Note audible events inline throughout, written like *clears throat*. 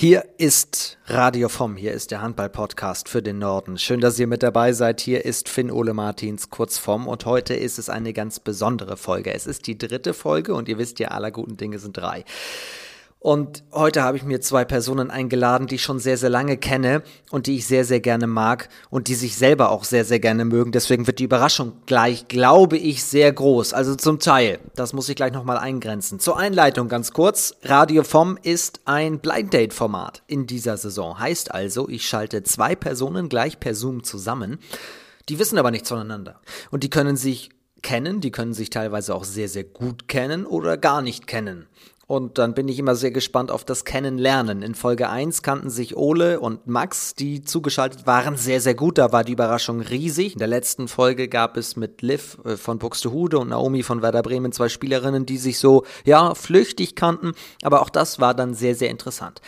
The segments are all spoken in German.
Hier ist Radio vom, hier ist der Handball-Podcast für den Norden. Schön, dass ihr mit dabei seid. Hier ist Finn Ole Martins kurz vom und heute ist es eine ganz besondere Folge. Es ist die dritte Folge und ihr wisst ja, aller guten Dinge sind drei. Und heute habe ich mir zwei Personen eingeladen, die ich schon sehr, sehr lange kenne und die ich sehr, sehr gerne mag und die sich selber auch sehr, sehr gerne mögen. Deswegen wird die Überraschung gleich, glaube ich, sehr groß. Also zum Teil. Das muss ich gleich nochmal eingrenzen. Zur Einleitung ganz kurz. Radio vom ist ein Blind Date Format in dieser Saison. Heißt also, ich schalte zwei Personen gleich per Zoom zusammen. Die wissen aber nichts voneinander. Und die können sich kennen, die können sich teilweise auch sehr, sehr gut kennen oder gar nicht kennen. Und dann bin ich immer sehr gespannt auf das Kennenlernen. In Folge 1 kannten sich Ole und Max, die zugeschaltet waren, sehr, sehr gut. Da war die Überraschung riesig. In der letzten Folge gab es mit Liv äh, von Buxtehude und Naomi von Werder Bremen zwei Spielerinnen, die sich so, ja, flüchtig kannten. Aber auch das war dann sehr, sehr interessant.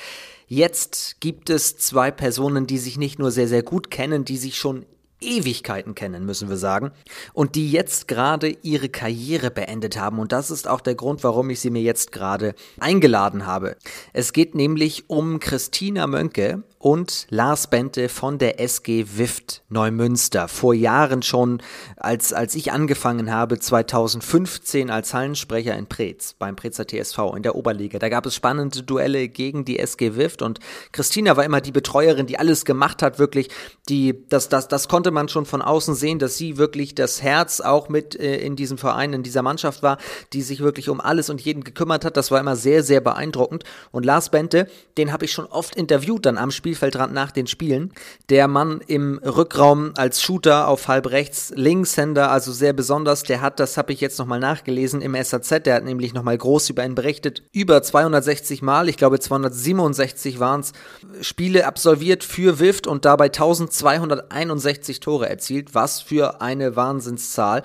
Jetzt gibt es zwei Personen, die sich nicht nur sehr, sehr gut kennen, die sich schon Ewigkeiten kennen, müssen wir sagen, und die jetzt gerade ihre Karriere beendet haben. Und das ist auch der Grund, warum ich sie mir jetzt gerade eingeladen habe. Es geht nämlich um Christina Mönke und Lars Bente von der SG Wift Neumünster. Vor Jahren schon, als, als ich angefangen habe, 2015 als Hallensprecher in Preetz, beim Preetzer TSV in der Oberliga. Da gab es spannende Duelle gegen die SG Wift und Christina war immer die Betreuerin, die alles gemacht hat, wirklich. Die, das, das, das konnte man schon von außen sehen, dass sie wirklich das Herz auch mit äh, in diesem Verein, in dieser Mannschaft war, die sich wirklich um alles und jeden gekümmert hat. Das war immer sehr, sehr beeindruckend. Und Lars Bente, den habe ich schon oft interviewt dann am Spiel Spielfeldrand nach den Spielen. Der Mann im Rückraum als Shooter auf halb rechts, Linkshänder, also sehr besonders, der hat, das habe ich jetzt nochmal nachgelesen im SAZ, der hat nämlich nochmal groß über ihn berichtet, über 260 Mal, ich glaube 267 waren es, Spiele absolviert für Wift und dabei 1261 Tore erzielt, was für eine Wahnsinnszahl.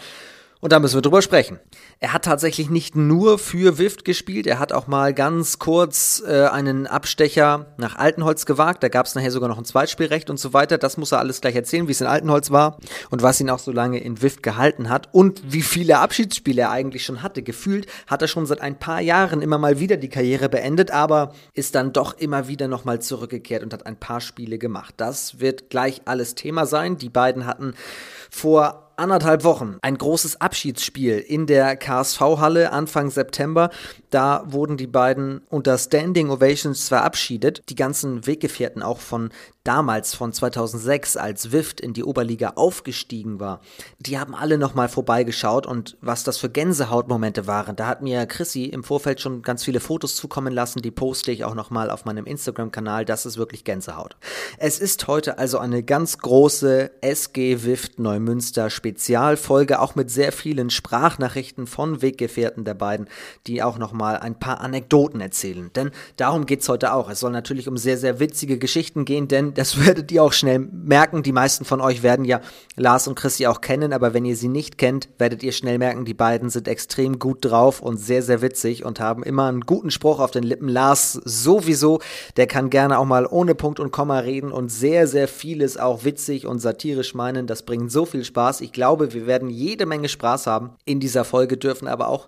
Und da müssen wir drüber sprechen. Er hat tatsächlich nicht nur für Wift gespielt, er hat auch mal ganz kurz äh, einen Abstecher nach Altenholz gewagt. Da gab es nachher sogar noch ein Zweitspielrecht und so weiter. Das muss er alles gleich erzählen, wie es in Altenholz war und was ihn auch so lange in Wift gehalten hat und wie viele Abschiedsspiele er eigentlich schon hatte. Gefühlt hat er schon seit ein paar Jahren immer mal wieder die Karriere beendet, aber ist dann doch immer wieder nochmal zurückgekehrt und hat ein paar Spiele gemacht. Das wird gleich alles Thema sein. Die beiden hatten vor anderthalb Wochen ein großes Abschiedsspiel in der KSV-Halle Anfang September. Da wurden die beiden unter Standing Ovations verabschiedet. Die ganzen Weggefährten auch von damals, von 2006, als Wift in die Oberliga aufgestiegen war, die haben alle nochmal vorbeigeschaut und was das für Gänsehautmomente waren. Da hat mir Chrissy im Vorfeld schon ganz viele Fotos zukommen lassen. Die poste ich auch nochmal auf meinem Instagram-Kanal. Das ist wirklich Gänsehaut. Es ist heute also eine ganz große SG Wift Neumünster Spezialfolge, auch mit sehr vielen Sprachnachrichten von Weggefährten der beiden, die auch nochmal ein paar Anekdoten erzählen. Denn darum geht es heute auch. Es soll natürlich um sehr, sehr witzige Geschichten gehen, denn das werdet ihr auch schnell merken. Die meisten von euch werden ja Lars und Chrissy auch kennen, aber wenn ihr sie nicht kennt, werdet ihr schnell merken, die beiden sind extrem gut drauf und sehr, sehr witzig und haben immer einen guten Spruch auf den Lippen. Lars sowieso, der kann gerne auch mal ohne Punkt und Komma reden und sehr, sehr vieles auch witzig und satirisch meinen. Das bringt so viel Spaß. Ich glaube, wir werden jede Menge Spaß haben in dieser Folge, dürfen aber auch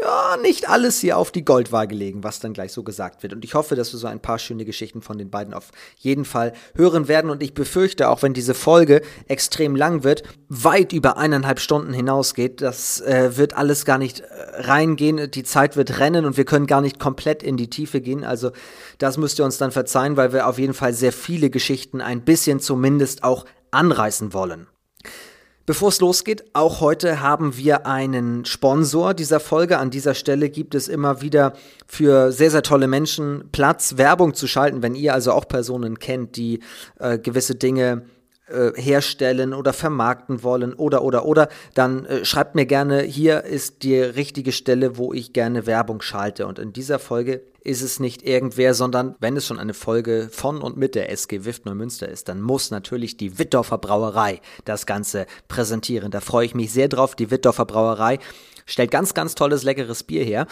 ja, nicht alles hier auf die Goldwaage legen, was dann gleich so gesagt wird. Und ich hoffe, dass wir so ein paar schöne Geschichten von den beiden auf jeden Fall hören werden. Und ich befürchte, auch wenn diese Folge extrem lang wird, weit über eineinhalb Stunden hinausgeht, das äh, wird alles gar nicht äh, reingehen. Die Zeit wird rennen und wir können gar nicht komplett in die Tiefe gehen. Also das müsst ihr uns dann verzeihen, weil wir auf jeden Fall sehr viele Geschichten ein bisschen zumindest auch anreißen wollen. Bevor es losgeht, auch heute haben wir einen Sponsor dieser Folge. An dieser Stelle gibt es immer wieder für sehr, sehr tolle Menschen Platz, Werbung zu schalten, wenn ihr also auch Personen kennt, die äh, gewisse Dinge äh, herstellen oder vermarkten wollen oder oder oder, dann äh, schreibt mir gerne, hier ist die richtige Stelle, wo ich gerne Werbung schalte. Und in dieser Folge ist es nicht irgendwer, sondern wenn es schon eine Folge von und mit der SG Wift Neumünster ist, dann muss natürlich die Wittdorfer Brauerei das Ganze präsentieren. Da freue ich mich sehr drauf. Die Wittdorfer Brauerei stellt ganz, ganz tolles, leckeres Bier her.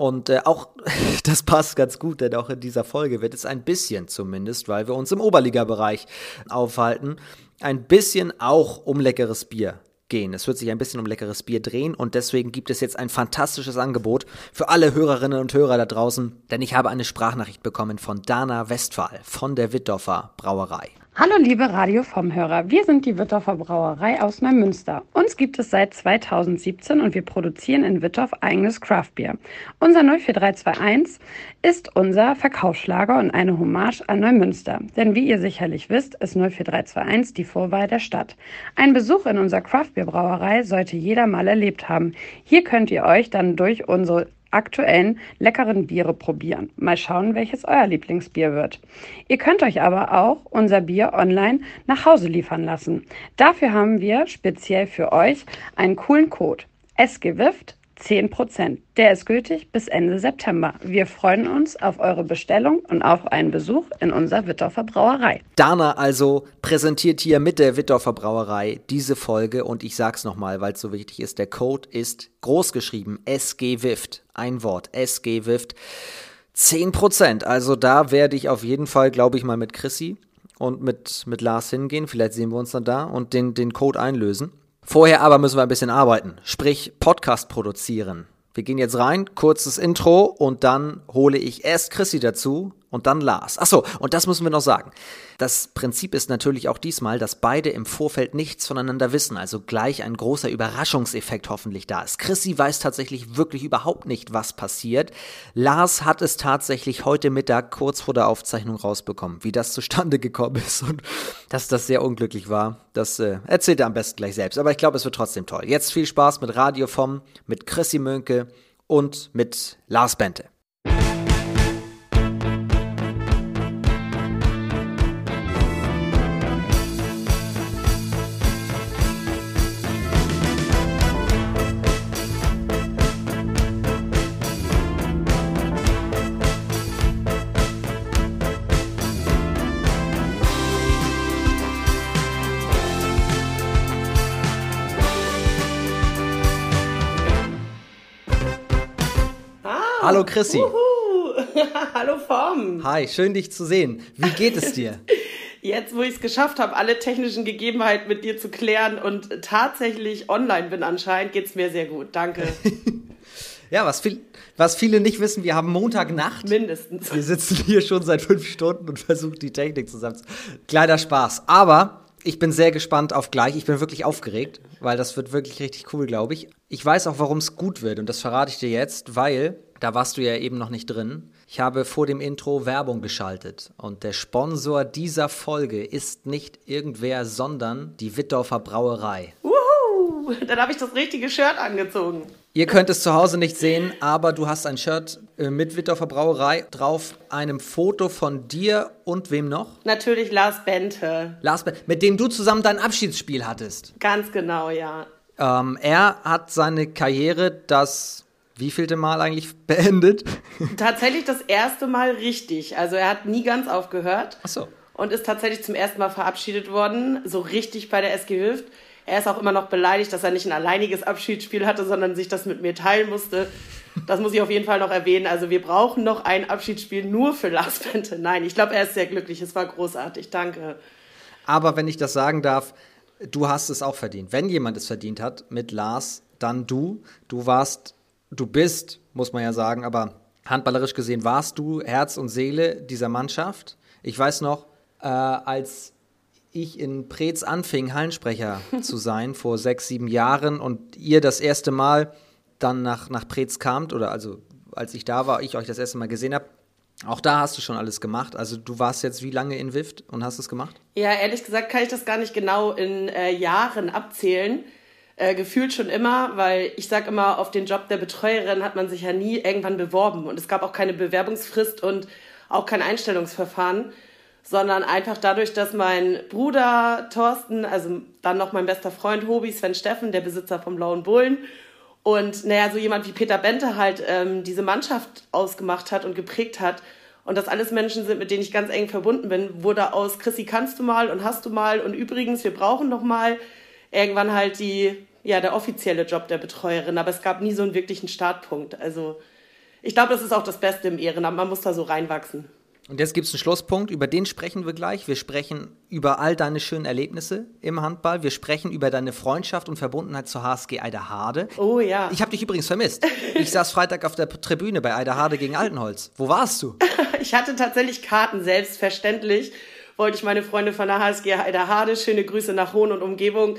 Und äh, auch *laughs* das passt ganz gut, denn auch in dieser Folge wird es ein bisschen zumindest, weil wir uns im Oberliga-Bereich aufhalten, ein bisschen auch um leckeres Bier gehen. Es wird sich ein bisschen um leckeres Bier drehen und deswegen gibt es jetzt ein fantastisches Angebot für alle Hörerinnen und Hörer da draußen, denn ich habe eine Sprachnachricht bekommen von Dana Westphal von der Wittdorfer Brauerei. Hallo liebe Radio vom Hörer, wir sind die Wittorfer Brauerei aus Neumünster. Uns gibt es seit 2017 und wir produzieren in Wittorf eigenes Craftbier. Unser 04321 ist unser Verkaufsschlager und eine Hommage an Neumünster. Denn wie ihr sicherlich wisst, ist 04321 die Vorwahl der Stadt. Ein Besuch in unserer Craftbierbrauerei sollte jeder mal erlebt haben. Hier könnt ihr euch dann durch unsere aktuellen leckeren Biere probieren. Mal schauen, welches euer Lieblingsbier wird. Ihr könnt euch aber auch unser Bier online nach Hause liefern lassen. Dafür haben wir speziell für euch einen coolen Code. SGWIFT 10 Prozent. Der ist gültig bis Ende September. Wir freuen uns auf eure Bestellung und auf einen Besuch in unserer Wittorfer Brauerei. Dana also präsentiert hier mit der Wittorfer Brauerei diese Folge und ich sag's nochmal, weil es so wichtig ist. Der Code ist groß geschrieben SG WIFT. Ein Wort. SG WIFT. 10 Prozent. Also da werde ich auf jeden Fall, glaube ich, mal mit Chrissy und mit, mit Lars hingehen. Vielleicht sehen wir uns dann da und den, den Code einlösen. Vorher aber müssen wir ein bisschen arbeiten, sprich Podcast produzieren. Wir gehen jetzt rein, kurzes Intro und dann hole ich erst Chrissy dazu und dann Lars. Achso, und das müssen wir noch sagen. Das Prinzip ist natürlich auch diesmal, dass beide im Vorfeld nichts voneinander wissen, also gleich ein großer Überraschungseffekt hoffentlich da ist. Chrissy weiß tatsächlich wirklich überhaupt nicht, was passiert. Lars hat es tatsächlich heute Mittag kurz vor der Aufzeichnung rausbekommen, wie das zustande gekommen ist und dass das sehr unglücklich war. Das äh, erzählt er am besten gleich selbst, aber ich glaube, es wird trotzdem toll. Jetzt viel Spaß mit Radio vom, mit Chrissy Mönke und mit Lars Bente. Hallo Chrissy. *laughs* Hallo Form. Hi, schön dich zu sehen. Wie geht es dir? *laughs* Jetzt, wo ich es geschafft habe, alle technischen Gegebenheiten mit dir zu klären und tatsächlich online bin anscheinend, geht es mir sehr gut. Danke. *laughs* ja, was, viel, was viele nicht wissen, wir haben Montagnacht. Mindestens. Wir sitzen hier schon seit fünf Stunden und versuchen die Technik zusammen. Kleiner Spaß. Aber ich bin sehr gespannt auf gleich. Ich bin wirklich aufgeregt, weil das wird wirklich richtig cool, glaube ich. Ich weiß auch, warum es gut wird und das verrate ich dir jetzt, weil da warst du ja eben noch nicht drin. Ich habe vor dem Intro Werbung geschaltet und der Sponsor dieser Folge ist nicht irgendwer, sondern die Wittdorfer Brauerei. Wuhu! Dann habe ich das richtige Shirt angezogen. Ihr könnt es zu Hause nicht sehen, aber du hast ein Shirt äh, mit Wittdorfer Brauerei drauf, einem Foto von dir und wem noch? Natürlich Lars Bente. Lars Bente, mit dem du zusammen dein Abschiedsspiel hattest. Ganz genau, ja. Ähm, er hat seine Karriere das wievielte Mal eigentlich beendet? *laughs* Tatsächlich das erste Mal richtig. Also er hat nie ganz aufgehört. Ach so. Und ist tatsächlich zum ersten Mal verabschiedet worden, so richtig bei der SG Hilft. Er ist auch immer noch beleidigt, dass er nicht ein alleiniges Abschiedsspiel hatte, sondern sich das mit mir teilen musste. Das muss ich auf jeden Fall noch erwähnen. Also wir brauchen noch ein Abschiedsspiel nur für Lars Bente. Nein, ich glaube, er ist sehr glücklich. Es war großartig. Danke. Aber wenn ich das sagen darf, du hast es auch verdient. Wenn jemand es verdient hat mit Lars, dann du. Du warst du bist, muss man ja sagen, aber handballerisch gesehen warst du Herz und Seele dieser Mannschaft. Ich weiß noch, äh, als ich in Preetz anfing, Hallensprecher *laughs* zu sein, vor sechs, sieben Jahren und ihr das erste Mal dann nach, nach Preetz kamt, oder also als ich da war, ich euch das erste Mal gesehen habe, auch da hast du schon alles gemacht. Also du warst jetzt wie lange in Wift und hast es gemacht? Ja, ehrlich gesagt kann ich das gar nicht genau in äh, Jahren abzählen äh, gefühlt schon immer, weil ich sage immer, auf den Job der Betreuerin hat man sich ja nie irgendwann beworben. Und es gab auch keine Bewerbungsfrist und auch kein Einstellungsverfahren, sondern einfach dadurch, dass mein Bruder Thorsten, also dann noch mein bester Freund Hobi, Sven Steffen, der Besitzer vom Blauen Bullen, und naja, so jemand wie Peter Bente halt ähm, diese Mannschaft ausgemacht hat und geprägt hat. Und das alles Menschen sind, mit denen ich ganz eng verbunden bin, wurde aus Chrissy kannst du mal und hast du mal? Und übrigens, wir brauchen noch mal. Irgendwann halt die ja der offizielle Job der Betreuerin, aber es gab nie so einen wirklichen Startpunkt. Also ich glaube, das ist auch das Beste im Ehrenamt. Man muss da so reinwachsen. Und jetzt gibt es einen Schlusspunkt, über den sprechen wir gleich. Wir sprechen über all deine schönen Erlebnisse im Handball. Wir sprechen über deine Freundschaft und Verbundenheit zur HSG Eiderhade. Oh ja. Ich habe dich übrigens vermisst. Ich saß Freitag auf der Tribüne bei Eiderhade gegen Altenholz. Wo warst du? *laughs* ich hatte tatsächlich Karten, selbstverständlich. Wollte ich meine Freunde von der HSG Eiderhade, schöne Grüße nach Hohn und Umgebung,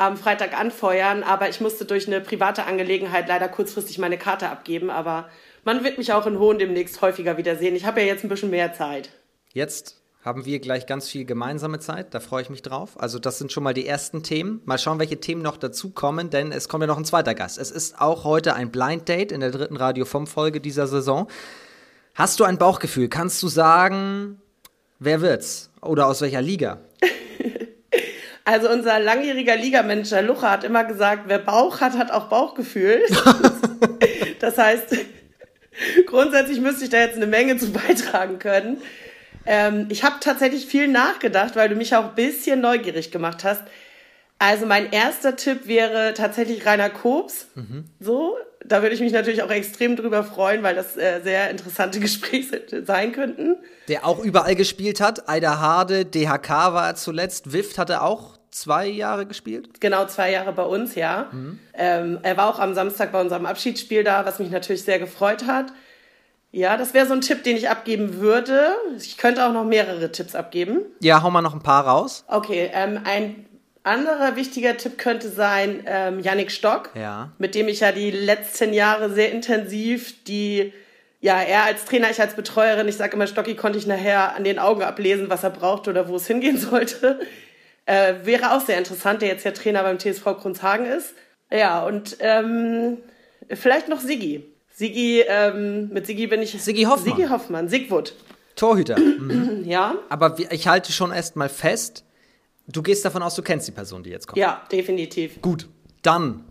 am Freitag anfeuern. Aber ich musste durch eine private Angelegenheit leider kurzfristig meine Karte abgeben. Aber man wird mich auch in Hohen demnächst häufiger wiedersehen. Ich habe ja jetzt ein bisschen mehr Zeit. Jetzt haben wir gleich ganz viel gemeinsame Zeit. Da freue ich mich drauf. Also das sind schon mal die ersten Themen. Mal schauen, welche Themen noch dazukommen, denn es kommt ja noch ein zweiter Gast. Es ist auch heute ein Blind Date in der dritten Radio vom Folge dieser Saison. Hast du ein Bauchgefühl? Kannst du sagen, wer wird's? Oder aus welcher Liga? Also unser langjähriger Ligamanager Lucha hat immer gesagt, wer Bauch hat, hat auch Bauchgefühl. *laughs* das heißt, Grundsätzlich müsste ich da jetzt eine Menge zu beitragen können. Ähm, ich habe tatsächlich viel nachgedacht, weil du mich auch ein bisschen neugierig gemacht hast. Also mein erster Tipp wäre tatsächlich Rainer Kobs. Mhm. So, da würde ich mich natürlich auch extrem drüber freuen, weil das äh, sehr interessante *laughs* Gespräche sein könnten. Der auch überall gespielt hat. Eider Hade, DHK war er zuletzt. Wift hatte auch zwei Jahre gespielt? Genau, zwei Jahre bei uns, ja. Mhm. Ähm, er war auch am Samstag bei unserem Abschiedsspiel da, was mich natürlich sehr gefreut hat. Ja, das wäre so ein Tipp, den ich abgeben würde. Ich könnte auch noch mehrere Tipps abgeben. Ja, hau mal noch ein paar raus. Okay, ähm, ein anderer wichtiger Tipp könnte sein ähm, Yannick Stock, ja. mit dem ich ja die letzten Jahre sehr intensiv die, ja, er als Trainer, ich als Betreuerin, ich sage immer, Stocki konnte ich nachher an den Augen ablesen, was er braucht oder wo es hingehen *laughs* sollte. Äh, wäre auch sehr interessant, der jetzt ja Trainer beim TSV Kronshagen ist. Ja, und ähm, vielleicht noch Siggi. Siggi, ähm, mit Siggi bin ich. Siggi Hoffmann. Siggi Hoffmann, Sigwood. Torhüter. Mhm. *clears throat* ja. Aber ich halte schon erst mal fest, du gehst davon aus, du kennst die Person, die jetzt kommt. Ja, definitiv. Gut, dann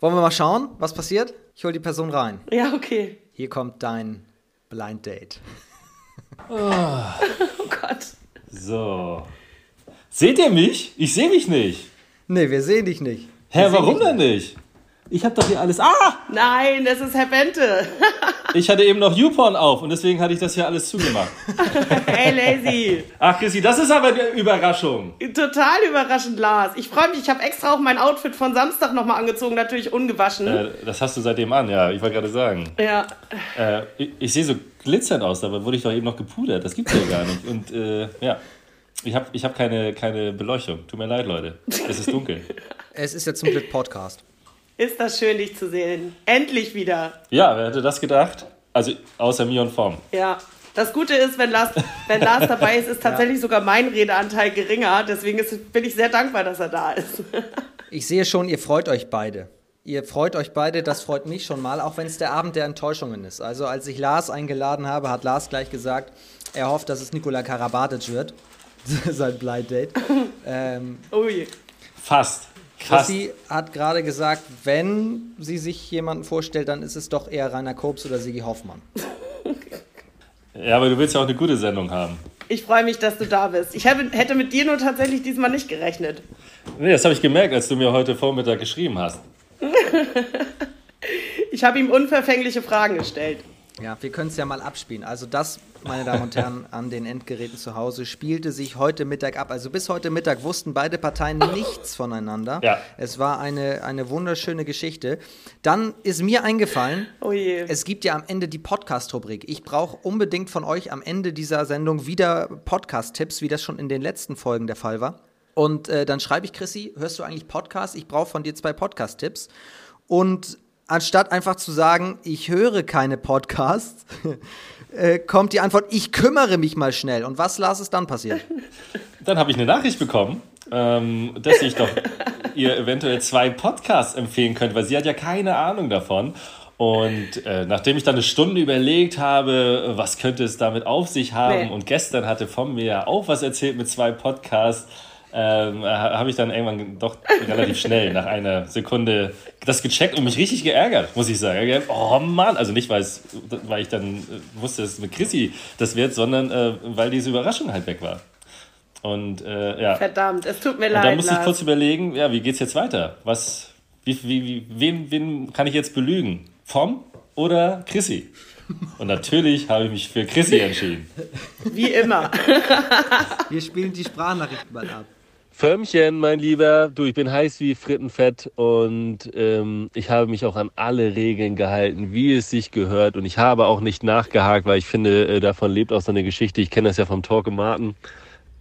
wollen wir mal schauen, was passiert. Ich hole die Person rein. Ja, okay. Hier kommt dein Blind Date. Oh, *laughs* oh Gott. So. Seht ihr mich? Ich sehe mich nicht. Nee, wir sehen dich nicht. Hä, warum denn nicht? Ich habe doch hier alles. Ah! Nein, das ist Herr Bente. *laughs* ich hatte eben noch YouPorn auf und deswegen hatte ich das hier alles zugemacht. *laughs* hey, Lazy. Ach, Chrissy, das ist aber eine Überraschung. Total überraschend, Lars. Ich freue mich. Ich habe extra auch mein Outfit von Samstag nochmal angezogen, natürlich ungewaschen. Äh, das hast du seitdem an, ja. Ich wollte gerade sagen. Ja. Äh, ich, ich sehe so glitzernd aus, dabei wurde ich doch eben noch gepudert. Das gibt's ja gar nicht. Und äh, ja. Ich habe ich hab keine, keine Beleuchtung. Tut mir leid, Leute. Es ist dunkel. es ist ja zum Glück Podcast. Ist das schön, dich zu sehen. Endlich wieder. Ja, wer hätte das gedacht? Also außer mir und Form. Ja. Das Gute ist, wenn Lars, wenn Lars *laughs* dabei ist, ist tatsächlich ja. sogar mein Redeanteil geringer. Deswegen ist, bin ich sehr dankbar, dass er da ist. *laughs* ich sehe schon, ihr freut euch beide. Ihr freut euch beide, das freut mich schon mal, auch wenn es der Abend der Enttäuschungen ist. Also als ich Lars eingeladen habe, hat Lars gleich gesagt, er hofft, dass es Nikola Karabatic wird. *laughs* sein Blind Date. ähm, je. Fast. Chrissy hat gerade gesagt, wenn sie sich jemanden vorstellt, dann ist es doch eher Rainer Kobs oder Sigi Hoffmann. ja, aber du willst ja auch eine gute Sendung haben. Ich freue mich, dass du da bist. Ich hätte mit dir nur tatsächlich diesmal nicht gerechnet. Nee, das habe ich gemerkt, als du mir heute Vormittag geschrieben hast. *laughs* ich habe ihm unverfängliche Fragen gestellt. Ja, wir können es ja mal abspielen. Also das, meine Damen und Herren, an den Endgeräten zu Hause spielte sich heute Mittag ab. Also bis heute Mittag wussten beide Parteien nichts voneinander. Ja. Es war eine, eine wunderschöne Geschichte. Dann ist mir eingefallen, oh es gibt ja am Ende die Podcast-Rubrik. Ich brauche unbedingt von euch am Ende dieser Sendung wieder Podcast-Tipps, wie das schon in den letzten Folgen der Fall war. Und äh, dann schreibe ich, Chrissy, hörst du eigentlich Podcast? Ich brauche von dir zwei Podcast-Tipps. Und anstatt einfach zu sagen, ich höre keine Podcasts, *laughs* äh, kommt die Antwort, ich kümmere mich mal schnell. Und was, Lars, ist dann passiert? *laughs* Dann habe ich eine Nachricht bekommen, ähm, dass ich doch ihr eventuell zwei Podcasts empfehlen könnte, weil sie hat ja keine Ahnung davon. Und äh, nachdem ich dann eine Stunde überlegt habe, was könnte es damit auf sich haben, nee. und gestern hatte von mir ja auch was erzählt mit zwei Podcasts, ähm, habe ich dann irgendwann doch relativ schnell nach einer Sekunde das gecheckt und mich richtig geärgert, muss ich sagen. Oh Mann, also nicht, weil, weil ich dann äh, wusste, dass es mit Chrissy das wird, sondern äh, weil diese Überraschung halt weg war. Und äh, ja. Verdammt, es tut mir und leid. dann musste ich kurz überlegen, ja, wie geht's jetzt weiter? Was, wie, wie, wie, wen, wen kann ich jetzt belügen? Vom oder Chrissy? Und natürlich habe ich mich für Chrissy entschieden. Wie immer. Wir spielen die Sprachnachrichten mal ab. Förmchen, mein Lieber, du, ich bin heiß wie Frittenfett und ähm, ich habe mich auch an alle Regeln gehalten, wie es sich gehört. Und ich habe auch nicht nachgehakt, weil ich finde, äh, davon lebt auch so eine Geschichte. Ich kenne das ja vom Talk Martin.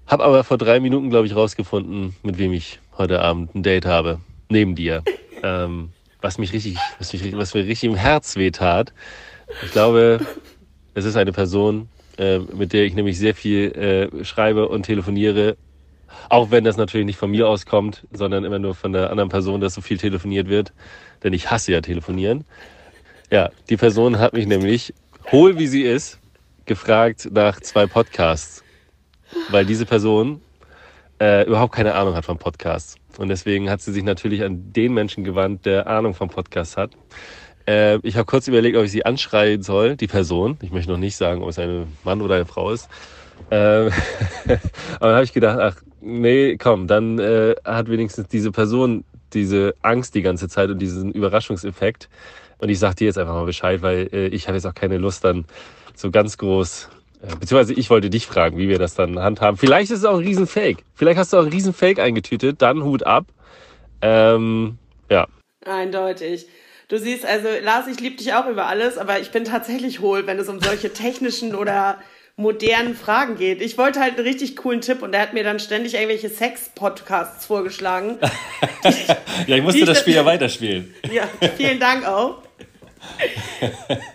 Hab aber vor drei Minuten, glaube ich, rausgefunden, mit wem ich heute Abend ein Date habe. Neben dir. *laughs* Ähm, was mich richtig, was, mich, was mir richtig im Herz wehtat. Ich glaube, es ist eine Person, äh, mit der ich nämlich sehr viel äh, schreibe und telefoniere auch wenn das natürlich nicht von mir auskommt, sondern immer nur von der anderen Person, dass so viel telefoniert wird. Denn ich hasse ja telefonieren. Ja, die Person hat mich nämlich, hohl wie sie ist, gefragt nach zwei Podcasts. Weil diese Person äh, überhaupt keine Ahnung hat von Podcasts. Und deswegen hat sie sich natürlich an den Menschen gewandt, der Ahnung von Podcasts hat. Äh, ich habe kurz überlegt, ob ich sie anschreien soll, die Person. Ich möchte noch nicht sagen, ob es ein Mann oder eine Frau ist. Äh, *laughs* aber dann habe ich gedacht, ach, nee, komm, dann äh, hat wenigstens diese Person diese Angst die ganze Zeit und diesen Überraschungseffekt. Und ich sag dir jetzt einfach mal Bescheid, weil äh, ich habe jetzt auch keine Lust dann so ganz groß, äh, beziehungsweise ich wollte dich fragen, wie wir das dann handhaben. Vielleicht ist es auch ein Riesenfake. Vielleicht hast du auch ein Riesenfake eingetütet, dann Hut ab. Ähm, ja. Eindeutig. Du siehst, also Lars, ich liebe dich auch über alles, aber ich bin tatsächlich hohl, wenn es um solche technischen oder modernen Fragen geht. Ich wollte halt einen richtig coolen Tipp und er hat mir dann ständig irgendwelche Sex-Podcasts vorgeschlagen. *laughs* ja, ich musste das Spiel ja weiterspielen. Ja, vielen Dank auch.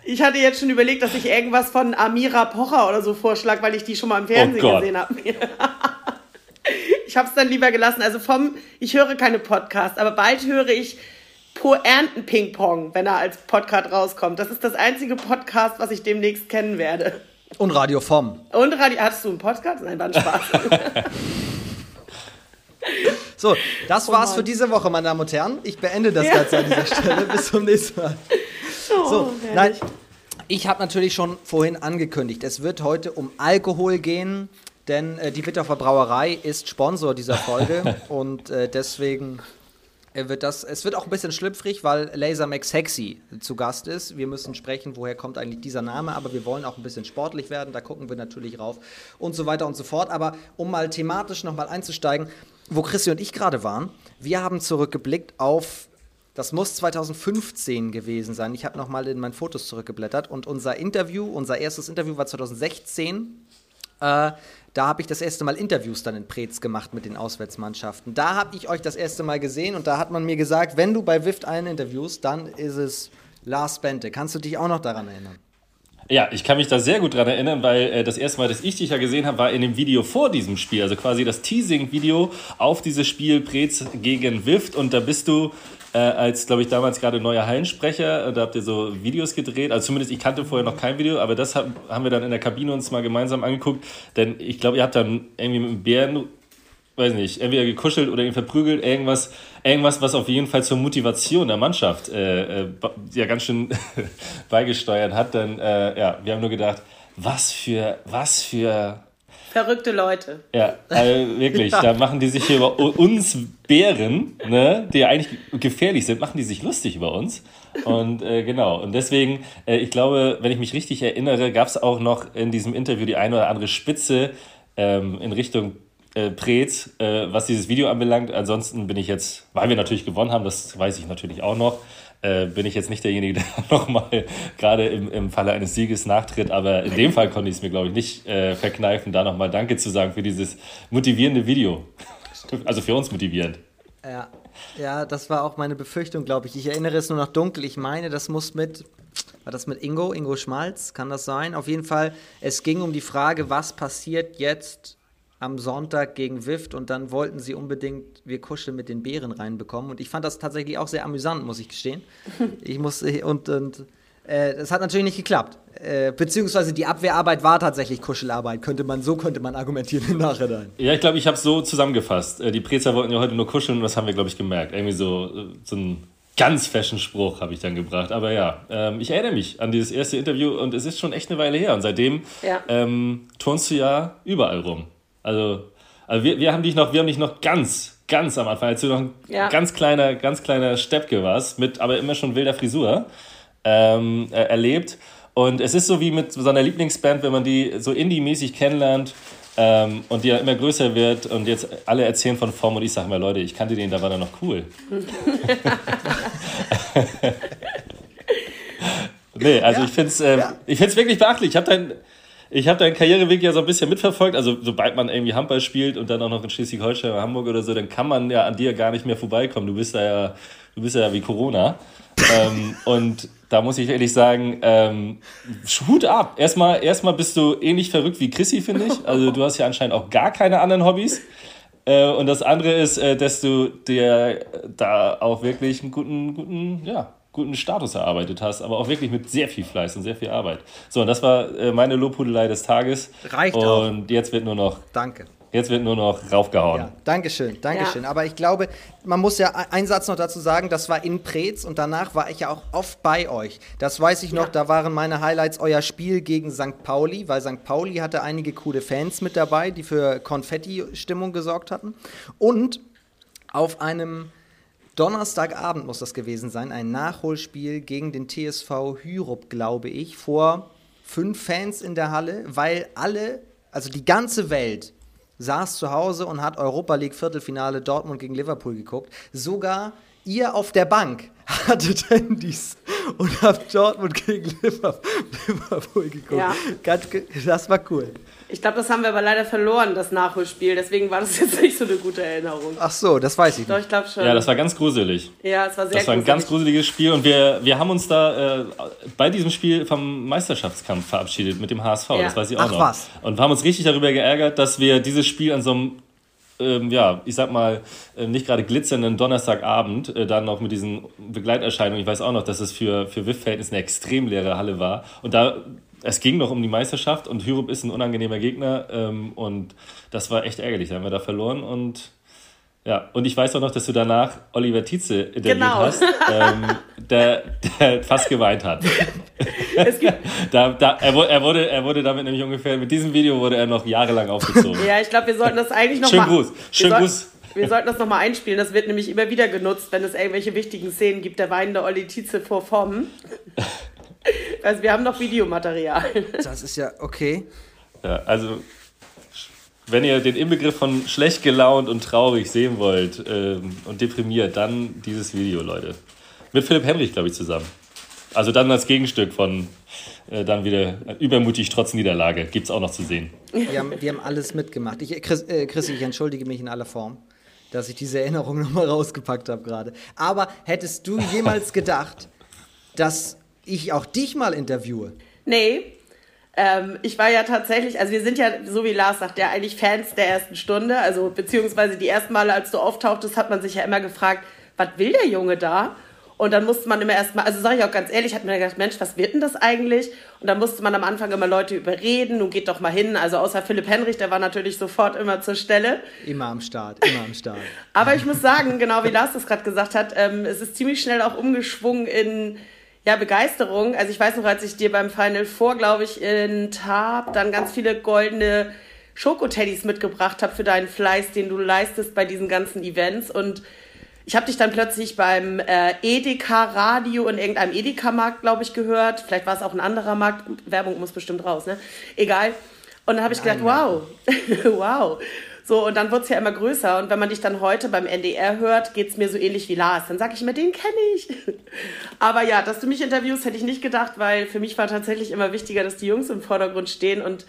Ich hatte jetzt schon überlegt, dass ich irgendwas von Amira Pocher oder so vorschlage, weil ich die schon mal im Fernsehen oh gesehen habe. *laughs* ich habe es dann lieber gelassen. Also vom, ich höre keine Podcasts, aber bald höre ich Poernten Ping Pong, wenn er als Podcast rauskommt. Das ist das einzige Podcast, was ich demnächst kennen werde. Und Radio vom. Und Radio. Hattest du einen Podcast? Nein, war ein Spaß. *laughs* so, das oh war's Mann. für diese Woche, meine Damen und Herren. Ich beende das ja. Ganze an dieser Stelle. *laughs* Bis zum nächsten Mal. Oh, so, nein. Ich habe natürlich schon vorhin angekündigt, es wird heute um Alkohol gehen, denn äh, die Witterfer Brauerei ist Sponsor dieser Folge *laughs* und äh, deswegen wird das, es wird auch ein bisschen schlüpfrig, weil Laser Max Sexy zu Gast ist. Wir müssen sprechen, woher kommt eigentlich dieser Name, aber wir wollen auch ein bisschen sportlich werden, da gucken wir natürlich rauf und so weiter und so fort. Aber um mal thematisch nochmal einzusteigen, wo Christi und ich gerade waren, wir haben zurückgeblickt auf das muss 2015 gewesen sein. Ich habe nochmal in meinen Fotos zurückgeblättert und unser Interview, unser erstes Interview war 2016. Äh, da habe ich das erste Mal Interviews dann in Preetz gemacht mit den Auswärtsmannschaften. Da habe ich euch das erste Mal gesehen und da hat man mir gesagt, wenn du bei Wift einen interviewst, dann ist es Lars Bente. Kannst du dich auch noch daran erinnern? Ja, ich kann mich da sehr gut dran erinnern, weil äh, das erste Mal, dass ich dich ja gesehen habe, war in dem Video vor diesem Spiel, also quasi das Teasing-Video auf dieses Spiel Preetz gegen Wift und da bist du äh, als, glaube ich, damals gerade neuer Hallensprecher. Da habt ihr so Videos gedreht. Also zumindest ich kannte vorher noch kein Video, aber das haben, haben wir dann in der Kabine uns mal gemeinsam angeguckt. Denn ich glaube, ihr habt dann irgendwie mit dem Bären, weiß nicht, entweder gekuschelt oder ihn verprügelt. Irgendwas, irgendwas, was auf jeden Fall zur Motivation der Mannschaft äh, äh, ja ganz schön *laughs* beigesteuert hat. Dann, äh, ja, wir haben nur gedacht, was für, was für Verrückte Leute. Ja, also wirklich. *laughs* ja. Da machen die sich hier über uns Bären, ne, die ja eigentlich gefährlich sind, machen die sich lustig über uns. Und äh, genau. Und deswegen, äh, ich glaube, wenn ich mich richtig erinnere, gab es auch noch in diesem Interview die eine oder andere Spitze ähm, in Richtung äh, Preetz, äh, was dieses Video anbelangt. Ansonsten bin ich jetzt, weil wir natürlich gewonnen haben, das weiß ich natürlich auch noch, äh, bin ich jetzt nicht derjenige, der *laughs* nochmal gerade im, im Falle eines Sieges nachtritt. Aber in dem Fall konnte ich es mir, glaube ich, nicht äh, verkneifen, da nochmal Danke zu sagen für dieses motivierende Video. Also für uns motivierend. Ja, ja, das war auch meine Befürchtung, glaube ich. Ich erinnere es nur noch dunkel. Ich meine, das muss mit, war das mit Ingo, Ingo Schmalz, kann das sein? Auf jeden Fall, es ging um die Frage, was passiert jetzt am Sonntag gegen Wift und dann wollten sie unbedingt wir kuscheln mit den Bären reinbekommen und ich fand das tatsächlich auch sehr amüsant, muss ich gestehen. *laughs* Ich muss und, und äh, das hat natürlich nicht geklappt. Äh, beziehungsweise die Abwehrarbeit war tatsächlich Kuschelarbeit, könnte man, so könnte man argumentieren im Nachhinein. Ja, ich glaube, ich habe es so zusammengefasst. Äh, die Prezer wollten ja heute nur kuscheln und das haben wir, glaube ich, gemerkt. Irgendwie so, äh, so ein ganz fashion Spruch habe ich dann gebracht. Aber ja, ähm, ich erinnere mich an dieses erste Interview und es ist schon echt eine Weile her. Und seitdem ja. ähm, turnst du ja überall rum. Also, also wir, wir, haben dich noch, wir haben dich noch ganz, ganz am Anfang, als du noch ein ja. ganz kleiner, ganz kleiner Steppke warst, mit aber immer schon wilder Frisur, ähm, erlebt. Und es ist so wie mit so einer Lieblingsband, wenn man die so indie-mäßig kennenlernt ähm, und die ja immer größer wird und jetzt alle erzählen von Form und ich sage mal, Leute, ich kannte den, da war der noch cool. *laughs* *laughs* nee, also ich finde es ähm, ja. wirklich beachtlich. Ich habe dein, ich habe deinen Karriereweg ja so ein bisschen mitverfolgt. Also, sobald man irgendwie Handball spielt und dann auch noch in Schleswig-Holstein oder Hamburg oder so, dann kann man ja an dir gar nicht mehr vorbeikommen. Du bist da ja, du bist ja wie Corona. ähm, und da muss ich ehrlich sagen, ähm, Hut ab. Erstmal, erstmal bist du ähnlich verrückt wie Chrissy, finde ich. Also, du hast ja anscheinend auch gar keine anderen Hobbys. Äh, und das andere ist, äh, dass du dir da auch wirklich einen guten, guten, ja, guten Status erarbeitet hast, aber auch wirklich mit sehr viel Fleiß und sehr viel Arbeit. So, und das war äh, meine Lobhudelei des Tages. Reicht und auch. Und jetzt wird nur noch. Danke. Jetzt wird nur noch raufgehauen. Ja, Dankeschön, Dankeschön. Ja. Aber ich glaube, man muss ja einen Satz noch dazu sagen, das war in Preetz und danach war ich ja auch oft bei euch. Das weiß ich noch, ja. da waren meine Highlights euer Spiel gegen St. Pauli, weil St. Pauli hatte einige coole Fans mit dabei, die für Konfetti-Stimmung gesorgt hatten. Und auf einem Donnerstagabend muss das gewesen sein, ein Nachholspiel gegen den TSV Hyrup, glaube ich, vor fünf Fans in der Halle, weil alle, also die ganze Welt, saß zu Hause und hat Europa League Viertelfinale Dortmund gegen Liverpool geguckt. Sogar ihr auf der Bank hattet *laughs* Handys und habt Dortmund gegen Liverpool geguckt. Ja. Das war cool. Ich glaube, das haben wir aber leider verloren, das Nachholspiel. Deswegen war das *laughs* jetzt nicht so eine gute Erinnerung. Ach so, das weiß ich Doch, ich glaube schon. Ja, das war ganz gruselig. Ja, es war sehr Das war ein ganz gruseliges Spiel und wir, wir haben uns da äh, bei diesem Spiel vom Meisterschaftskampf verabschiedet mit dem HSV. Ja. Das weiß ich auch Ach, noch. Was? Und haben uns richtig darüber geärgert, dass wir dieses Spiel an so einem ähm, ja, ich sag mal, äh, nicht gerade glitzernden Donnerstagabend, äh, dann noch mit diesen Begleiterscheinungen. Ich weiß auch noch, dass es für, für WIF-Verhältnisse eine extrem leere Halle war. Und da es ging noch um die Meisterschaft und Hyrup ist ein unangenehmer Gegner ähm, und das war echt ärgerlich. Da haben wir da verloren und ja, und ich weiß auch noch, dass du danach Oliver Tietze interviewt genau. hast, ähm, der, der fast geweint hat. *laughs* da, da, er, er, wurde, er wurde damit nämlich ungefähr, mit diesem Video wurde er noch jahrelang aufgezogen. Ja, ich glaube, wir sollten das eigentlich noch Schönen mal... Gruß. Schönen wir Gruß. wir sollten das nochmal einspielen. Das wird nämlich immer wieder genutzt, wenn es irgendwelche wichtigen Szenen gibt. Der weinende Olli Tietze vor Formen. *laughs* Also wir haben noch Videomaterial. Das ist ja okay. Ja, also wenn ihr den Inbegriff von schlecht gelaunt und traurig sehen wollt ähm, und deprimiert, dann dieses Video, Leute. Mit Philipp Henrich, glaube ich, zusammen. Also dann das Gegenstück von äh, dann wieder übermutig trotz Niederlage. Gibt es auch noch zu sehen. Wir haben, wir haben alles mitgemacht. Ich, Chris, äh, Chris, ich entschuldige mich in aller Form, dass ich diese Erinnerung *laughs* nochmal rausgepackt habe gerade. Aber hättest du jemals gedacht, dass ich auch dich mal interviewe. Nee. Ähm, ich war ja tatsächlich, also wir sind ja, so wie Lars sagt, ja eigentlich Fans der ersten Stunde. Also beziehungsweise die ersten Male, als du auftauchtest, hat man sich ja immer gefragt, was will der Junge da? Und dann musste man immer erstmal, also sage ich auch ganz ehrlich, hat mir gedacht, Mensch, was wird denn das eigentlich? Und dann musste man am Anfang immer Leute überreden, nun geht doch mal hin. Also außer Philipp Henrich, der war natürlich sofort immer zur Stelle. Immer am Start, immer am Start. Aber ich muss sagen, genau wie Lars das gerade gesagt hat, ähm, es ist ziemlich schnell auch umgeschwungen in ja, Begeisterung. Also ich weiß noch, als ich dir beim Final Four, glaube ich, in Tab dann ganz viele goldene Schokoteddys mitgebracht habe für deinen Fleiß, den du leistest bei diesen ganzen Events. Und ich habe dich dann plötzlich beim äh, Edeka-Radio in irgendeinem Edeka-Markt, glaube ich, gehört. Vielleicht war es auch ein anderer Markt. Werbung muss bestimmt raus, ne? Egal. Und dann habe ich gedacht, wow, *laughs* wow. So, und dann wird es ja immer größer. Und wenn man dich dann heute beim NDR hört, geht es mir so ähnlich wie Lars. Dann sage ich mir, den kenne ich. *laughs* Aber ja, dass du mich interviewst, hätte ich nicht gedacht, weil für mich war tatsächlich immer wichtiger, dass die Jungs im Vordergrund stehen. Und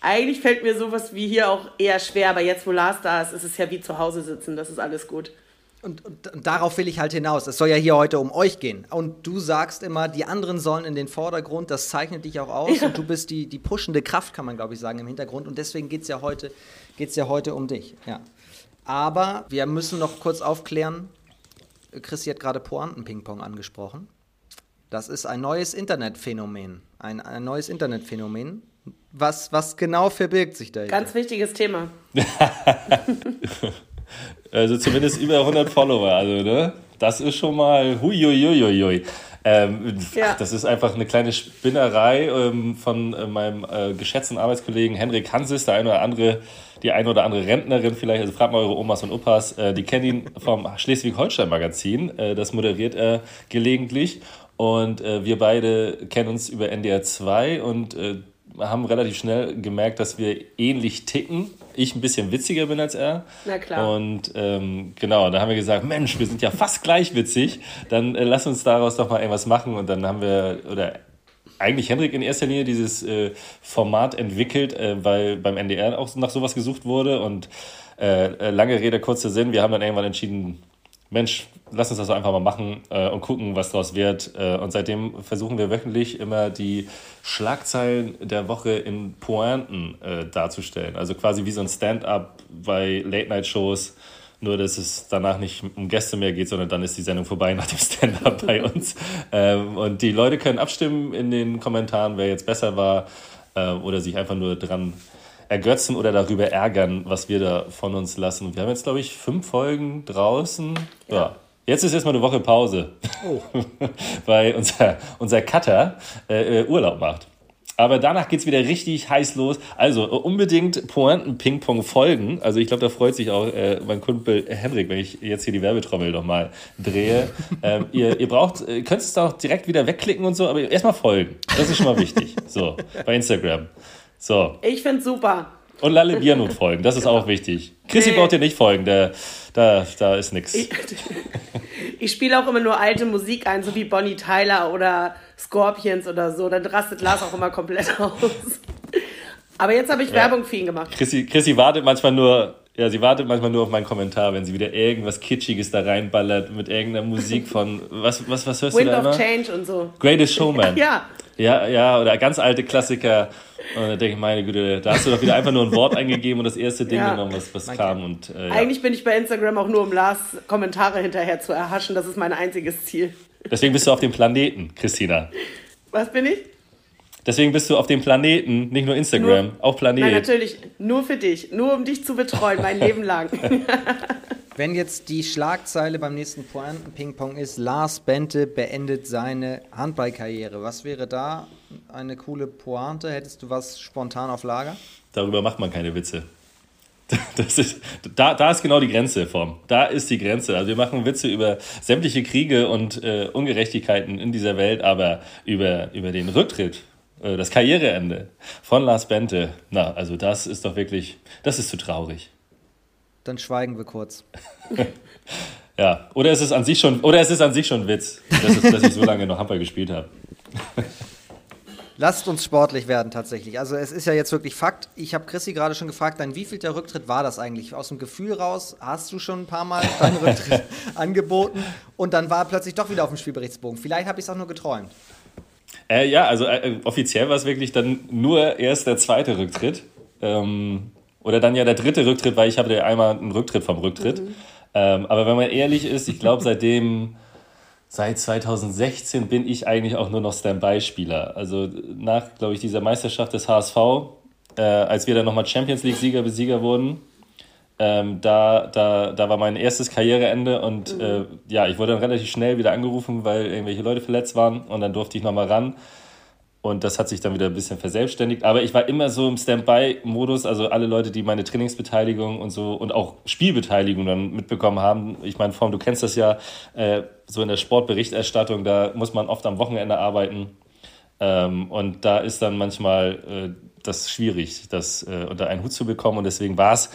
eigentlich fällt mir sowas wie hier auch eher schwer. Aber jetzt, wo Lars da ist, ist es ja wie zu Hause sitzen. Das ist alles gut. Und, und, und, darauf will ich halt hinaus. Es soll ja hier heute um euch gehen. Und du sagst immer, die anderen sollen in den Vordergrund. Das zeichnet dich auch aus. Ja. Und du bist die, die pushende Kraft, kann man, glaube ich, sagen, im Hintergrund. Und deswegen geht es ja heute geht es ja heute um dich. Ja. Aber wir müssen noch kurz aufklären, Christi hat gerade Pointen-Ping-Pong angesprochen. Das ist ein neues Internetphänomen. Ein, ein neues Internetphänomen. Was, was genau verbirgt sich da? Ganz wichtiges Thema. *laughs* also zumindest über 100 Follower, also ne? Das ist schon mal huiuiuiui. Ähm, ja. Das ist einfach eine kleine Spinnerei ähm, von äh, meinem äh, geschätzten Arbeitskollegen Henrik Hansis. Der eine oder andere die eine oder andere Rentnerin vielleicht, also fragt mal eure Omas und Opas, äh, die kennen ihn vom Schleswig-Holstein-Magazin. Äh, das moderiert er gelegentlich. Und äh, wir beide kennen uns über NDR 2 und äh, haben relativ schnell gemerkt, dass wir ähnlich ticken. Ich ein bisschen witziger bin als er. Na klar. Und ähm, genau, da haben wir gesagt, Mensch, wir sind ja fast gleich witzig. Dann äh, lass uns daraus doch mal irgendwas machen. Und dann haben wir, oder eigentlich Henrik in erster Linie dieses äh, Format entwickelt, äh, weil beim NDR auch nach sowas gesucht wurde. Und äh, äh, lange Rede, kurzer Sinn, wir haben dann irgendwann entschieden, Mensch, lass uns das einfach mal machen äh, und gucken, was daraus wird. Äh, und seitdem versuchen wir wöchentlich immer die Schlagzeilen der Woche in Pointen darzustellen. Also quasi wie so ein Stand-up bei Late-Night-Shows. Nur, dass es danach nicht um Gäste mehr geht, sondern dann ist die Sendung vorbei nach dem Stand-up *laughs* bei uns. Ähm, und die Leute können abstimmen in den Kommentaren, wer jetzt besser war äh, oder sich einfach nur dran ergötzen oder darüber ärgern, was wir da von uns lassen. Wir haben jetzt, glaube ich, fünf Folgen draußen. Ja. ja. Jetzt ist erstmal eine Woche Pause, oh. *laughs* weil unser, unser Cutter äh, Urlaub macht. Aber danach geht es wieder richtig heiß los. Also äh, unbedingt Pointen-Ping-Pong folgen. Also ich glaube, da freut sich auch äh, mein Kumpel Henrik, wenn ich jetzt hier die Werbetrommel nochmal drehe. *laughs* ähm, ihr, ihr braucht, ihr könnt es auch direkt wieder wegklicken und so, aber erstmal folgen. Das ist schon mal wichtig. So, bei Instagram. So. Ich finde super. Und Lalle Biernut folgen, das ist genau. auch wichtig. Chrissy nee. braucht dir nicht folgen, der, da, da ist nichts. Ich, *laughs* ich spiele auch immer nur alte Musik ein, so wie Bonnie Tyler oder Scorpions oder so. Dann rastet Lars auch immer komplett aus. Aber jetzt habe ich ja. Werbung für ihn gemacht. Chrissy, Chrissy wartet manchmal nur, ja, sie wartet manchmal nur auf meinen Kommentar, wenn sie wieder irgendwas Kitschiges da reinballert mit irgendeiner Musik von, was, was, was hörst Wind du da of immer? Change und so. Greatest Showman. ja. Ja, ja, oder ganz alte Klassiker. Und da denke ich, meine Güte, da hast du doch wieder einfach nur ein Wort eingegeben und das erste Ding ja. genommen, was, was kam. Und, äh, ja. Eigentlich bin ich bei Instagram auch nur, um Lars Kommentare hinterher zu erhaschen. Das ist mein einziges Ziel. Deswegen bist du auf dem Planeten, Christina. Was bin ich? Deswegen bist du auf dem Planeten, nicht nur Instagram, nur, auch Planet. Nein, natürlich, nur für dich, nur um dich zu betreuen, mein Leben lang. *laughs* Wenn jetzt die Schlagzeile beim nächsten Pointen-Ping-Pong ist, Lars Bente beendet seine Handballkarriere, was wäre da eine coole Pointe? Hättest du was spontan auf Lager? Darüber macht man keine Witze. Das ist, da, da ist genau die Grenze vom. Da ist die Grenze. Also wir machen Witze über sämtliche Kriege und äh, Ungerechtigkeiten in dieser Welt, aber über, über den Rücktritt, äh, das Karriereende von Lars Bente, na, also das ist doch wirklich, das ist zu traurig. Dann schweigen wir kurz. *laughs* ja, oder es ist an sich schon, oder es ist an sich schon ein Witz, dass, es, dass ich so lange noch Handball gespielt habe. *laughs* Lasst uns sportlich werden tatsächlich. Also es ist ja jetzt wirklich Fakt. Ich habe Chrissy gerade schon gefragt, dein wievielter Rücktritt war das eigentlich? Aus dem Gefühl raus hast du schon ein paar Mal *laughs* deinen Rücktritt angeboten und dann war er plötzlich doch wieder auf dem Spielberichtsbogen. Vielleicht habe ich es auch nur geträumt. Äh, ja, also äh, offiziell war es wirklich dann nur erst der zweite Rücktritt. Ähm, oder dann ja der dritte Rücktritt, weil ich habe ja einmal einen Rücktritt vom Rücktritt. Mhm. Ähm, aber wenn man ehrlich ist, ich glaube, seitdem, seit 2016 bin ich eigentlich auch nur noch Standby-Spieler. Also nach, glaube ich, dieser Meisterschaft des HSV, äh, als wir dann nochmal Champions League-Sieger Besieger wurden, ähm, da, da, da war mein erstes Karriereende und mhm. äh, ja, ich wurde dann relativ schnell wieder angerufen, weil irgendwelche Leute verletzt waren und dann durfte ich nochmal ran. Und das hat sich dann wieder ein bisschen verselbstständigt. Aber ich war immer so im Standby-Modus. Also alle Leute, die meine Trainingsbeteiligung und so und auch Spielbeteiligung dann mitbekommen haben. Ich meine, Form, du kennst das ja, äh, so in der Sportberichterstattung, da muss man oft am Wochenende arbeiten. Ähm, und da ist dann manchmal äh, das schwierig, das äh, unter einen Hut zu bekommen. Und deswegen war es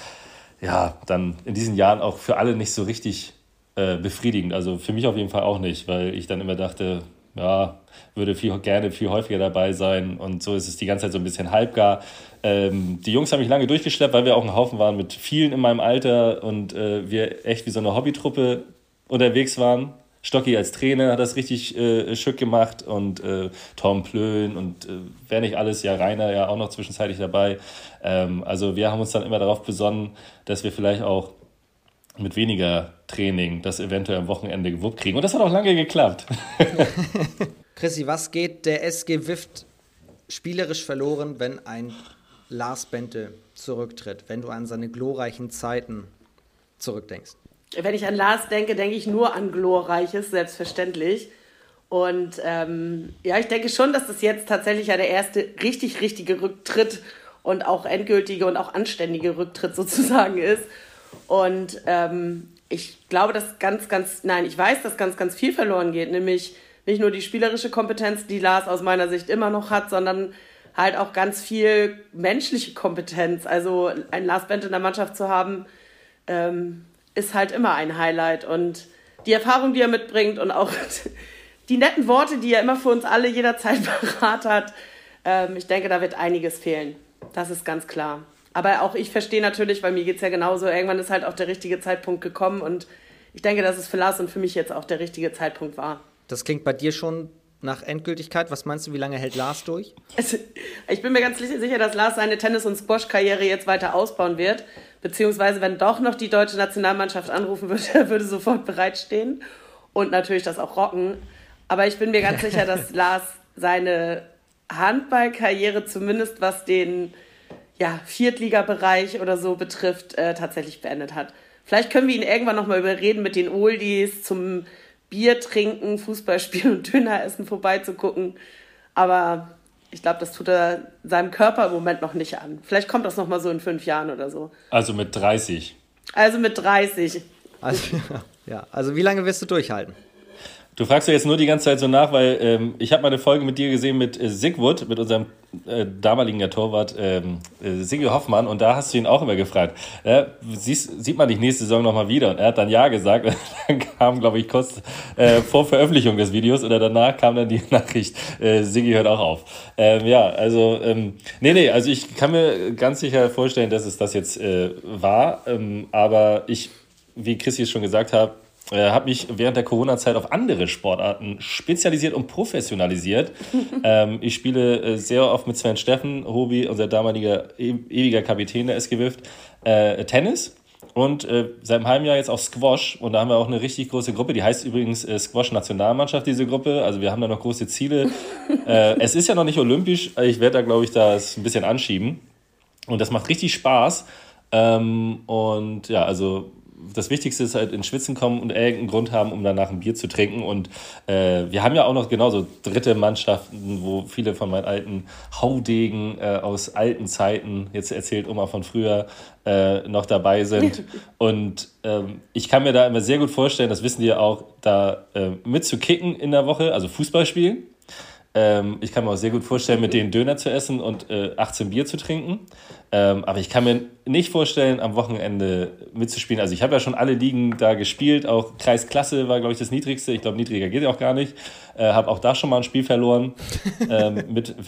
ja dann in diesen Jahren auch für alle nicht so richtig äh, befriedigend. Also für mich auf jeden Fall auch nicht, weil ich dann immer dachte, ja, würde viel, gerne viel häufiger dabei sein. Und so ist es die ganze Zeit so ein bisschen halbgar. Ähm, die Jungs haben mich lange durchgeschleppt, weil wir auch ein Haufen waren mit vielen in meinem Alter und äh, wir echt wie so eine Hobbytruppe unterwegs waren. Stocki als Trainer hat das richtig äh, schick gemacht und äh, Tom Plön und äh, wer nicht alles, ja Rainer ja auch noch zwischenzeitlich dabei. Ähm, also wir haben uns dann immer darauf besonnen, dass wir vielleicht auch mit weniger Training das eventuell am Wochenende gewuppt kriegen. Und das hat auch lange geklappt. *laughs* Chrissy, was geht der SG Wift spielerisch verloren, wenn ein Lars Bente zurücktritt, wenn du an seine glorreichen Zeiten zurückdenkst? Wenn ich an Lars denke, denke ich nur an glorreiches, selbstverständlich. Und ähm, ja, ich denke schon, dass das jetzt tatsächlich ja der erste richtig, richtige Rücktritt und auch endgültige und auch anständige Rücktritt sozusagen ist. Und ähm, ich glaube, dass ganz, ganz, nein, ich weiß, dass ganz, ganz viel verloren geht, nämlich nicht nur die spielerische Kompetenz, die Lars aus meiner Sicht immer noch hat, sondern halt auch ganz viel menschliche Kompetenz. Also ein Lars Bent in der Mannschaft zu haben, ähm, ist halt immer ein Highlight. Und die Erfahrung, die er mitbringt und auch *laughs* die netten Worte, die er immer für uns alle jederzeit *laughs* parat hat, ähm, ich denke, da wird einiges fehlen. Das ist ganz klar. Aber auch ich verstehe natürlich, weil mir geht es ja genauso, irgendwann ist halt auch der richtige Zeitpunkt gekommen und ich denke, dass es für Lars und für mich jetzt auch der richtige Zeitpunkt war. Das klingt bei dir schon nach Endgültigkeit. Was meinst du, wie lange hält Lars durch? Also, ich bin mir ganz sicher, dass Lars seine Tennis- und Squash-Karriere jetzt weiter ausbauen wird. Beziehungsweise, wenn doch noch die deutsche Nationalmannschaft anrufen würde, er *laughs* würde sofort bereitstehen. Und natürlich das auch rocken. Aber ich bin mir ganz sicher, dass *laughs* Lars seine Handballkarriere zumindest was den ja, Viertligabereich oder so betrifft, äh, tatsächlich beendet hat. Vielleicht können wir ihn irgendwann nochmal überreden, mit den Oldies zum Bier trinken, Fußball spielen und Döner essen vorbeizugucken. Aber ich glaube, das tut er seinem Körper im Moment noch nicht an. Vielleicht kommt das nochmal so in fünf Jahren oder so. Also mit 30. Also mit 30. Also, *laughs* ja, also wie lange wirst du durchhalten? Du fragst ja jetzt nur die ganze Zeit so nach, weil ähm, ich habe mal eine Folge mit dir gesehen mit äh, Sigwood, mit unserem äh, damaligen ja, Torwart ähm, äh, Sigi Hoffmann und da hast du ihn auch immer gefragt, äh, siehst, sieht man dich nächste Saison nochmal wieder? Und er hat dann Ja gesagt *laughs* und dann kam, glaube ich, kurz äh, vor Veröffentlichung des Videos oder danach kam dann die *laughs* Nachricht, äh, Sigi hört auch auf. Ähm, ja, also, ähm, nee, nee, also ich kann mir ganz sicher vorstellen, dass es das jetzt äh, war, ähm, aber ich, wie Christi es schon gesagt hat, äh, habe mich während der Corona-Zeit auf andere Sportarten spezialisiert und professionalisiert. *laughs* ähm, ich spiele äh, sehr oft mit Sven Steffen, Hobi, unser damaliger e ewiger Kapitän der SG Wift, äh, Tennis. Und äh, seit einem halben Jahr jetzt auch Squash. Und da haben wir auch eine richtig große Gruppe. Die heißt übrigens äh, Squash-Nationalmannschaft, diese Gruppe. Also wir haben da noch große Ziele. *laughs* äh, es ist ja noch nicht olympisch. Ich werde da, glaube ich, das ein bisschen anschieben. Und das macht richtig Spaß. Ähm, und ja, also das Wichtigste ist halt ins Schwitzen kommen und irgendeinen Grund haben, um danach ein Bier zu trinken. Und äh, wir haben ja auch noch genauso dritte Mannschaften, wo viele von meinen alten Haudegen äh, aus alten Zeiten, jetzt erzählt Oma von früher, äh, noch dabei sind. *laughs* Und ähm, ich kann mir da immer sehr gut vorstellen, das wissen die ja auch, da äh, mitzukicken in der Woche, also Fußball spielen. Ähm, ich kann mir auch sehr gut vorstellen, mit denen Döner zu essen und äh, 18 Bier zu trinken. Ähm, aber ich kann mir nicht vorstellen, am Wochenende mitzuspielen. Also ich habe ja schon alle Ligen da gespielt. Auch Kreisklasse war, glaube ich, das niedrigste. Ich glaube, niedriger geht ja auch gar nicht. Äh, habe auch da schon mal ein Spiel verloren. ähm, mit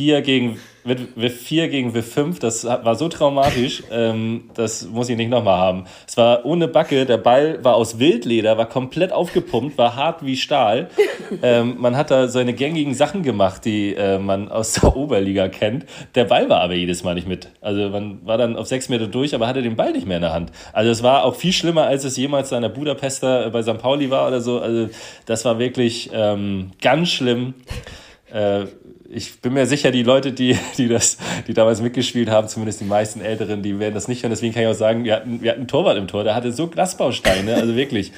4 gegen mit WIF 4 gegen WIF 5, das war so traumatisch, *laughs* ähm, das muss ich nicht nochmal haben. Es war ohne Backe, der Ball war aus Wildleder, war komplett aufgepumpt, war hart wie Stahl. Ähm, man hat da seine gängigen Sachen gemacht, die äh, man aus der Oberliga kennt. Der Ball war aber jedes Mal nicht mit. Also man war dann auf sechs Meter durch, aber hatte den Ball nicht mehr in der Hand. Also es war auch viel schlimmer, als es jemals in der Budapester bei St. Pauli war oder so. Also das war wirklich ähm, ganz schlimm. Äh, ich bin mir sicher, die Leute, die, die das, die damals mitgespielt haben, zumindest die meisten Älteren, die werden das nicht hören. Deswegen kann ich auch sagen, wir hatten, wir hatten einen Torwart im Tor, der hatte so Glasbausteine, also wirklich,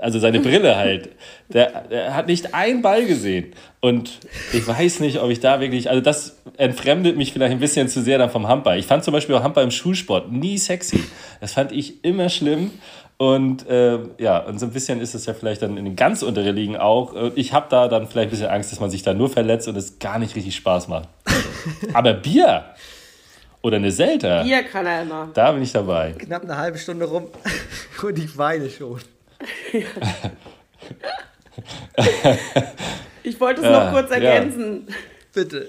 also seine Brille halt. Der, der hat nicht einen Ball gesehen. Und ich weiß nicht, ob ich da wirklich, also das entfremdet mich vielleicht ein bisschen zu sehr dann vom Handball. Ich fand zum Beispiel auch Handball im Schulsport nie sexy. Das fand ich immer schlimm. Und äh, ja, und so ein bisschen ist es ja vielleicht dann in den ganz unteren Ligen auch. Ich habe da dann vielleicht ein bisschen Angst, dass man sich da nur verletzt und es gar nicht richtig Spaß macht. *laughs* Aber Bier oder eine Selter. Bier kann er immer. Da bin ich dabei. Knapp eine halbe Stunde rum *laughs* und ich weine schon. *laughs* ich wollte es noch kurz ergänzen. Ja. Bitte.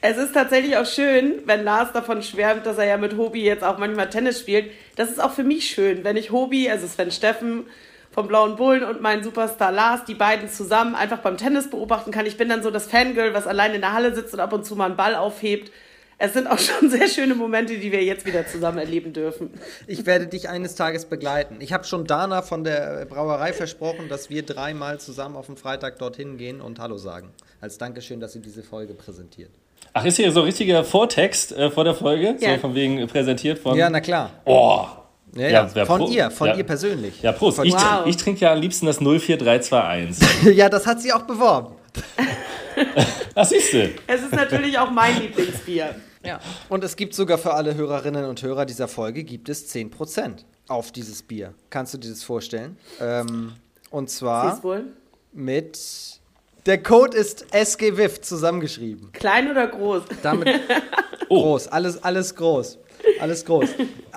Es ist tatsächlich auch schön, wenn Lars davon schwärmt, dass er ja mit Hobi jetzt auch manchmal Tennis spielt. Das ist auch für mich schön, wenn ich Hobi, also Sven Steffen vom Blauen Bullen und mein Superstar Lars, die beiden zusammen einfach beim Tennis beobachten kann. Ich bin dann so das Fangirl, was allein in der Halle sitzt und ab und zu mal einen Ball aufhebt. Es sind auch schon sehr schöne Momente, die wir jetzt wieder zusammen erleben dürfen. Ich werde dich eines Tages begleiten. Ich habe schon Dana von der Brauerei versprochen, dass wir dreimal zusammen auf dem Freitag dorthin gehen und Hallo sagen. Als Dankeschön, dass sie diese Folge präsentiert. Ach, ist hier so ein richtiger Vortext äh, vor der Folge? Ja. So von wegen präsentiert von. Ja, na klar. Oh! Ja, ja. ja von ihr, von ihr persönlich. Ja, Prost. Ich, wow. ich trinke ja am liebsten das 04321. *laughs* ja, das hat sie auch beworben. *laughs* Was siehst du? Es ist natürlich auch mein Lieblingsbier. Ja. Und es gibt sogar für alle Hörerinnen und Hörer dieser Folge gibt es 10% auf dieses Bier. Kannst du dir das vorstellen? Ähm, und zwar mit der Code ist SGWIF zusammengeschrieben. Klein oder groß? Damit oh. *laughs* groß, alles, alles groß. Alles groß.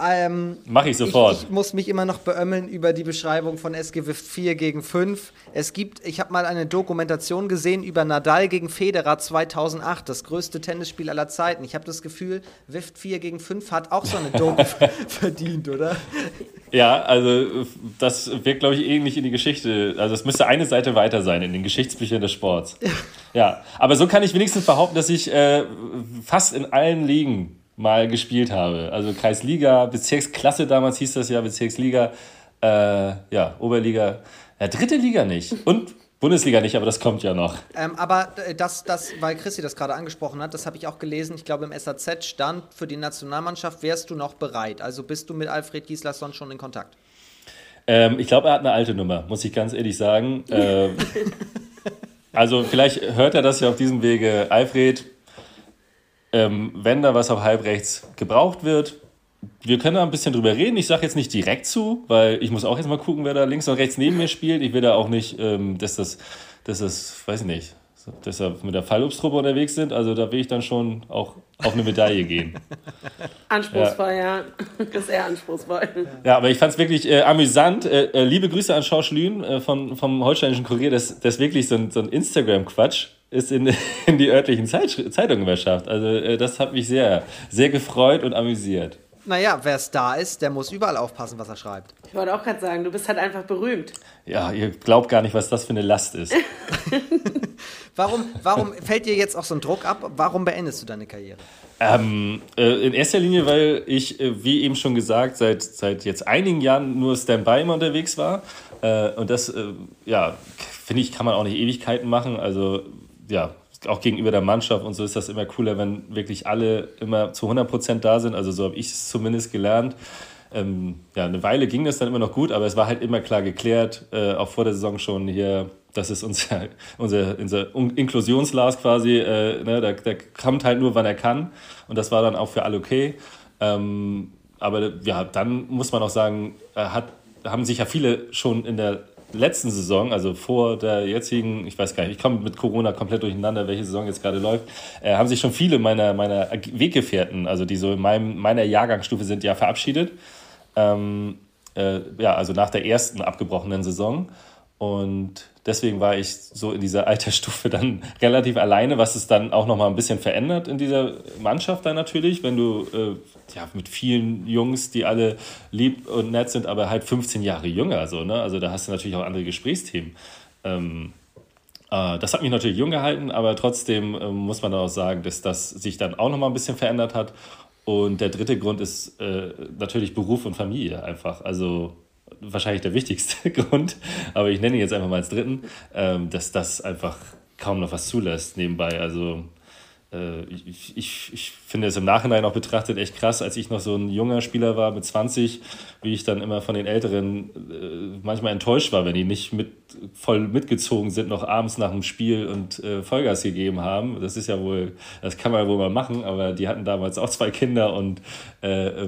Ähm, Mach ich sofort. Ich, ich, muss mich immer noch beömmeln über die Beschreibung von SGW 4 gegen 5. Es gibt, ich habe mal eine Dokumentation gesehen über Nadal gegen Federer 2008, das größte Tennisspiel aller Zeiten. Ich habe das Gefühl, WIFT 4 gegen 5 hat auch so eine Doku *laughs* verdient, oder? Ja, also das wirkt, glaube ich, ähnlich in die Geschichte. Also es müsste eine Seite weiter sein in den Geschichtsbüchern des Sports. *laughs* Ja, aber so kann ich wenigstens behaupten, dass ich äh, fast in allen Ligen mal gespielt habe. Also Kreisliga, Bezirksklasse damals hieß das ja, Bezirksliga, äh, ja, Oberliga, ja, dritte Liga nicht. Und Bundesliga nicht, aber das kommt ja noch. Ähm, aber äh, das, das, weil Christi das gerade angesprochen hat, das habe ich auch gelesen. Ich glaube, im SAZ stand für die Nationalmannschaft, wärst du noch bereit? Also bist du mit Alfred Gislason schon in Kontakt? Ähm, ich glaube, er hat eine alte Nummer, muss ich ganz ehrlich sagen. Ähm, *laughs* also, vielleicht hört er das ja auf diesem Wege. Alfred, ähm, wenn da was auf halbrechts gebraucht wird, wir können da ein bisschen drüber reden. Ich sage jetzt nicht direkt zu, weil ich muss auch jetzt mal gucken, wer da links und rechts neben mir spielt. Ich will da auch nicht, ähm, dass das, dass das, weiß ich nicht, dass wir mit der Fallobstruppe unterwegs sind. Also da will ich dann schon auch auf eine Medaille gehen. *laughs* Anspruchsvoll, ja. ja. Das *laughs* ist eher anspruchsvoll. Ja, aber ich fand es wirklich äh, amüsant. Äh, äh, liebe Grüße an Schorsch Lühn äh, vom, vom Holsteinischen Kurier. Das, das ist wirklich so ein, so ein Instagram-Quatsch ist in, *laughs* in die örtlichen Zeit, Zeitungen überschafft. Also äh, das hat mich sehr, sehr gefreut und amüsiert. Naja, wer es da ist, der muss überall aufpassen, was er schreibt. Ich wollte auch gerade sagen, du bist halt einfach berühmt. Ja, ihr glaubt gar nicht, was das für eine Last ist. *laughs* warum, warum fällt dir jetzt auch so ein Druck ab? Warum beendest du deine Karriere? Ähm, äh, in erster Linie, weil ich, äh, wie eben schon gesagt, seit, seit jetzt einigen Jahren nur Standby immer unterwegs war. Äh, und das, äh, ja, finde ich, kann man auch nicht Ewigkeiten machen. Also ja, auch gegenüber der Mannschaft und so ist das immer cooler, wenn wirklich alle immer zu 100 Prozent da sind. Also so habe ich es zumindest gelernt. Ähm, ja, eine Weile ging das dann immer noch gut, aber es war halt immer klar geklärt, äh, auch vor der Saison schon hier, das ist *laughs* unser, unser, unser Inklusionslas quasi, äh, ne, der, der kommt halt nur, wann er kann und das war dann auch für alle okay. Ähm, aber ja, dann muss man auch sagen, hat, haben sich ja viele schon in der letzten Saison, also vor der jetzigen, ich weiß gar nicht, ich komme mit Corona komplett durcheinander, welche Saison jetzt gerade läuft, äh, haben sich schon viele meiner, meiner Weggefährten, also die so in meinem, meiner Jahrgangsstufe sind, ja verabschiedet. Ähm, äh, ja, also nach der ersten abgebrochenen Saison. Und deswegen war ich so in dieser *laughs* Altersstufe dann relativ alleine, was es dann auch nochmal ein bisschen verändert in dieser Mannschaft dann natürlich, wenn du äh, ja, mit vielen Jungs, die alle lieb und nett sind, aber halt 15 Jahre jünger, so, ne? also da hast du natürlich auch andere Gesprächsthemen. Ähm, äh, das hat mich natürlich jung gehalten, aber trotzdem äh, muss man auch sagen, dass das sich dann auch nochmal ein bisschen verändert hat. Und der dritte Grund ist äh, natürlich Beruf und Familie einfach. Also wahrscheinlich der wichtigste *laughs* Grund, aber ich nenne ihn jetzt einfach mal als dritten, ähm, dass das einfach kaum noch was zulässt nebenbei. Also äh, ich, ich, ich finde es im Nachhinein auch betrachtet echt krass, als ich noch so ein junger Spieler war mit 20, wie ich dann immer von den Älteren äh, manchmal enttäuscht war, wenn die nicht mit, voll mitgezogen sind, noch abends nach dem Spiel und äh, Vollgas gegeben haben. Das ist ja wohl, das kann man ja wohl mal machen, aber die hatten damals auch zwei Kinder und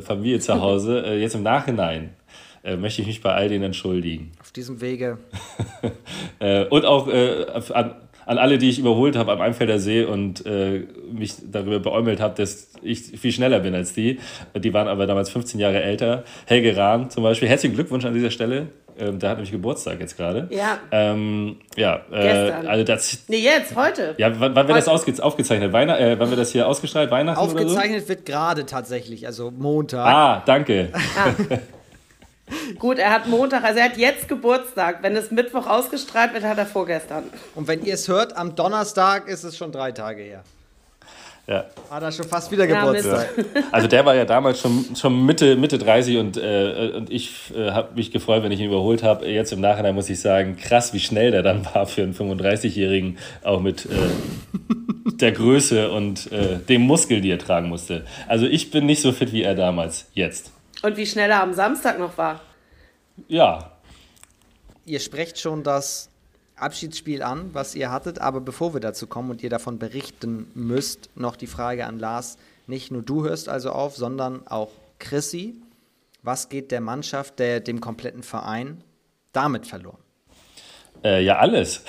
Familie zu *laughs* Hause. Jetzt im Nachhinein äh, möchte ich mich bei all denen entschuldigen. Auf diesem Wege. *laughs* äh, und auch äh, an, an alle, die ich überholt habe am Einfelder See und äh, mich darüber beäumelt habe, dass ich viel schneller bin als die. Die waren aber damals 15 Jahre älter. Helge Rahn zum Beispiel. Herzlichen Glückwunsch an dieser Stelle. Ähm, der hat nämlich Geburtstag jetzt gerade. Ja. Ähm, ja. Äh, also das. Nee, jetzt, heute. Ja, wann, wann wird das ausge aufgezeichnet? Weihnacht, äh, wann wird das hier ausgestrahlt? Weihnachten Aufgezeichnet so? wird gerade tatsächlich, also Montag. Ah, danke. Ah. *laughs* Gut, er hat Montag, also er hat jetzt Geburtstag. Wenn es Mittwoch ausgestrahlt wird, hat er vorgestern. Und wenn ihr es hört, am Donnerstag ist es schon drei Tage her. Ja. Hat er schon fast wieder Geburtstag. Ja. Also der war ja damals schon, schon Mitte, Mitte 30 und, äh, und ich äh, habe mich gefreut, wenn ich ihn überholt habe. Jetzt im Nachhinein muss ich sagen, krass, wie schnell der dann war für einen 35-Jährigen, auch mit äh, der Größe und äh, dem Muskel, die er tragen musste. Also ich bin nicht so fit wie er damals, jetzt. Und wie schnell er am Samstag noch war. Ja. Ihr sprecht schon das Abschiedsspiel an, was ihr hattet, aber bevor wir dazu kommen und ihr davon berichten müsst, noch die Frage an Lars. Nicht nur du hörst also auf, sondern auch Chrissy. Was geht der Mannschaft, der, dem kompletten Verein damit verloren? Äh, ja, alles.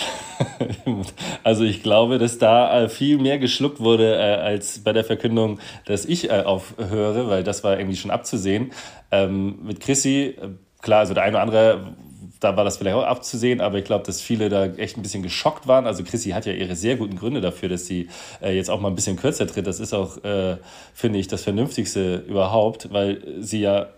*laughs* also ich glaube, dass da äh, viel mehr geschluckt wurde äh, als bei der Verkündung, dass ich äh, aufhöre, weil das war irgendwie schon abzusehen. Ähm, mit Chrissy, äh, klar, also der eine oder andere, da war das vielleicht auch abzusehen, aber ich glaube, dass viele da echt ein bisschen geschockt waren. Also Chrissy hat ja ihre sehr guten Gründe dafür, dass sie äh, jetzt auch mal ein bisschen kürzer tritt. Das ist auch, finde ich, das Vernünftigste überhaupt, weil sie ja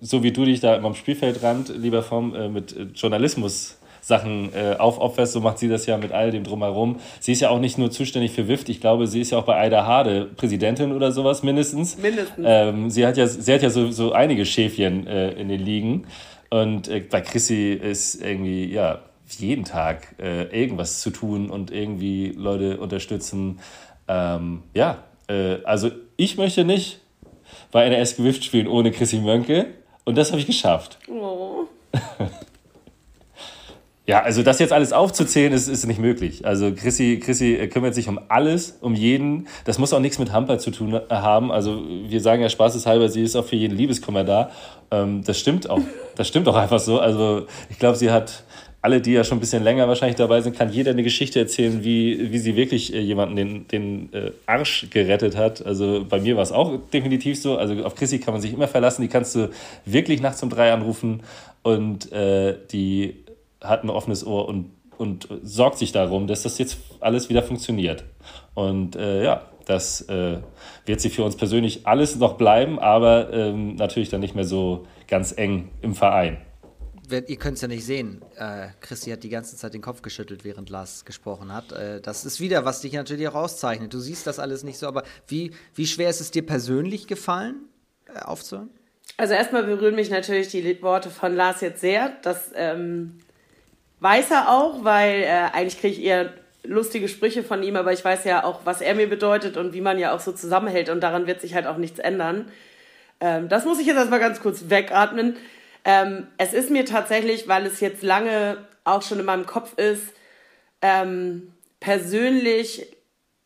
so wie du dich da immer am Spielfeldrand, lieber äh, mit Journalismus Sachen äh, aufopferst, so macht sie das ja mit all dem drumherum. Sie ist ja auch nicht nur zuständig für WIFT, ich glaube, sie ist ja auch bei Aida Hade Präsidentin oder sowas mindestens. Mindestens. Ähm, sie hat ja, sie hat ja so, so einige Schäfchen äh, in den Ligen. Und äh, bei Chrissy ist irgendwie, ja, jeden Tag äh, irgendwas zu tun und irgendwie Leute unterstützen. Ähm, ja, äh, also ich möchte nicht bei einer SGWIFT spielen ohne Chrissy Mönke. Und das habe ich geschafft. Oh. *laughs* Ja, also das jetzt alles aufzuzählen, ist, ist nicht möglich. Also Chrissy, Chrissy kümmert sich um alles, um jeden. Das muss auch nichts mit Hamper zu tun haben. Also wir sagen ja spaßeshalber, sie ist auch für jeden Liebeskummer da. Ähm, das stimmt auch. Das stimmt auch einfach so. Also ich glaube, sie hat alle, die ja schon ein bisschen länger wahrscheinlich dabei sind, kann jeder eine Geschichte erzählen, wie, wie sie wirklich äh, jemanden den, den äh, Arsch gerettet hat. Also bei mir war es auch definitiv so. Also auf Chrissy kann man sich immer verlassen. Die kannst du wirklich nachts um drei anrufen und äh, die hat ein offenes Ohr und, und sorgt sich darum, dass das jetzt alles wieder funktioniert. Und äh, ja, das äh, wird sie für uns persönlich alles noch bleiben, aber ähm, natürlich dann nicht mehr so ganz eng im Verein. Ihr könnt es ja nicht sehen. Äh, Christi hat die ganze Zeit den Kopf geschüttelt, während Lars gesprochen hat. Äh, das ist wieder, was dich natürlich auch auszeichnet. Du siehst das alles nicht so, aber wie, wie schwer ist es dir persönlich gefallen, äh, aufzuhören? Also erstmal berühren mich natürlich die Worte von Lars jetzt sehr. Das ähm, weiß er auch, weil äh, eigentlich kriege ich eher lustige Sprüche von ihm, aber ich weiß ja auch, was er mir bedeutet und wie man ja auch so zusammenhält und daran wird sich halt auch nichts ändern. Ähm, das muss ich jetzt erstmal ganz kurz wegatmen. Ähm, es ist mir tatsächlich, weil es jetzt lange auch schon in meinem Kopf ist, ähm, persönlich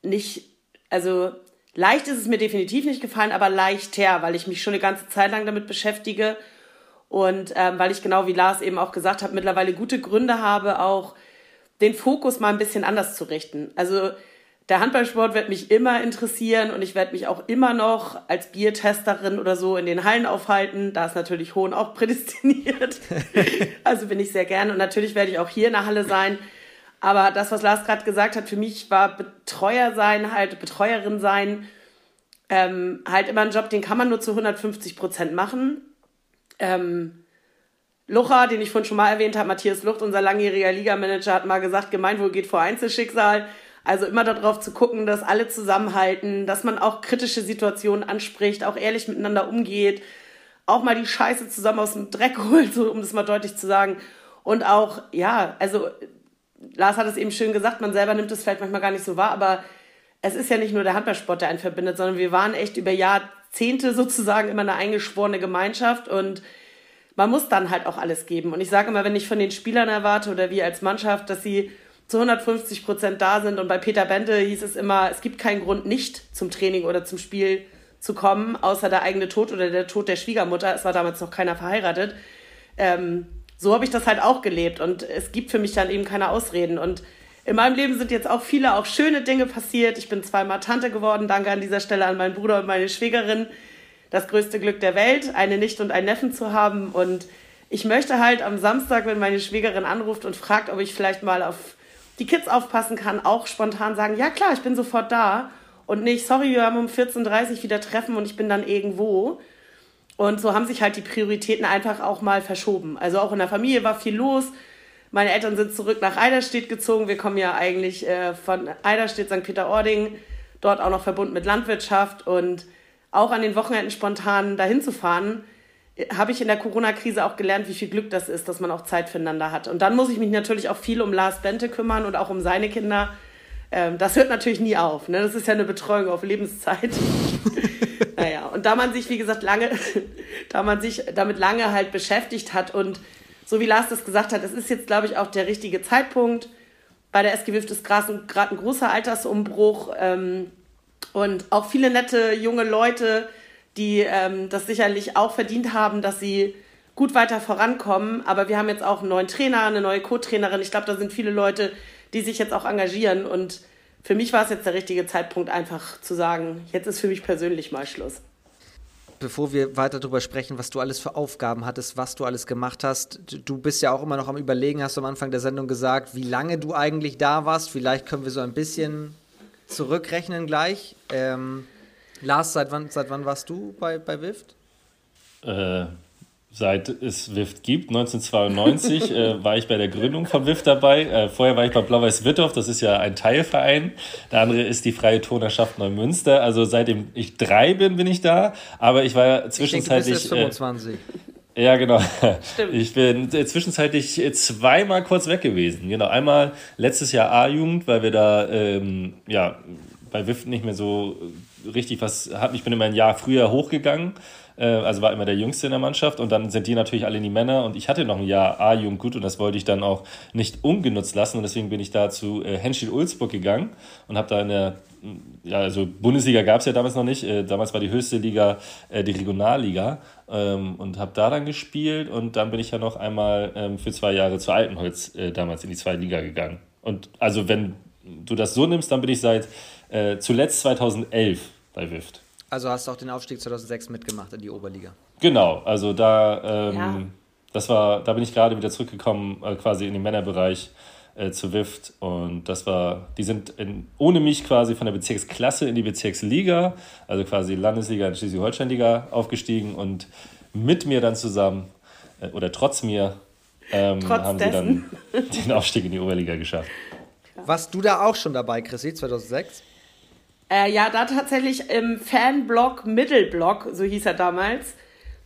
nicht, also leicht ist es mir definitiv nicht gefallen, aber leichter, weil ich mich schon eine ganze Zeit lang damit beschäftige und ähm, weil ich genau wie Lars eben auch gesagt hat, mittlerweile gute Gründe habe, auch den Fokus mal ein bisschen anders zu richten. Also der Handballsport wird mich immer interessieren und ich werde mich auch immer noch als Biertesterin oder so in den Hallen aufhalten. Da ist natürlich Hohn auch *laughs* prädestiniert. *laughs* also bin ich sehr gern und natürlich werde ich auch hier in der Halle sein. Aber das, was Lars gerade gesagt hat, für mich war Betreuer sein, halt Betreuerin sein, ähm, halt immer ein Job, den kann man nur zu 150 Prozent machen. Ähm, Lucha, den ich vorhin schon mal erwähnt habe, Matthias Lucht, unser langjähriger Ligamanager, hat mal gesagt, Gemeinwohl geht vor Einzelschicksal. Also immer darauf zu gucken, dass alle zusammenhalten, dass man auch kritische Situationen anspricht, auch ehrlich miteinander umgeht, auch mal die Scheiße zusammen aus dem Dreck *laughs* holt, so, um das mal deutlich zu sagen. Und auch, ja, also Lars hat es eben schön gesagt, man selber nimmt es vielleicht manchmal gar nicht so wahr, aber es ist ja nicht nur der Handballsport, der einen verbindet, sondern wir waren echt über Jahrzehnte sozusagen immer eine eingeschworene Gemeinschaft und man muss dann halt auch alles geben. Und ich sage immer, wenn ich von den Spielern erwarte oder wir als Mannschaft, dass sie zu 150 Prozent da sind und bei Peter Bente hieß es immer, es gibt keinen Grund, nicht zum Training oder zum Spiel zu kommen, außer der eigene Tod oder der Tod der Schwiegermutter. Es war damals noch keiner verheiratet. Ähm, so habe ich das halt auch gelebt und es gibt für mich dann eben keine Ausreden. Und in meinem Leben sind jetzt auch viele auch schöne Dinge passiert. Ich bin zweimal Tante geworden. Danke an dieser Stelle an meinen Bruder und meine Schwägerin. Das größte Glück der Welt, eine Nichte und einen Neffen zu haben. Und ich möchte halt am Samstag, wenn meine Schwägerin anruft und fragt, ob ich vielleicht mal auf die Kids aufpassen kann, auch spontan sagen, ja klar, ich bin sofort da. Und nicht, sorry, wir haben um 14.30 Uhr wieder Treffen und ich bin dann irgendwo. Und so haben sich halt die Prioritäten einfach auch mal verschoben. Also auch in der Familie war viel los. Meine Eltern sind zurück nach Eiderstedt gezogen. Wir kommen ja eigentlich äh, von Eiderstedt, St. Peter-Ording, dort auch noch verbunden mit Landwirtschaft und auch an den Wochenenden spontan dahin zu fahren, habe ich in der Corona-Krise auch gelernt, wie viel Glück das ist, dass man auch Zeit füreinander hat. Und dann muss ich mich natürlich auch viel um Lars Bente kümmern und auch um seine Kinder. Ähm, das hört natürlich nie auf. Ne? Das ist ja eine Betreuung auf Lebenszeit. *laughs* naja, und da man sich, wie gesagt, lange, *laughs* da man sich damit lange halt beschäftigt hat und so wie Lars das gesagt hat, es ist jetzt, glaube ich, auch der richtige Zeitpunkt. Bei der SG Wift ist gerade ein, großer Altersumbruch. Ähm, Und auch viele nette junge Leute, die ähm, das sicherlich auch verdient haben, dass sie gut weiter vorankommen. Aber wir haben jetzt auch einen neuen Trainer, eine neue Co-Trainerin. Ich glaube, da sind viele Leute, die sich jetzt auch engagieren. Und für mich war es jetzt der richtige Zeitpunkt, einfach zu sagen, jetzt ist für mich persönlich mal Schluss. Bevor wir weiter darüber sprechen, was du alles für Aufgaben hattest, was du alles gemacht hast, du bist ja auch immer noch am Überlegen, hast du am Anfang der Sendung gesagt, wie lange du eigentlich da warst. Vielleicht können wir so ein bisschen zurückrechnen gleich. Ähm, Lars, seit wann, seit wann warst du bei, bei WIFT? Äh, seit es WIFT gibt, 1992, äh, war ich bei der Gründung von WIFT dabei. Äh, vorher war ich bei Blau-Weiß Wittorf, das ist ja ein Teilverein. Der andere ist die Freie Turnerschaft Neumünster. Also seitdem ich drei bin, bin ich da. Aber ich war zwischenzeitlich. Ich denke, du bist 25. Äh, ja, genau. Stimmt. Ich bin äh, zwischenzeitlich zweimal kurz weg gewesen. Genau, einmal letztes Jahr A-Jugend, weil wir da ähm, ja, bei WIFT nicht mehr so richtig was hatten. Ich bin immer ein Jahr früher hochgegangen äh, also war immer der Jüngste in der Mannschaft und dann sind die natürlich alle in die Männer und ich hatte noch ein Jahr A-Jugend gut und das wollte ich dann auch nicht ungenutzt lassen und deswegen bin ich da zu äh, Henschel-Ulzburg gegangen und habe da in der ja, also Bundesliga gab es ja damals noch nicht. Äh, damals war die höchste Liga äh, die Regionalliga ähm, und habe da dann gespielt und dann bin ich ja noch einmal ähm, für zwei Jahre zu Altenholz äh, damals in die zweite Liga gegangen. Und also wenn du das so nimmst, dann bin ich seit äh, zuletzt 2011 bei WIFT. Also hast du auch den Aufstieg 2006 mitgemacht in die Oberliga. Genau, also da, ähm, ja. das war, da bin ich gerade wieder zurückgekommen, äh, quasi in den Männerbereich äh, zu WIFT und das war, die sind in, ohne mich quasi von der Bezirksklasse in die Bezirksliga, also quasi Landesliga und Schleswig-Holstein-Liga aufgestiegen und mit mir dann zusammen äh, oder trotz mir ähm, trotz haben dessen. sie *laughs* dann den Aufstieg in die Oberliga geschafft. Warst du da auch schon dabei, Chrissy, 2006? Äh, ja, da tatsächlich im Fanblock Mittelblock, so hieß er damals,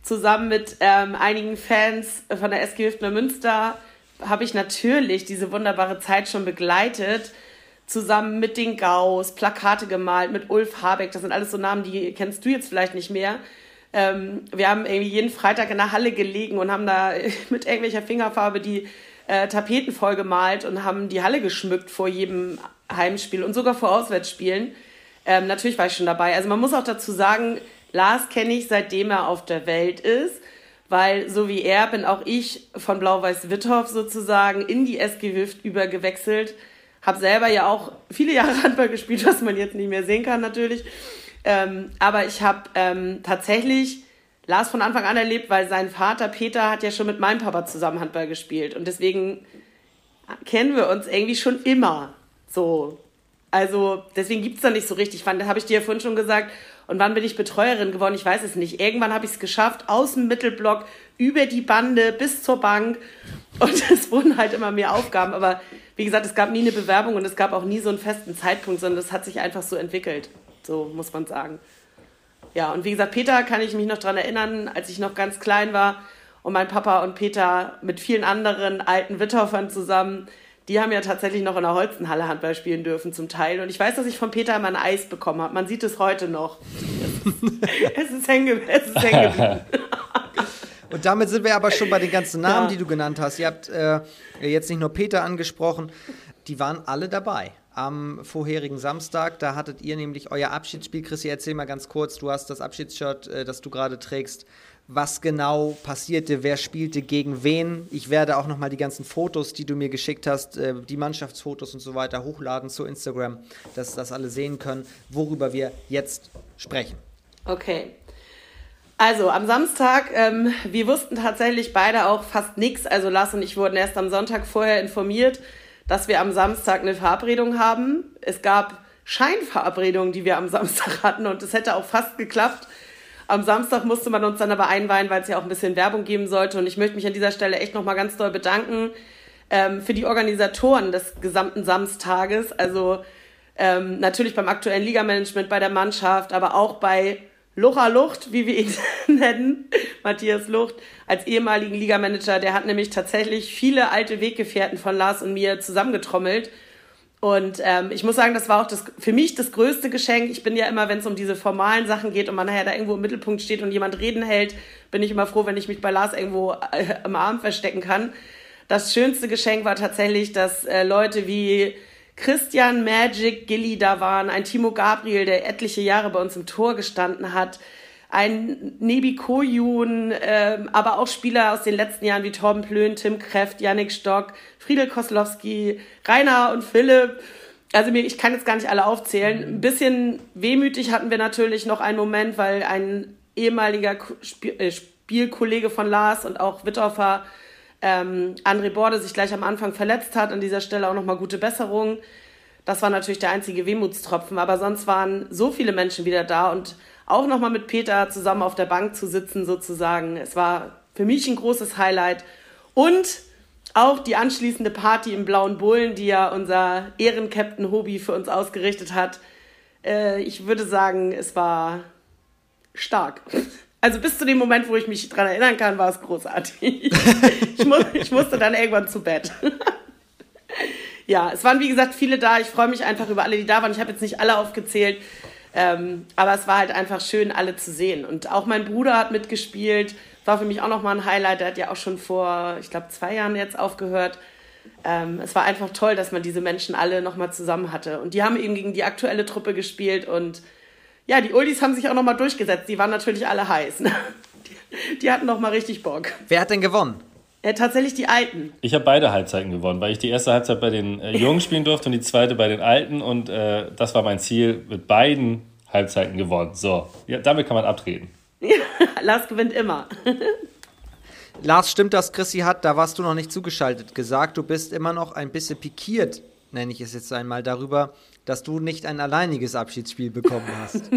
zusammen mit ähm, einigen Fans von der SG Hüftner Münster habe ich natürlich diese wunderbare Zeit schon begleitet. Zusammen mit den Gaus, Plakate gemalt, mit Ulf Habeck, das sind alles so Namen, die kennst du jetzt vielleicht nicht mehr. Ähm, wir haben irgendwie jeden Freitag in der Halle gelegen und haben da *laughs* mit irgendwelcher Fingerfarbe die äh, Tapeten vollgemalt und haben die Halle geschmückt vor jedem Heimspiel und sogar vor Auswärtsspielen. Ähm, natürlich war ich schon dabei. Also man muss auch dazu sagen, Lars kenne ich seitdem er auf der Welt ist, weil so wie er bin auch ich von Blau-Weiß Wittorf sozusagen in die SG Wift übergewechselt. Hab selber ja auch viele *laughs* Jahre Handball gespielt, was man jetzt nicht mehr sehen kann natürlich. Ähm, aber ich habe ähm, tatsächlich Lars von Anfang an erlebt, weil sein Vater Peter hat ja schon mit meinem Papa zusammen Handball gespielt und deswegen kennen wir uns irgendwie schon immer so also deswegen gibt es da nicht so richtig. Wann habe ich dir ja vorhin schon gesagt, und wann bin ich Betreuerin geworden? Ich weiß es nicht. Irgendwann habe ich es geschafft, aus dem Mittelblock, über die Bande bis zur Bank. Und *laughs* es wurden halt immer mehr Aufgaben. Aber wie gesagt, es gab nie eine Bewerbung und es gab auch nie so einen festen Zeitpunkt, sondern es hat sich einfach so entwickelt. So muss man sagen. Ja, und wie gesagt, Peter kann ich mich noch daran erinnern, als ich noch ganz klein war und mein Papa und Peter mit vielen anderen alten Witterfern zusammen die haben ja tatsächlich noch in der Holzenhalle Handball spielen dürfen zum Teil. Und ich weiß, dass ich von Peter mal ein Eis bekommen habe. Man sieht es heute noch. *laughs* es ist hängen geblieben. Und damit sind wir aber schon bei den ganzen Namen, ja. die du genannt hast. Ihr habt äh, jetzt nicht nur Peter angesprochen, die waren alle dabei. Am vorherigen Samstag, da hattet ihr nämlich euer Abschiedsspiel. Chrissy, erzähl mal ganz kurz, du hast das Abschiedsshirt, äh, das du gerade trägst, was genau passierte, wer spielte gegen wen. Ich werde auch nochmal die ganzen Fotos, die du mir geschickt hast, äh, die Mannschaftsfotos und so weiter hochladen zu Instagram, dass das alle sehen können, worüber wir jetzt sprechen. Okay. Also am Samstag, ähm, wir wussten tatsächlich beide auch fast nichts. Also Lars und ich wurden erst am Sonntag vorher informiert, dass wir am Samstag eine Verabredung haben. Es gab Scheinverabredungen, die wir am Samstag hatten und es hätte auch fast geklappt. Am Samstag musste man uns dann aber einweihen, weil es ja auch ein bisschen Werbung geben sollte. Und ich möchte mich an dieser Stelle echt nochmal ganz doll bedanken ähm, für die Organisatoren des gesamten Samstages. Also ähm, natürlich beim aktuellen Ligamanagement, bei der Mannschaft, aber auch bei Lucha Lucht, wie wir ihn *laughs* nennen, Matthias Lucht, als ehemaligen Ligamanager. Der hat nämlich tatsächlich viele alte Weggefährten von Lars und mir zusammengetrommelt und ähm, ich muss sagen, das war auch das, für mich das größte Geschenk. Ich bin ja immer, wenn es um diese formalen Sachen geht und man nachher da irgendwo im Mittelpunkt steht und jemand reden hält, bin ich immer froh, wenn ich mich bei Lars irgendwo äh, im Arm verstecken kann. Das schönste Geschenk war tatsächlich, dass äh, Leute wie Christian Magic Gilly da waren, ein Timo Gabriel, der etliche Jahre bei uns im Tor gestanden hat, ein Nebi Koyun, äh, aber auch Spieler aus den letzten Jahren wie Torben Plön, Tim Kreft, Yannick Stock, Friedel Koslowski, Rainer und Philipp. Also mir, ich kann jetzt gar nicht alle aufzählen. Ein bisschen wehmütig hatten wir natürlich noch einen Moment, weil ein ehemaliger Spiel, äh, Spielkollege von Lars und auch Wittorfer ähm, André Borde sich gleich am Anfang verletzt hat. An dieser Stelle auch nochmal gute Besserung. Das war natürlich der einzige Wehmutstropfen, aber sonst waren so viele Menschen wieder da und auch nochmal mit Peter zusammen auf der Bank zu sitzen sozusagen. Es war für mich ein großes Highlight. Und auch die anschließende Party im Blauen Bullen, die ja unser Ehrencaptain Hobie für uns ausgerichtet hat. Äh, ich würde sagen, es war stark. *laughs* Also bis zu dem Moment, wo ich mich dran erinnern kann, war es großartig. *laughs* ich, mu ich musste dann irgendwann zu Bett. *laughs* ja, es waren wie gesagt viele da. Ich freue mich einfach über alle, die da waren. Ich habe jetzt nicht alle aufgezählt. Ähm, aber es war halt einfach schön, alle zu sehen. Und auch mein Bruder hat mitgespielt. War für mich auch nochmal ein Highlight. Der hat ja auch schon vor, ich glaube, zwei Jahren jetzt aufgehört. Ähm, es war einfach toll, dass man diese Menschen alle nochmal zusammen hatte. Und die haben eben gegen die aktuelle Truppe gespielt. Und ja, die Uldis haben sich auch nochmal durchgesetzt. Die waren natürlich alle heiß. Ne? *laughs* Die, die hatten nochmal richtig Bock. Wer hat denn gewonnen? Äh, tatsächlich die Alten. Ich habe beide Halbzeiten gewonnen, weil ich die erste Halbzeit bei den äh, Jungen *laughs* spielen durfte und die zweite bei den Alten. Und äh, das war mein Ziel, mit beiden Halbzeiten gewonnen. So, ja, damit kann man abtreten. *laughs* Lars gewinnt immer. *laughs* Lars, stimmt das, Chrissy hat, da warst du noch nicht zugeschaltet, gesagt, du bist immer noch ein bisschen pikiert, nenne ich es jetzt einmal, darüber, dass du nicht ein alleiniges Abschiedsspiel bekommen hast.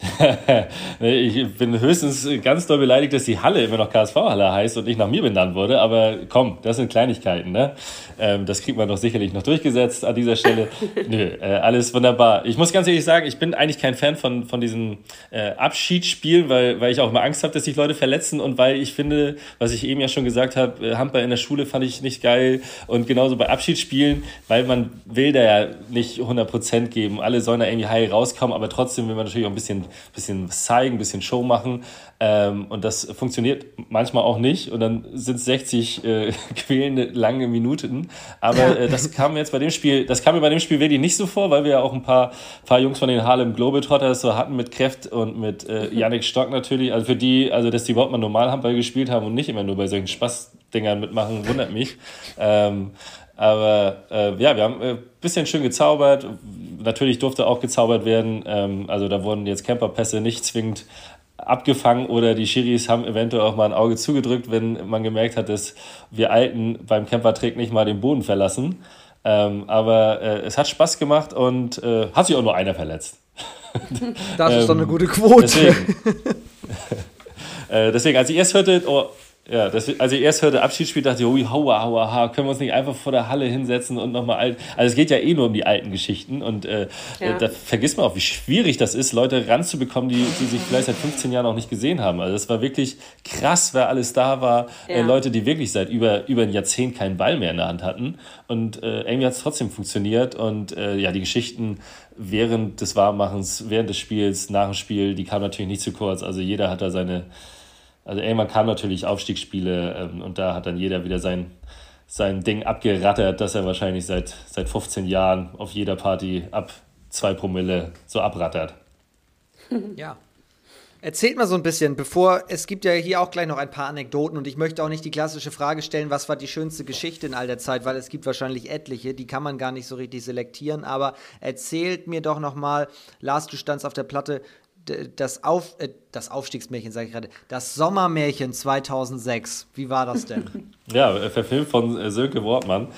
*laughs* ich bin höchstens ganz doll beleidigt, dass die Halle immer noch KSV-Halle heißt und nicht nach mir benannt wurde. Aber komm, das sind Kleinigkeiten. Ne? Ähm, das kriegt man doch sicherlich noch durchgesetzt an dieser Stelle. *laughs* Nö, äh, alles wunderbar. Ich muss ganz ehrlich sagen, ich bin eigentlich kein Fan von, von diesen äh, Abschiedsspielen, weil, weil ich auch immer Angst habe, dass sich Leute verletzen und weil ich finde, was ich eben ja schon gesagt habe, äh, Handball in der Schule fand ich nicht geil und genauso bei Abschiedsspielen, weil man will da ja nicht 100% geben. Alle sollen da irgendwie heil rauskommen, aber trotzdem will man natürlich auch ein bisschen bisschen zeigen, ein bisschen Show machen. Ähm, und das funktioniert manchmal auch nicht. Und dann sind es 60 äh, *laughs* quälende lange Minuten. Aber äh, das kam jetzt bei dem Spiel, das kam mir bei dem Spiel wirklich nicht so vor, weil wir ja auch ein paar, paar Jungs von den Harlem Globetrotters so hatten mit Kräft und mit äh, Yannick Stock natürlich. Also für die, also dass die überhaupt mal normal Handball gespielt haben und nicht immer nur bei solchen Spaßdingern mitmachen, wundert mich. Ähm, aber äh, ja, wir haben ein äh, bisschen schön gezaubert. Natürlich durfte auch gezaubert werden. Ähm, also da wurden jetzt Camperpässe nicht zwingend abgefangen oder die Schiris haben eventuell auch mal ein Auge zugedrückt, wenn man gemerkt hat, dass wir Alten beim Campertrick nicht mal den Boden verlassen. Ähm, aber äh, es hat Spaß gemacht und äh, hat sich auch nur einer verletzt. *laughs* Das ist ähm, doch eine gute Quote. Deswegen, *laughs* äh, deswegen als ich erst hörte, oh, ja, das, als ich erst hörte Abschiedsspiel, dachte ich, oh, haua, haua, ha, können wir uns nicht einfach vor der Halle hinsetzen und nochmal alt. Also es geht ja eh nur um die alten Geschichten und äh, ja. da vergisst man auch, wie schwierig das ist, Leute ranzubekommen, die, die sich vielleicht seit 15 Jahren auch nicht gesehen haben. Also es war wirklich krass, wer alles da war. Äh, ja. Äh, Leute, die wirklich seit über, über ein Jahrzehnt keinen Ball mehr in der Hand hatten. Und äh, irgendwie hat es trotzdem funktioniert. Und äh, ja, die Geschichten während des Warmmachens, während des Spiels, nach dem Spiel, die kamen natürlich nicht zu kurz. Also jeder hat da seine also irgendwann kam natürlich Aufstiegsspiele ähm, und da hat dann jeder wieder sein, sein Ding abgerattert, dass er wahrscheinlich seit, seit 15 Jahren auf jeder Party ab zwei Promille so abrattert. *laughs* Ja. Erzählt mal so ein bisschen, bevor es gibt ja hier auch gleich noch ein paar Anekdoten und ich möchte auch nicht die klassische Frage stellen, was war die schönste Geschichte in all der Zeit, weil es gibt wahrscheinlich etliche, die kann man gar nicht so richtig selektieren, aber erzählt mir doch noch mal, Lars, du standst auf der Platte, das, Auf, äh, das Aufstiegsmärchen, sage ich gerade, das Sommermärchen 2006. Wie war das denn? *laughs* ja, äh, verfilmt von äh, Sönke Wortmann.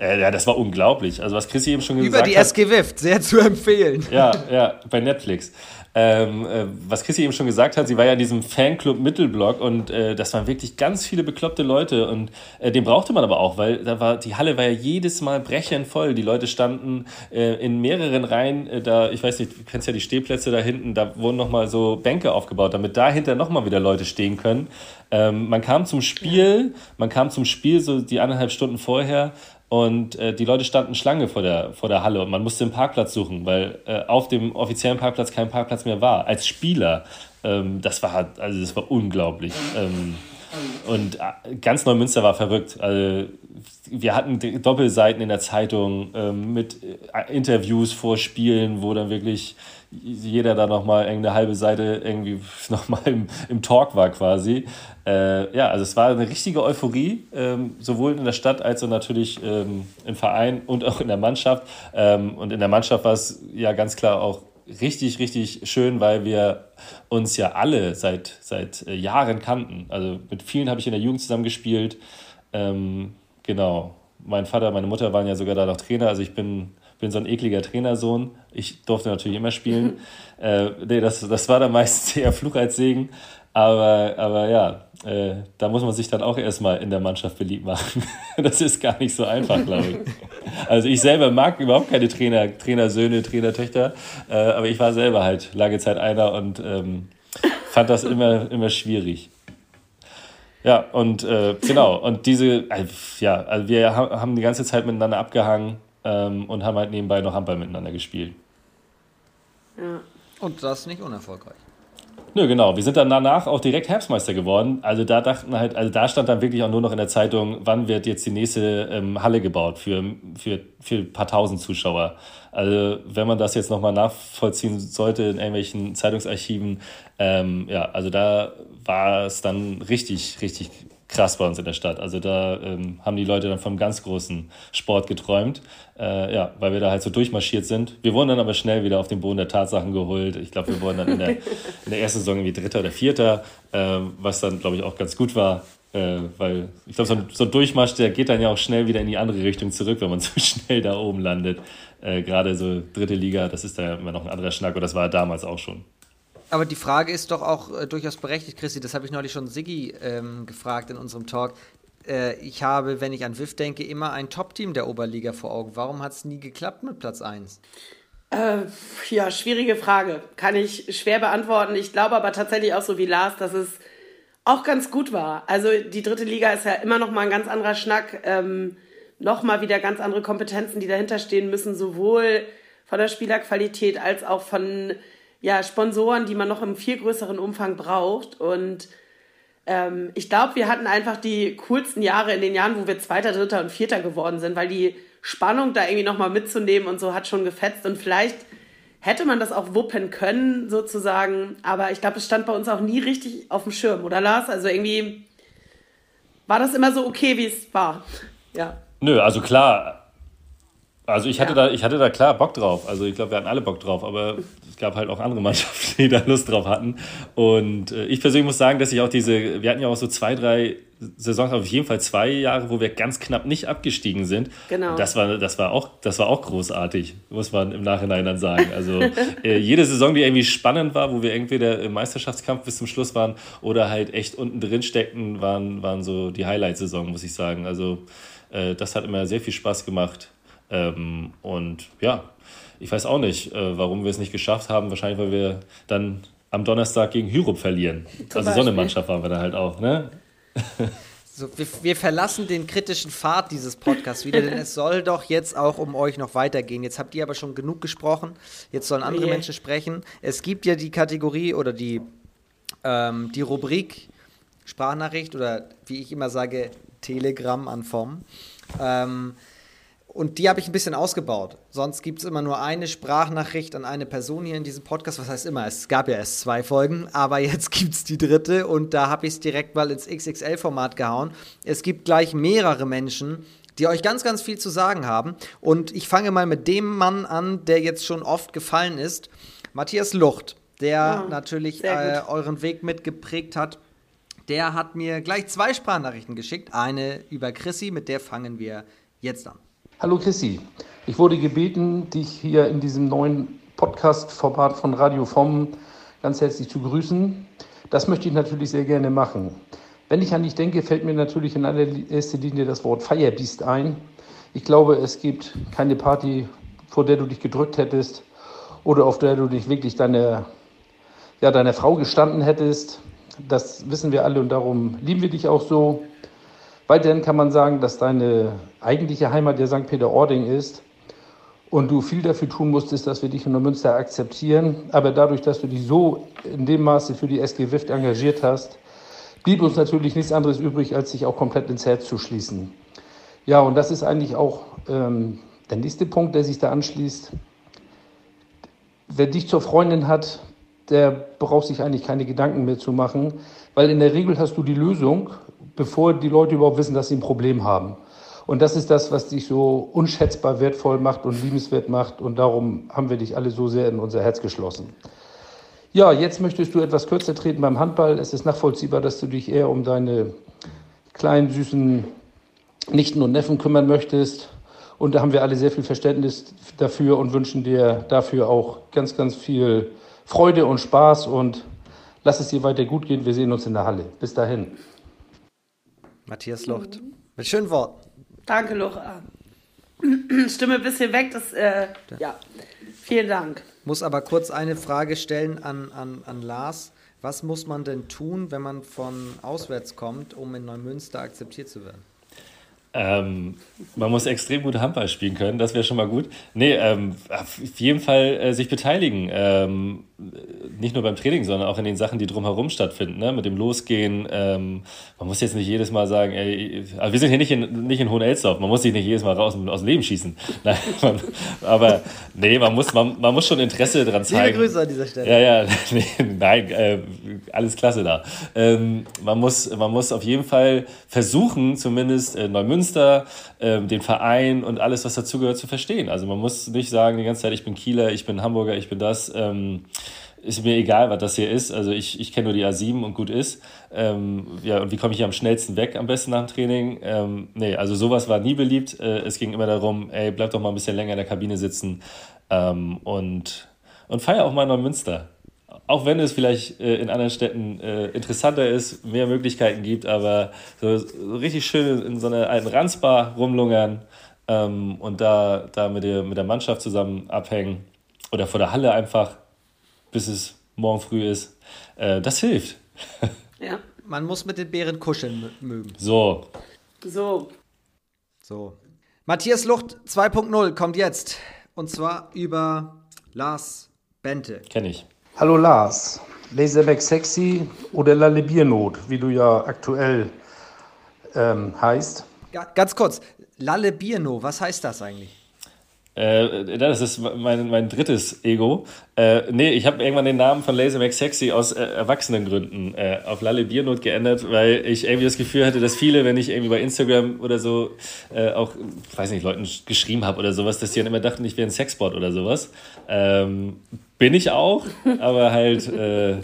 Äh, ja, das war unglaublich. Also was Chrissy eben schon gesagt hat. Über die SG Wift, sehr zu empfehlen. Ja, *laughs* ja, bei Netflix. Ähm, äh, was Chrissy eben schon gesagt hat, sie war ja in diesem Fanclub Mittelblock und äh, das waren wirklich ganz viele bekloppte Leute und äh, den brauchte man aber auch, weil da war die Halle war ja jedes Mal brechend voll. Die Leute standen äh, in mehreren Reihen, äh, da ich weiß nicht, du kennst ja die Stehplätze da hinten, da wurden nochmal so Bänke aufgebaut, damit dahinter nochmal wieder Leute stehen können. Ähm, man kam zum Spiel, man kam zum Spiel so die anderthalb Stunden vorher und äh, die Leute standen Schlange vor der, vor der Halle und man musste einen Parkplatz suchen, weil äh, auf dem offiziellen Parkplatz kein Parkplatz mehr war. Als Spieler, ähm, das war also das war unglaublich. Ähm, und äh, ganz Neumünster war verrückt. Also, wir hatten Doppelseiten in der Zeitung ähm, mit äh, Interviews vor Spielen, wo dann wirklich jeder da nochmal eine halbe Seite irgendwie *laughs* nochmal im, im Talk war quasi. Äh, ja, also es war eine richtige Euphorie, ähm, sowohl in der Stadt als auch natürlich ähm, im Verein und auch in der Mannschaft. Ähm, und in der Mannschaft war es ja ganz klar auch richtig, richtig schön, weil wir uns ja alle seit, seit äh, Jahren kannten. Also mit vielen habe ich in der Jugend zusammen gespielt. Ähm, genau. Mein Vater, meine Mutter waren ja sogar da noch Trainer. Also ich bin bin so ein ekliger Trainersohn. Ich durfte natürlich immer spielen. *laughs* äh, nee, das, das war dann meistens *laughs* eher Fluch als Segen. Aber, aber ja, äh, da muss man sich dann auch erstmal in der Mannschaft beliebt machen. *laughs* das ist gar nicht so einfach, glaube ich. Also ich selber mag überhaupt keine Trainer, Trainersöhne, Trainertöchter, äh, aber ich war selber halt lange Zeit einer und ähm, fand das immer, immer schwierig. Ja, und äh, genau, und diese, äh, ja, also wir haben die ganze Zeit miteinander abgehangen ähm, und haben halt nebenbei noch Handball miteinander gespielt. Ja. Und das nicht unerfolgreich. Nö, genau. Wir sind dann danach auch direkt Herbstmeister geworden. Also da dachten halt, also da stand dann wirklich auch nur noch in der Zeitung, wann wird jetzt die nächste ähm, Halle gebaut für, für, für ein paar tausend Zuschauer. Also wenn man das jetzt nochmal nachvollziehen sollte in irgendwelchen Zeitungsarchiven, ähm, ja, also da war es dann richtig, richtig krass bei uns in der Stadt. Also da ähm, haben die Leute dann vom ganz großen Sport geträumt, äh, ja, weil wir da halt so durchmarschiert sind. Wir wurden dann aber schnell wieder auf den Boden der Tatsachen geholt. Ich glaube, wir wurden dann in der, *laughs* in der ersten Saison irgendwie Dritter oder Vierter, äh, was dann, glaube ich, auch ganz gut war. Äh, weil ich glaube, so, ein, so ein Durchmarsch, der geht dann ja auch schnell wieder in die andere Richtung zurück, wenn man *laughs* so schnell da oben landet. Äh, Gerade so dritte Liga, das ist da immer noch ein anderer Schnack, und das war damals auch schon. Aber die Frage ist doch auch äh, durchaus berechtigt, Christi. Das habe ich neulich schon Siggi ähm, gefragt in unserem Talk. Äh, ich habe, wenn ich an WIF denke, immer ein Top-Team der Oberliga vor Augen. Warum hat es nie geklappt mit Platz 1? Äh, ja, schwierige Frage. Kann ich schwer beantworten. Ich glaube aber tatsächlich auch so wie Lars, dass es auch ganz gut war. Also die dritte Liga ist ja immer noch mal ein ganz anderer Schnack. Ähm, noch mal wieder ganz andere Kompetenzen, die dahinter stehen müssen, sowohl von der Spielerqualität als auch von ja, Sponsoren, die man noch im viel größeren Umfang braucht. Und ähm, ich glaube, wir hatten einfach die coolsten Jahre in den Jahren, wo wir Zweiter, Dritter und Vierter geworden sind, weil die Spannung da irgendwie nochmal mitzunehmen und so hat schon gefetzt. Und vielleicht hätte man das auch wuppen können, sozusagen. Aber ich glaube, es stand bei uns auch nie richtig auf dem Schirm, oder Lars? Also irgendwie war das immer so okay, wie es war. Ja. Nö, also klar, also ich hatte, ja. da, ich hatte da klar Bock drauf. Also ich glaube, wir hatten alle Bock drauf, aber es gab halt auch andere Mannschaften, *laughs* die da Lust drauf hatten. Und äh, ich persönlich muss sagen, dass ich auch diese, wir hatten ja auch so zwei, drei Saisons, auf jeden Fall zwei Jahre, wo wir ganz knapp nicht abgestiegen sind. Genau. Das war, das war, auch, das war auch großartig, muss man im Nachhinein dann sagen. Also *laughs* äh, jede Saison, die irgendwie spannend war, wo wir entweder im Meisterschaftskampf bis zum Schluss waren oder halt echt unten drin steckten, waren, waren so die Highlight-Saison, muss ich sagen. Also äh, das hat immer sehr viel Spaß gemacht. Ähm, und ja, ich weiß auch nicht, äh, warum wir es nicht geschafft haben. Wahrscheinlich, weil wir dann am Donnerstag gegen Hyrup verlieren. Zum also so eine Mannschaft waren wir da halt auch, ne? So, wir, wir, verlassen den kritischen Pfad dieses Podcasts wieder, denn es soll doch jetzt auch um euch noch weitergehen. Jetzt habt ihr aber schon genug gesprochen. Jetzt sollen andere yeah. Menschen sprechen. Es gibt ja die Kategorie oder die, ähm, die Rubrik Sprachnachricht oder wie ich immer sage, Telegram an vom. Ähm, und die habe ich ein bisschen ausgebaut. Sonst gibt es immer nur eine Sprachnachricht an eine Person hier in diesem Podcast. Was heißt immer? Es gab ja erst zwei Folgen, aber jetzt *laughs* gibt es die dritte und da habe ich es direkt mal ins XXL-Format gehauen. Es gibt gleich mehrere Menschen, die euch ganz, ganz viel zu sagen haben. Und ich fange mal mit dem Mann an, der jetzt schon oft gefallen ist. Matthias Lucht, der ja, natürlich äh, euren Weg mitgeprägt hat. Der hat mir gleich zwei Sprachnachrichten geschickt. Eine über Chrissy, mit der fangen wir jetzt an. Hallo Chrissy, ich wurde gebeten, dich hier in diesem neuen Podcast-Format von Radio Vom ganz herzlich zu grüßen. Das möchte ich natürlich sehr gerne machen. Wenn ich an dich denke, fällt mir natürlich in allererster Linie das Wort Firebeast ein. Ich glaube, es gibt keine Party, vor der du dich gedrückt hättest oder auf der du dich wirklich deiner, ja, deiner Frau gestanden hättest. Das wissen wir alle und darum lieben wir dich auch so. Weiterhin kann man sagen, dass deine eigentliche Heimat der St. Peter-Ording ist und du viel dafür tun musstest, dass wir dich in Neumünster akzeptieren. Aber dadurch, dass du dich so in dem Maße für die SG Wift engagiert hast, blieb uns natürlich nichts anderes übrig, als sich auch komplett ins Herz zu schließen. Ja, und das ist eigentlich auch ähm, der nächste Punkt, der sich da anschließt. Wer dich zur Freundin hat, der braucht sich eigentlich keine Gedanken mehr zu machen, weil in der Regel hast du die Lösung, bevor die Leute überhaupt wissen, dass sie ein Problem haben. Und das ist das, was dich so unschätzbar wertvoll macht und liebenswert macht. Und darum haben wir dich alle so sehr in unser Herz geschlossen. Ja, jetzt möchtest du etwas kürzer treten beim Handball. Es ist nachvollziehbar, dass du dich eher um deine kleinen, süßen Nichten und Neffen kümmern möchtest. Und da haben wir alle sehr viel Verständnis dafür und wünschen dir dafür auch ganz, ganz viel Freude und Spaß und lass es dir weiter gut gehen. Wir sehen uns in der Halle. Bis dahin. Matthias Lucht. Mit schönen Worten. Danke, Laura. *clears throat* Stimme ein bisschen weg, das, äh, ja. Vielen Dank. Muss aber kurz eine Frage stellen an, an, an Lars. Was muss man denn tun, wenn man von auswärts kommt, um in Neumünster akzeptiert zu werden? Ähm, man muss extrem gut Handball spielen können, das wäre schon mal gut. Nee, ähm, auf jeden Fall äh, sich beteiligen. Ähm, nicht nur beim Training, sondern auch in den Sachen, die drumherum stattfinden, ne? mit dem Losgehen. Ähm, man muss jetzt nicht jedes Mal sagen, ey, also wir sind hier nicht in, nicht in Hohenelsdorf, man muss sich nicht jedes Mal raus aus dem Leben schießen. *laughs* Nein, man, aber nee, man muss, man, man muss schon Interesse dran zeigen. Liebe Grüße an dieser Stelle. Ja, ja, *laughs* nee, nein, äh, alles klasse da. Ähm, man, muss, man muss auf jeden Fall versuchen, zumindest äh, Neumünster, äh, den Verein und alles, was dazugehört, zu verstehen. Also man muss nicht sagen die ganze Zeit, ich bin Kieler, ich bin Hamburger, ich bin das. Ähm, ist mir egal, was das hier ist. Also ich, ich kenne nur die A7 und gut ist. Ähm, ja, und wie komme ich hier am schnellsten weg, am besten nach dem Training? Ähm, nee, also sowas war nie beliebt. Äh, es ging immer darum, ey, bleib doch mal ein bisschen länger in der Kabine sitzen ähm, und, und feier auch mal Neumünster. Auch wenn es vielleicht äh, in anderen Städten äh, interessanter ist, mehr Möglichkeiten gibt, aber so, so richtig schön in so einer alten Ranzbar rumlungern ähm, und da, da mit, der, mit der Mannschaft zusammen abhängen oder vor der Halle einfach bis es morgen früh ist. Äh, das hilft. *laughs* Ja. Man muss mit den Bären kuscheln mögen. So. So. So. Matthias Lucht 2.0 kommt jetzt. Und zwar über Lars Bente. Kenn ich. Hallo Lars. Laserback Sexy oder Lalle Biernot, wie du ja aktuell ähm, heißt. Ja, ganz kurz. Lalle Bierno, was heißt das eigentlich? Äh, das ist mein, mein drittes Ego. Äh, nee, ich habe irgendwann den Namen von Lasermax Sexy aus äh, Erwachsenengründen äh, auf Lalle Biernot geändert, weil ich irgendwie das Gefühl hatte, dass viele, wenn ich irgendwie bei Instagram oder so äh, auch, weiß nicht, Leuten geschrieben habe oder sowas, dass die dann immer dachten, ich wäre ein Sexbot oder sowas. Ähm, bin ich auch, *laughs* aber halt äh,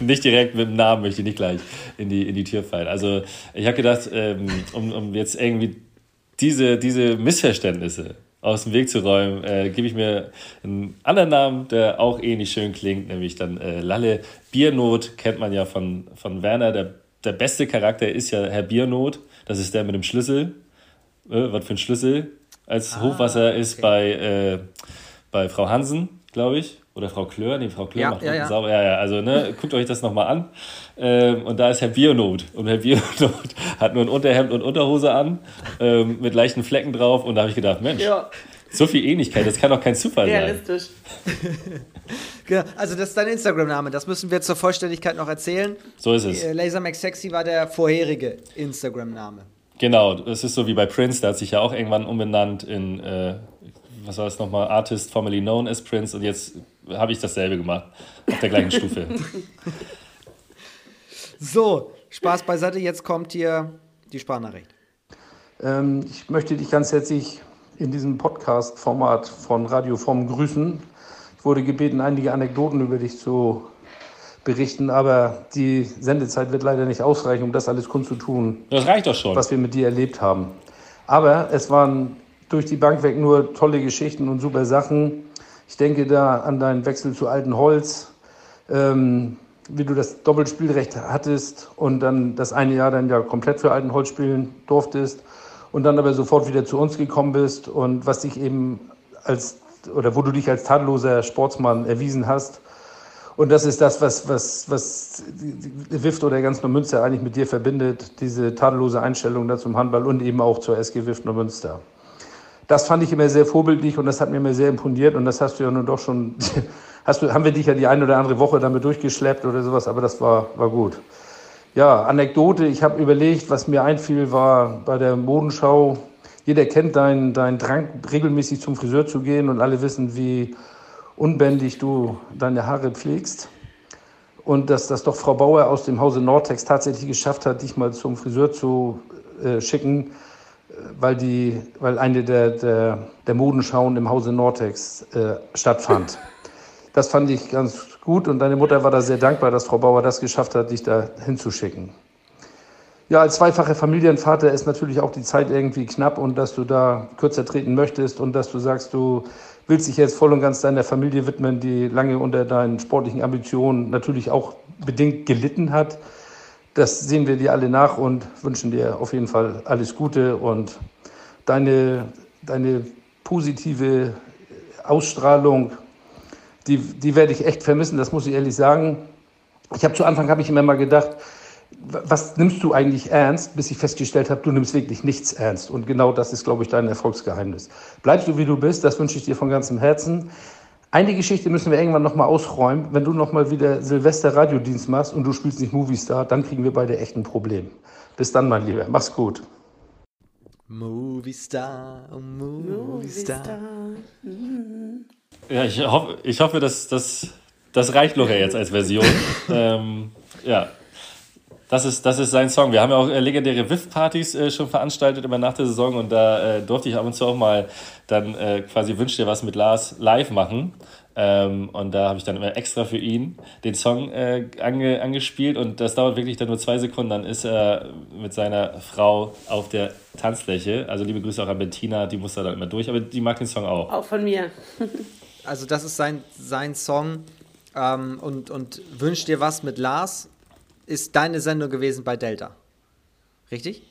*laughs* nicht direkt mit dem Namen möchte ich nicht gleich in die, in die Tür fallen. Also ich habe gedacht, ähm, um, um jetzt irgendwie diese, diese Missverständnisse aus dem Weg zu räumen, äh, gebe ich mir einen anderen Namen, der auch ähnlich schön klingt, nämlich dann äh, Lalle Biernot, kennt man ja von, von Werner. Der, der beste Charakter ist ja Herr Biernot, das ist der mit dem Schlüssel. Äh, was für ein Schlüssel? Als ah, Hochwasser ist okay. bei, äh, bei Frau Hansen, glaube ich. Oder Frau Klör, nee, Frau Klör ja, macht ja, ja. sauber. Ja, ja, also ne, guckt euch das nochmal an. Ähm, und da ist Herr Biernot. Und Herr Biernot *laughs* hat nur ein Unterhemd und Unterhose an, ähm, mit leichten Flecken drauf. Und da habe ich gedacht, Mensch, ja. so viel Ähnlichkeit, das kann doch kein Zufall Realistisch. sein. *laughs* genau, also das ist dein Instagram-Name, das müssen wir zur Vollständigkeit noch erzählen. So ist es. Äh, Lasermax Sexy war der vorherige Instagram-Name. Genau, es ist so wie bei Prince, der hat sich ja auch irgendwann umbenannt in, äh, was war es nochmal, Artist formerly known as Prince und jetzt habe ich dasselbe gemacht, auf der gleichen Stufe. *laughs* So, Spaß beiseite, jetzt kommt hier die Sprachnachricht. Ähm, ich möchte dich ganz herzlich in diesem Podcast-Format von Radio Form grüßen. Ich wurde gebeten, einige Anekdoten über dich zu berichten, aber die Sendezeit wird leider nicht ausreichen, um das alles kundzutun. Das reicht doch schon. Was wir mit dir erlebt haben. Aber es waren durch die Bank weg nur tolle Geschichten und super Sachen. Ich denke da an deinen Wechsel zu Alten Holz, ähm, wie du das Doppelspielrecht hattest und dann das eine Jahr dann ja komplett für Alten Holz spielen durftest und dann aber sofort wieder zu uns gekommen bist und was dich eben als oder wo du dich als tadelloser Sportsmann erwiesen hast. Und das ist das, was, was, was WIFT oder ganz Neumünster eigentlich mit dir verbindet, diese tadellose Einstellung da zum Handball und eben auch zur SG WIFT Neumünster das fand ich immer sehr vorbildlich und das hat mir immer sehr imponiert und das hast du ja nun doch schon, *laughs* hast du, haben wir dich ja die eine oder andere Woche damit durchgeschleppt oder sowas, aber das war, war gut. Ja, Anekdote, ich habe überlegt, was mir einfiel, war bei der Modenschau, jeder kennt deinen, deinen Drang, regelmäßig zum Friseur zu gehen und alle wissen, wie unbändig du deine Haare pflegst. Und dass das doch Frau Bauer aus dem Hause Nortex tatsächlich geschafft hat, dich mal zum Friseur zu äh, schicken, weil, die, weil eine der, der, der Modenschauen im Hause Nortex äh, stattfand. *laughs* Das fand ich ganz gut und deine Mutter war da sehr dankbar, dass Frau Bauer das geschafft hat, dich da hinzuschicken. Ja, als zweifacher Familienvater ist natürlich auch die Zeit irgendwie knapp und dass du da kürzer treten möchtest und dass du sagst, du willst dich jetzt voll und ganz deiner Familie widmen, die lange unter deinen sportlichen Ambitionen natürlich auch bedingt gelitten hat. Das sehen wir dir alle nach und wünschen dir auf jeden Fall alles Gute und deine, deine positive Ausstrahlung die, die werde ich echt vermissen, das muss ich ehrlich sagen. Ich habe zu Anfang habe ich immer mal gedacht, was nimmst du eigentlich ernst, bis ich festgestellt habe, du nimmst wirklich nichts ernst. Und genau das ist, glaube ich, dein Erfolgsgeheimnis. Bleibst du, wie du bist, das wünsche ich dir von ganzem Herzen. Eine Geschichte müssen wir irgendwann nochmal ausräumen. Wenn du nochmal wieder Silvester Radiodienst machst und du spielst nicht Movistar, dann kriegen wir beide echt ein Problem. Bis dann, mein Lieber. Mach's gut. Movistar, Movistar. Movistar. Ja, ich, hoff, ich hoffe, dass das, das reicht Lore jetzt als Version. *laughs* ähm, ja, das ist, das ist sein Song. Wir haben ja auch äh, legendäre WIF-Partys äh, schon veranstaltet immer nach der Saison und da äh, durfte ich ab und zu auch mal dann äh, quasi Wünsch dir was mit Lars live machen. Ähm, und da habe ich dann immer extra für ihn den Song äh, ange, angespielt und das dauert wirklich dann nur zwei Sekunden. Dann ist er mit seiner Frau auf der Tanzfläche. Also liebe Grüße auch an Bettina, die muss da dann immer durch, aber die mag den Song auch. Auch von mir. also das ist sein, sein Song ähm, und, und Wünsch dir was mit Lars ist deine Sendung gewesen bei Delta. Richtig?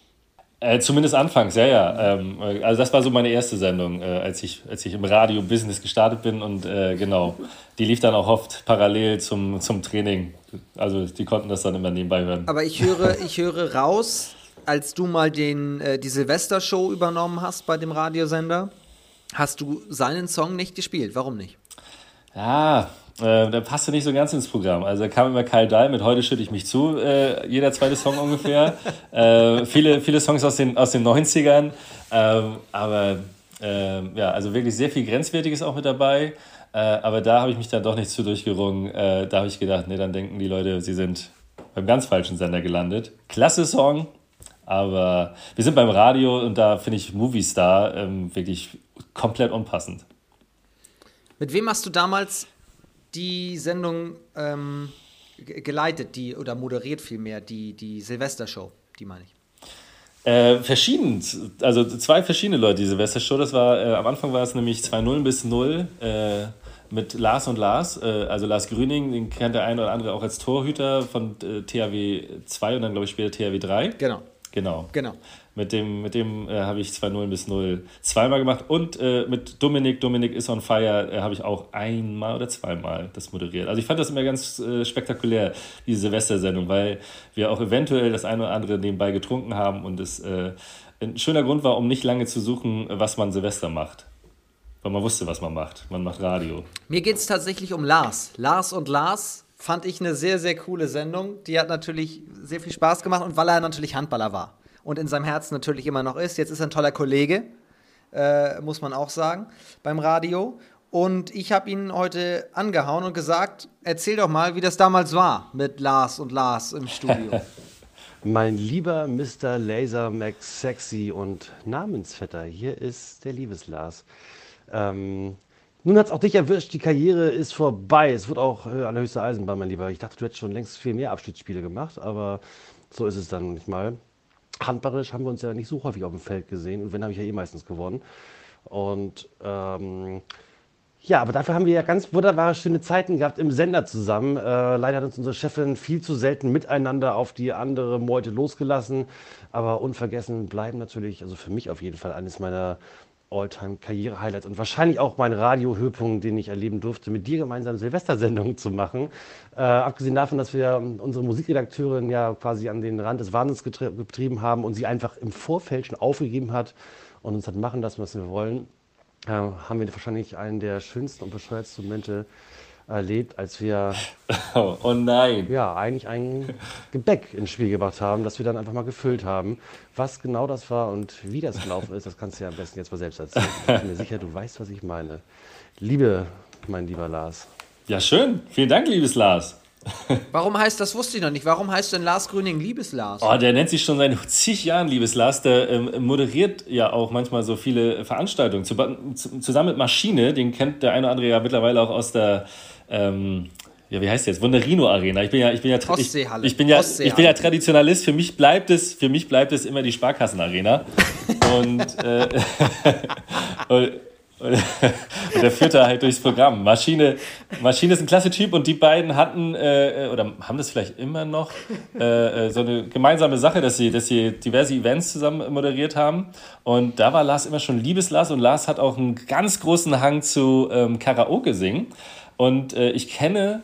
Äh, zumindest anfangs, ja, ja. Ähm, also das war so meine erste Sendung, äh, als, ich, als ich im Radio-Business gestartet bin und äh, genau, die lief dann auch oft parallel zum, zum Training. Also die konnten das dann immer nebenbei hören. Aber ich höre, ich höre raus, als du mal den, äh, die Silvester-Show übernommen hast bei dem Radiosender, hast du seinen Song nicht gespielt. Warum nicht? Ja, äh, der passte nicht so ganz ins Programm. Also da kam immer Kyle Dahl mit Heute schütte ich mich zu, äh, jeder zweite Song ungefähr. *laughs* äh, viele, viele Songs aus den, aus den 90ern. Ähm, aber ähm, ja, also wirklich sehr viel Grenzwertiges auch mit dabei. Äh, aber da habe ich mich dann doch nicht zu durchgerungen. Äh, da habe ich gedacht, nee, dann denken die Leute, sie sind beim ganz falschen Sender gelandet. Klasse Song, aber wir sind beim Radio und da finde ich Movie Star ähm, wirklich komplett unpassend. Mit wem hast du damals die Sendung ähm, geleitet, die oder moderiert vielmehr, die, die Silvestershow, die meine ich? Äh, verschieden, also zwei verschiedene Leute, die Silvestershow. Das war, äh, am Anfang war es nämlich 2-0 bis 0 äh, mit Lars und Lars. Äh, also Lars Grüning, den kennt der eine oder andere auch als Torhüter von äh, THW 2 und dann glaube ich später THW 3. Genau. Genau. Genau. Mit dem, mit dem äh, habe ich 2-0 bis 0 zweimal gemacht. Und äh, mit Dominik, Dominik is on fire, äh, habe ich auch einmal oder zweimal das moderiert. Also ich fand das immer ganz äh, spektakulär, diese Silvestersendung, weil wir auch eventuell das eine oder andere nebenbei getrunken haben und es äh, ein schöner Grund war, um nicht lange zu suchen, was man Silvester macht. Weil man wusste, was man macht. Man macht Radio. Mir geht es tatsächlich um Lars. Lars und Lars fand ich eine sehr, sehr coole Sendung. Die hat natürlich sehr viel Spaß gemacht und weil er natürlich Handballer war und in seinem Herzen natürlich immer noch ist. Jetzt ist er ein toller Kollege, äh, muss man auch sagen, beim Radio. Und ich habe ihn heute angehauen und gesagt, erzähl doch mal, wie das damals war mit Lars und Lars im Studio. *laughs* mein lieber Mr. Laser Max Sexy und Namensvetter, hier ist der Liebeslars. Ähm, nun hat es auch dich erwischt, die Karriere ist vorbei. Es wird auch äh, allerhöchste Eisenbahn, mein Lieber. Ich dachte, du hättest schon längst viel mehr Abschiedsspiele gemacht, aber so ist es dann nicht mal handballerisch haben wir uns ja nicht so häufig auf dem Feld gesehen und wenn, habe ich ja eh meistens gewonnen. Und ähm, ja, aber dafür haben wir ja ganz wunderbare, schöne Zeiten gehabt im Sender zusammen. Äh, leider hat uns unsere Chefin viel zu selten miteinander auf die andere Meute losgelassen. Aber unvergessen bleiben natürlich, also für mich auf jeden Fall, eines meiner All-Time-Karriere-Highlights und wahrscheinlich auch mein Radio-Höhepunkt, den ich erleben durfte, mit dir gemeinsam Silvestersendungen zu machen. Äh, abgesehen davon, dass wir unsere Musikredakteurin ja quasi an den Rand des Wahnsinns getrieben haben und sie einfach im Vorfeld schon aufgegeben hat und uns hat machen lassen, was wir wollen, äh, haben wir wahrscheinlich einen der schönsten und bescheuertsten Momente erlebt, als wir *laughs* Oh, oh nein. ja eigentlich ein Gebäck ins Spiel gebracht haben, das wir dann einfach mal gefüllt haben. Was genau das war und wie das gelaufen ist, das kannst du ja am besten jetzt mal selbst erzählen. Ich bin mir sicher, du weißt, was ich meine. Liebe, mein lieber Lars. Ja, schön. Vielen Dank, liebes Lars. *laughs* Warum heißt, das wusste ich noch nicht, warum heißt denn Lars Grüning Liebeslars? Oh, der nennt sich schon seit zig Jahren, liebes Lars. Der ähm, moderiert ja auch manchmal so viele Veranstaltungen. Zu, zu, zusammen mit Maschine, den kennt der eine oder andere ja mittlerweile auch aus der, ähm, ja, wie heißt jetzt? Wunderino Arena. Ich bin ja, ich bin ja, ich, ich bin ja, ich bin ja Traditionalist. Für mich bleibt es, für mich bleibt es immer die Sparkassenarena. Und, *laughs* äh, *laughs* und, und der führt da halt durchs Programm. Maschine, Maschine ist ein klasse Typ und die beiden hatten, äh, oder haben das vielleicht immer noch, äh, äh, so eine gemeinsame Sache, dass sie, dass sie diverse Events zusammen moderiert haben. Und da war Lars immer schon Liebeslars und Lars hat auch einen ganz großen Hang zu ähm, Karaoke singen. Und äh, ich kenne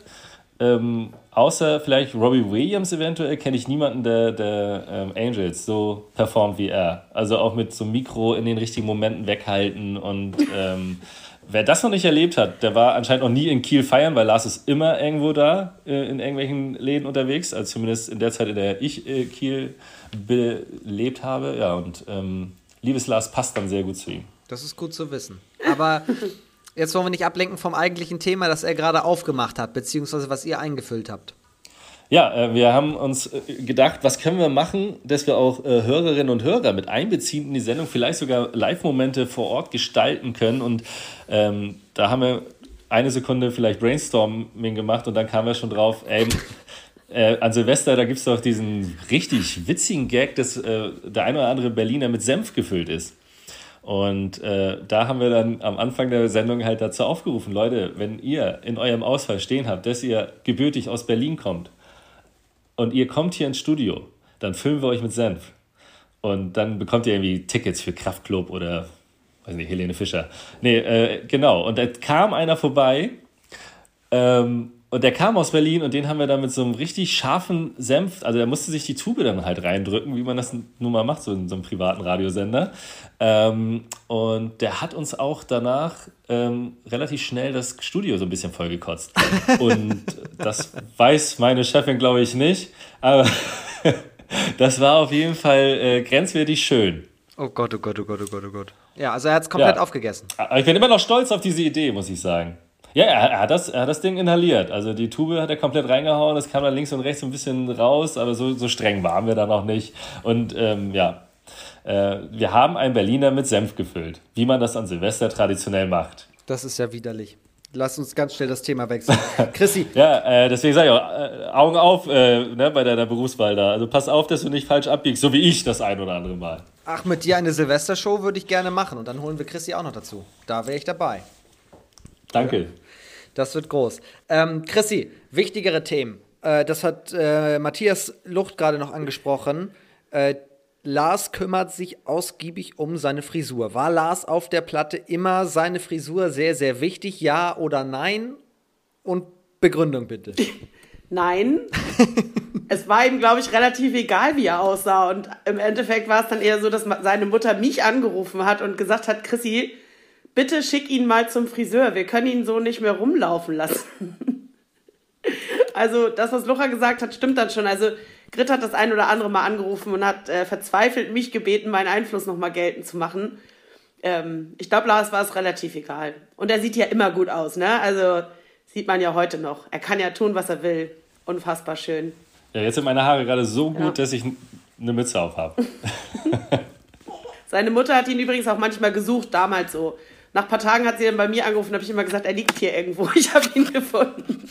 ähm, außer vielleicht Robbie Williams eventuell, kenne ich niemanden, der, der ähm, Angels so performt wie er. Also auch mit so einem Mikro in den richtigen Momenten weghalten. Und ähm, wer das noch nicht erlebt hat, der war anscheinend noch nie in Kiel feiern, weil Lars ist immer irgendwo da äh, in irgendwelchen Läden unterwegs. Also zumindest in der Zeit, in der ich äh, Kiel belebt habe. Ja, und ähm, liebes Lars passt dann sehr gut zu ihm. Das ist gut zu wissen. Aber jetzt wollen wir nicht ablenken vom eigentlichen Thema, das er gerade aufgemacht hat, beziehungsweise was ihr eingefüllt habt. Ja, äh, wir haben uns äh, gedacht, was können wir machen, dass wir auch äh, Hörerinnen und Hörer mit einbeziehen in die Sendung, vielleicht sogar Live-Momente vor Ort gestalten können. Und ähm, da haben wir eine Sekunde vielleicht Brainstorming gemacht und dann kamen wir schon drauf, ey, *laughs* äh, an Silvester, da gibt es doch diesen richtig witzigen Gag, dass äh, der eine oder andere Berliner mit Senf gefüllt ist. Und äh, da haben wir dann am Anfang der Sendung halt dazu aufgerufen, Leute, wenn ihr in eurem Ausfall stehen habt, dass ihr gebürtig aus Berlin kommt und ihr kommt hier ins Studio, dann füllen wir euch mit Senf. Und dann bekommt ihr irgendwie Tickets für Kraftklub oder, weiß nicht, Helene Fischer. Nee, äh, genau. Und da kam einer vorbei ähm, und der kam aus Berlin und den haben wir dann mit so einem richtig scharfen Senf, also der musste sich die Tube dann halt reindrücken, wie man das nun mal macht, so in so einem privaten Radiosender. Ähm, und der hat uns auch danach ähm, relativ schnell das Studio so ein bisschen vollgekotzt. *laughs* Und das weiß meine Chefin, glaube ich, nicht. Aber *laughs* das war auf jeden Fall äh, grenzwertig schön. Oh Gott, oh Gott, oh Gott, oh Gott, oh Gott. Ja, also er hat es komplett Ja. aufgegessen. Aber ich bin immer noch stolz auf diese Idee, muss ich sagen. Ja, er, er, hat das, er hat das Ding inhaliert. Also die Tube hat er komplett reingehauen, es kam dann links und rechts so ein bisschen raus, aber so, so streng waren wir dann auch nicht. Und ähm, ja, äh, wir haben einen Berliner mit Senf gefüllt, wie man das an Silvester traditionell macht. Das ist ja widerlich. Lass uns ganz schnell das Thema wechseln. *laughs* Chrissy, Ja, äh, deswegen sage ich auch, äh, Augen auf äh, ne, bei deiner Berufswahl da. Also pass auf, dass du nicht falsch abbiegst, so wie ich das ein oder andere Mal. ach, mit dir eine Silvestershow würde ich gerne machen und dann holen wir Chrissy auch noch dazu. Da wäre ich dabei. Danke. Das wird groß. Ähm, Chrissy, wichtigere Themen. Äh, das hat äh, Matthias Lucht gerade noch angesprochen. Äh, Lars kümmert sich ausgiebig um seine Frisur. War Lars auf der Platte immer seine Frisur sehr, sehr wichtig? Ja oder nein? Und Begründung bitte. *laughs* Nein. es war ihm, glaube ich, relativ egal, wie er aussah. Und im Endeffekt war es dann eher so, dass seine Mutter mich angerufen hat und gesagt hat, Chrissy, bitte schick ihn mal zum Friseur. Wir können ihn so nicht mehr rumlaufen lassen. *laughs* also das, was Lucha gesagt hat, stimmt dann schon. Also Grit hat das ein oder andere Mal angerufen und hat äh, verzweifelt mich gebeten, meinen Einfluss nochmal geltend zu machen. Ähm, ich glaube, Lars war es relativ egal. Und er sieht ja immer gut aus, ne? Also sieht man ja heute noch. Er kann ja tun, was er will. Unfassbar schön. Ja, jetzt sind meine Haare gerade so gut, Ja. dass ich eine Mütze auf habe. *laughs* *laughs* Seine Mutter hat ihn übrigens auch manchmal gesucht, damals so. Nach ein paar Tagen hat sie dann bei mir angerufen, habe ich immer gesagt, er liegt hier irgendwo. *laughs* Ich habe ihn gefunden.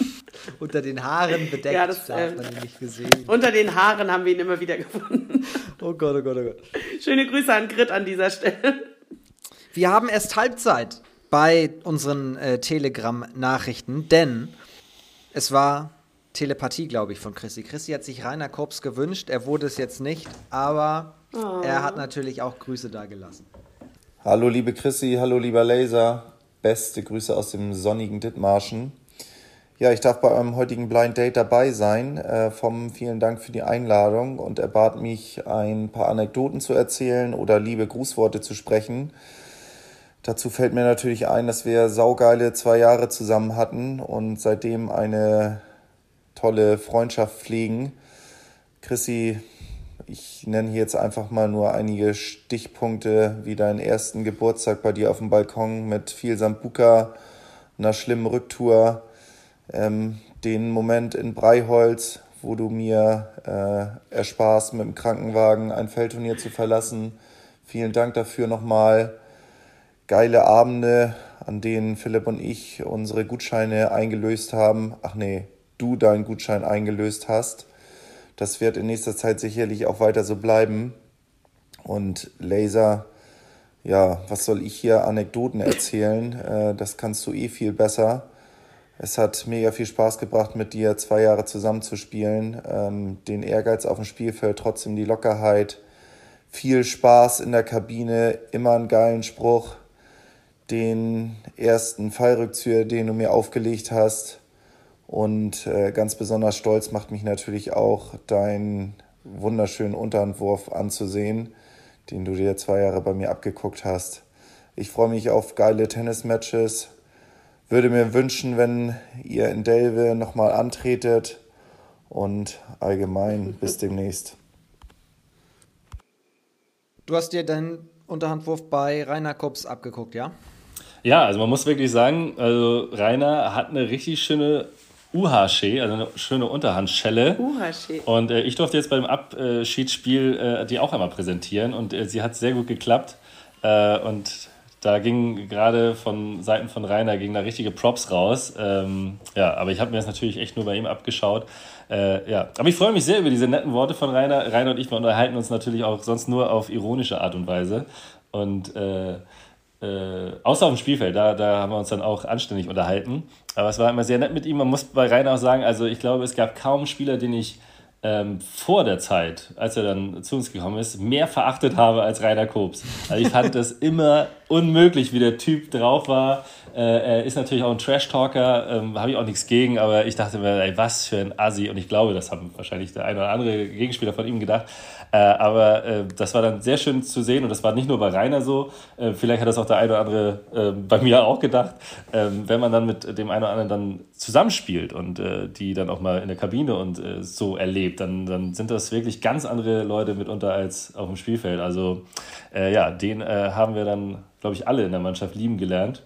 Unter den Haaren bedeckt, Ja, das, da ähm, hat man ihn nicht gesehen. Unter den Haaren haben wir ihn immer wieder gefunden. *laughs* Oh Gott, oh Gott, oh Gott. Schöne Grüße an Grit an dieser Stelle. Wir haben erst Halbzeit bei unseren äh, Telegram-Nachrichten, denn es war Telepathie, glaube ich, von Chrissy. Chrissy hat sich Rainer Korps gewünscht, er wurde es jetzt nicht, aber er hat natürlich auch Grüße dagelassen. Hallo liebe Chrissy, hallo lieber Laser. Beste Grüße aus dem sonnigen Dithmarschen. Ja, ich darf bei eurem heutigen Blind Date dabei sein. Äh, vom vielen Dank für die Einladung und er bat mich, ein paar Anekdoten zu erzählen oder liebe Grußworte zu sprechen. Dazu fällt mir natürlich ein, dass wir saugeile zwei Jahre zusammen hatten und seitdem eine tolle Freundschaft pflegen. Chrissy, ich nenne hier jetzt einfach mal nur einige Stichpunkte, wie deinen ersten Geburtstag bei dir auf dem Balkon mit viel Sambuka, einer schlimmen Rücktour, ähm, den Moment in Breiholz, wo du mir äh, ersparst, mit dem Krankenwagen ein Feldturnier zu verlassen. Vielen Dank dafür nochmal geile Abende, an denen Philipp und ich unsere Gutscheine eingelöst haben. Ach nee, du deinen Gutschein eingelöst hast. Das wird in nächster Zeit sicherlich auch weiter so bleiben. Und Laser, ja, was soll ich hier Anekdoten erzählen? Äh, das kannst du eh viel besser. Es hat mega viel Spaß gebracht, mit dir zwei Jahre zusammenzuspielen. Ähm, den Ehrgeiz auf dem Spielfeld, trotzdem die Lockerheit. Viel Spaß in der Kabine, immer einen geilen Spruch den ersten Fallrückzieher, den du mir aufgelegt hast. Und äh, ganz besonders stolz macht mich natürlich auch deinen wunderschönen Unterhandwurf anzusehen, den du dir zwei Jahre bei mir abgeguckt hast. Ich freue mich auf geile Tennismatches. Würde mir wünschen, wenn ihr in Delve nochmal antretet. Und allgemein *laughs* bis demnächst. Du hast dir deinen Unterhandwurf bei Rainer Kups abgeguckt, ja? Ja, also man muss wirklich sagen, also Rainer hat eine richtig schöne UHC, also eine schöne Unterhandschelle. UHC. Und äh, ich durfte jetzt beim Abschiedsspiel äh, die auch einmal präsentieren und äh, sie hat sehr gut geklappt. Äh, und da ging gerade von Seiten von Rainer ging da richtige Props raus. Ähm, ja, aber ich habe mir das natürlich echt nur bei ihm abgeschaut. Äh, ja, aber ich freue mich sehr über diese netten Worte von Rainer. Rainer und ich wir unterhalten uns natürlich auch sonst nur auf ironische Art und Weise. Und äh, außer auf dem Spielfeld, da, da haben wir uns dann auch anständig unterhalten. Aber es war immer sehr nett mit ihm. Man muss bei Rainer auch sagen, also ich glaube, es gab kaum Spieler, den ich ähm, vor der Zeit, als er dann zu uns gekommen ist, mehr verachtet habe als Rainer Kobs. Also ich fand *laughs* das immer unmöglich, wie der Typ drauf war. Äh, er ist natürlich auch ein Trash-Talker, ähm, habe ich auch nichts gegen, aber ich dachte mir, ey, was für ein Assi. Und ich glaube, das haben wahrscheinlich der eine oder andere Gegenspieler von ihm gedacht. Äh, aber äh, das war dann sehr schön zu sehen und das war nicht nur bei Rainer so, äh, vielleicht hat das auch der eine oder andere äh, bei mir auch gedacht, ähm, wenn man dann mit dem einen oder anderen dann zusammenspielt und äh, die dann auch mal in der Kabine und so erlebt, dann, dann sind das wirklich ganz andere Leute mitunter als auf dem Spielfeld. Also ja, den haben wir dann, glaube ich, alle in der Mannschaft lieben gelernt.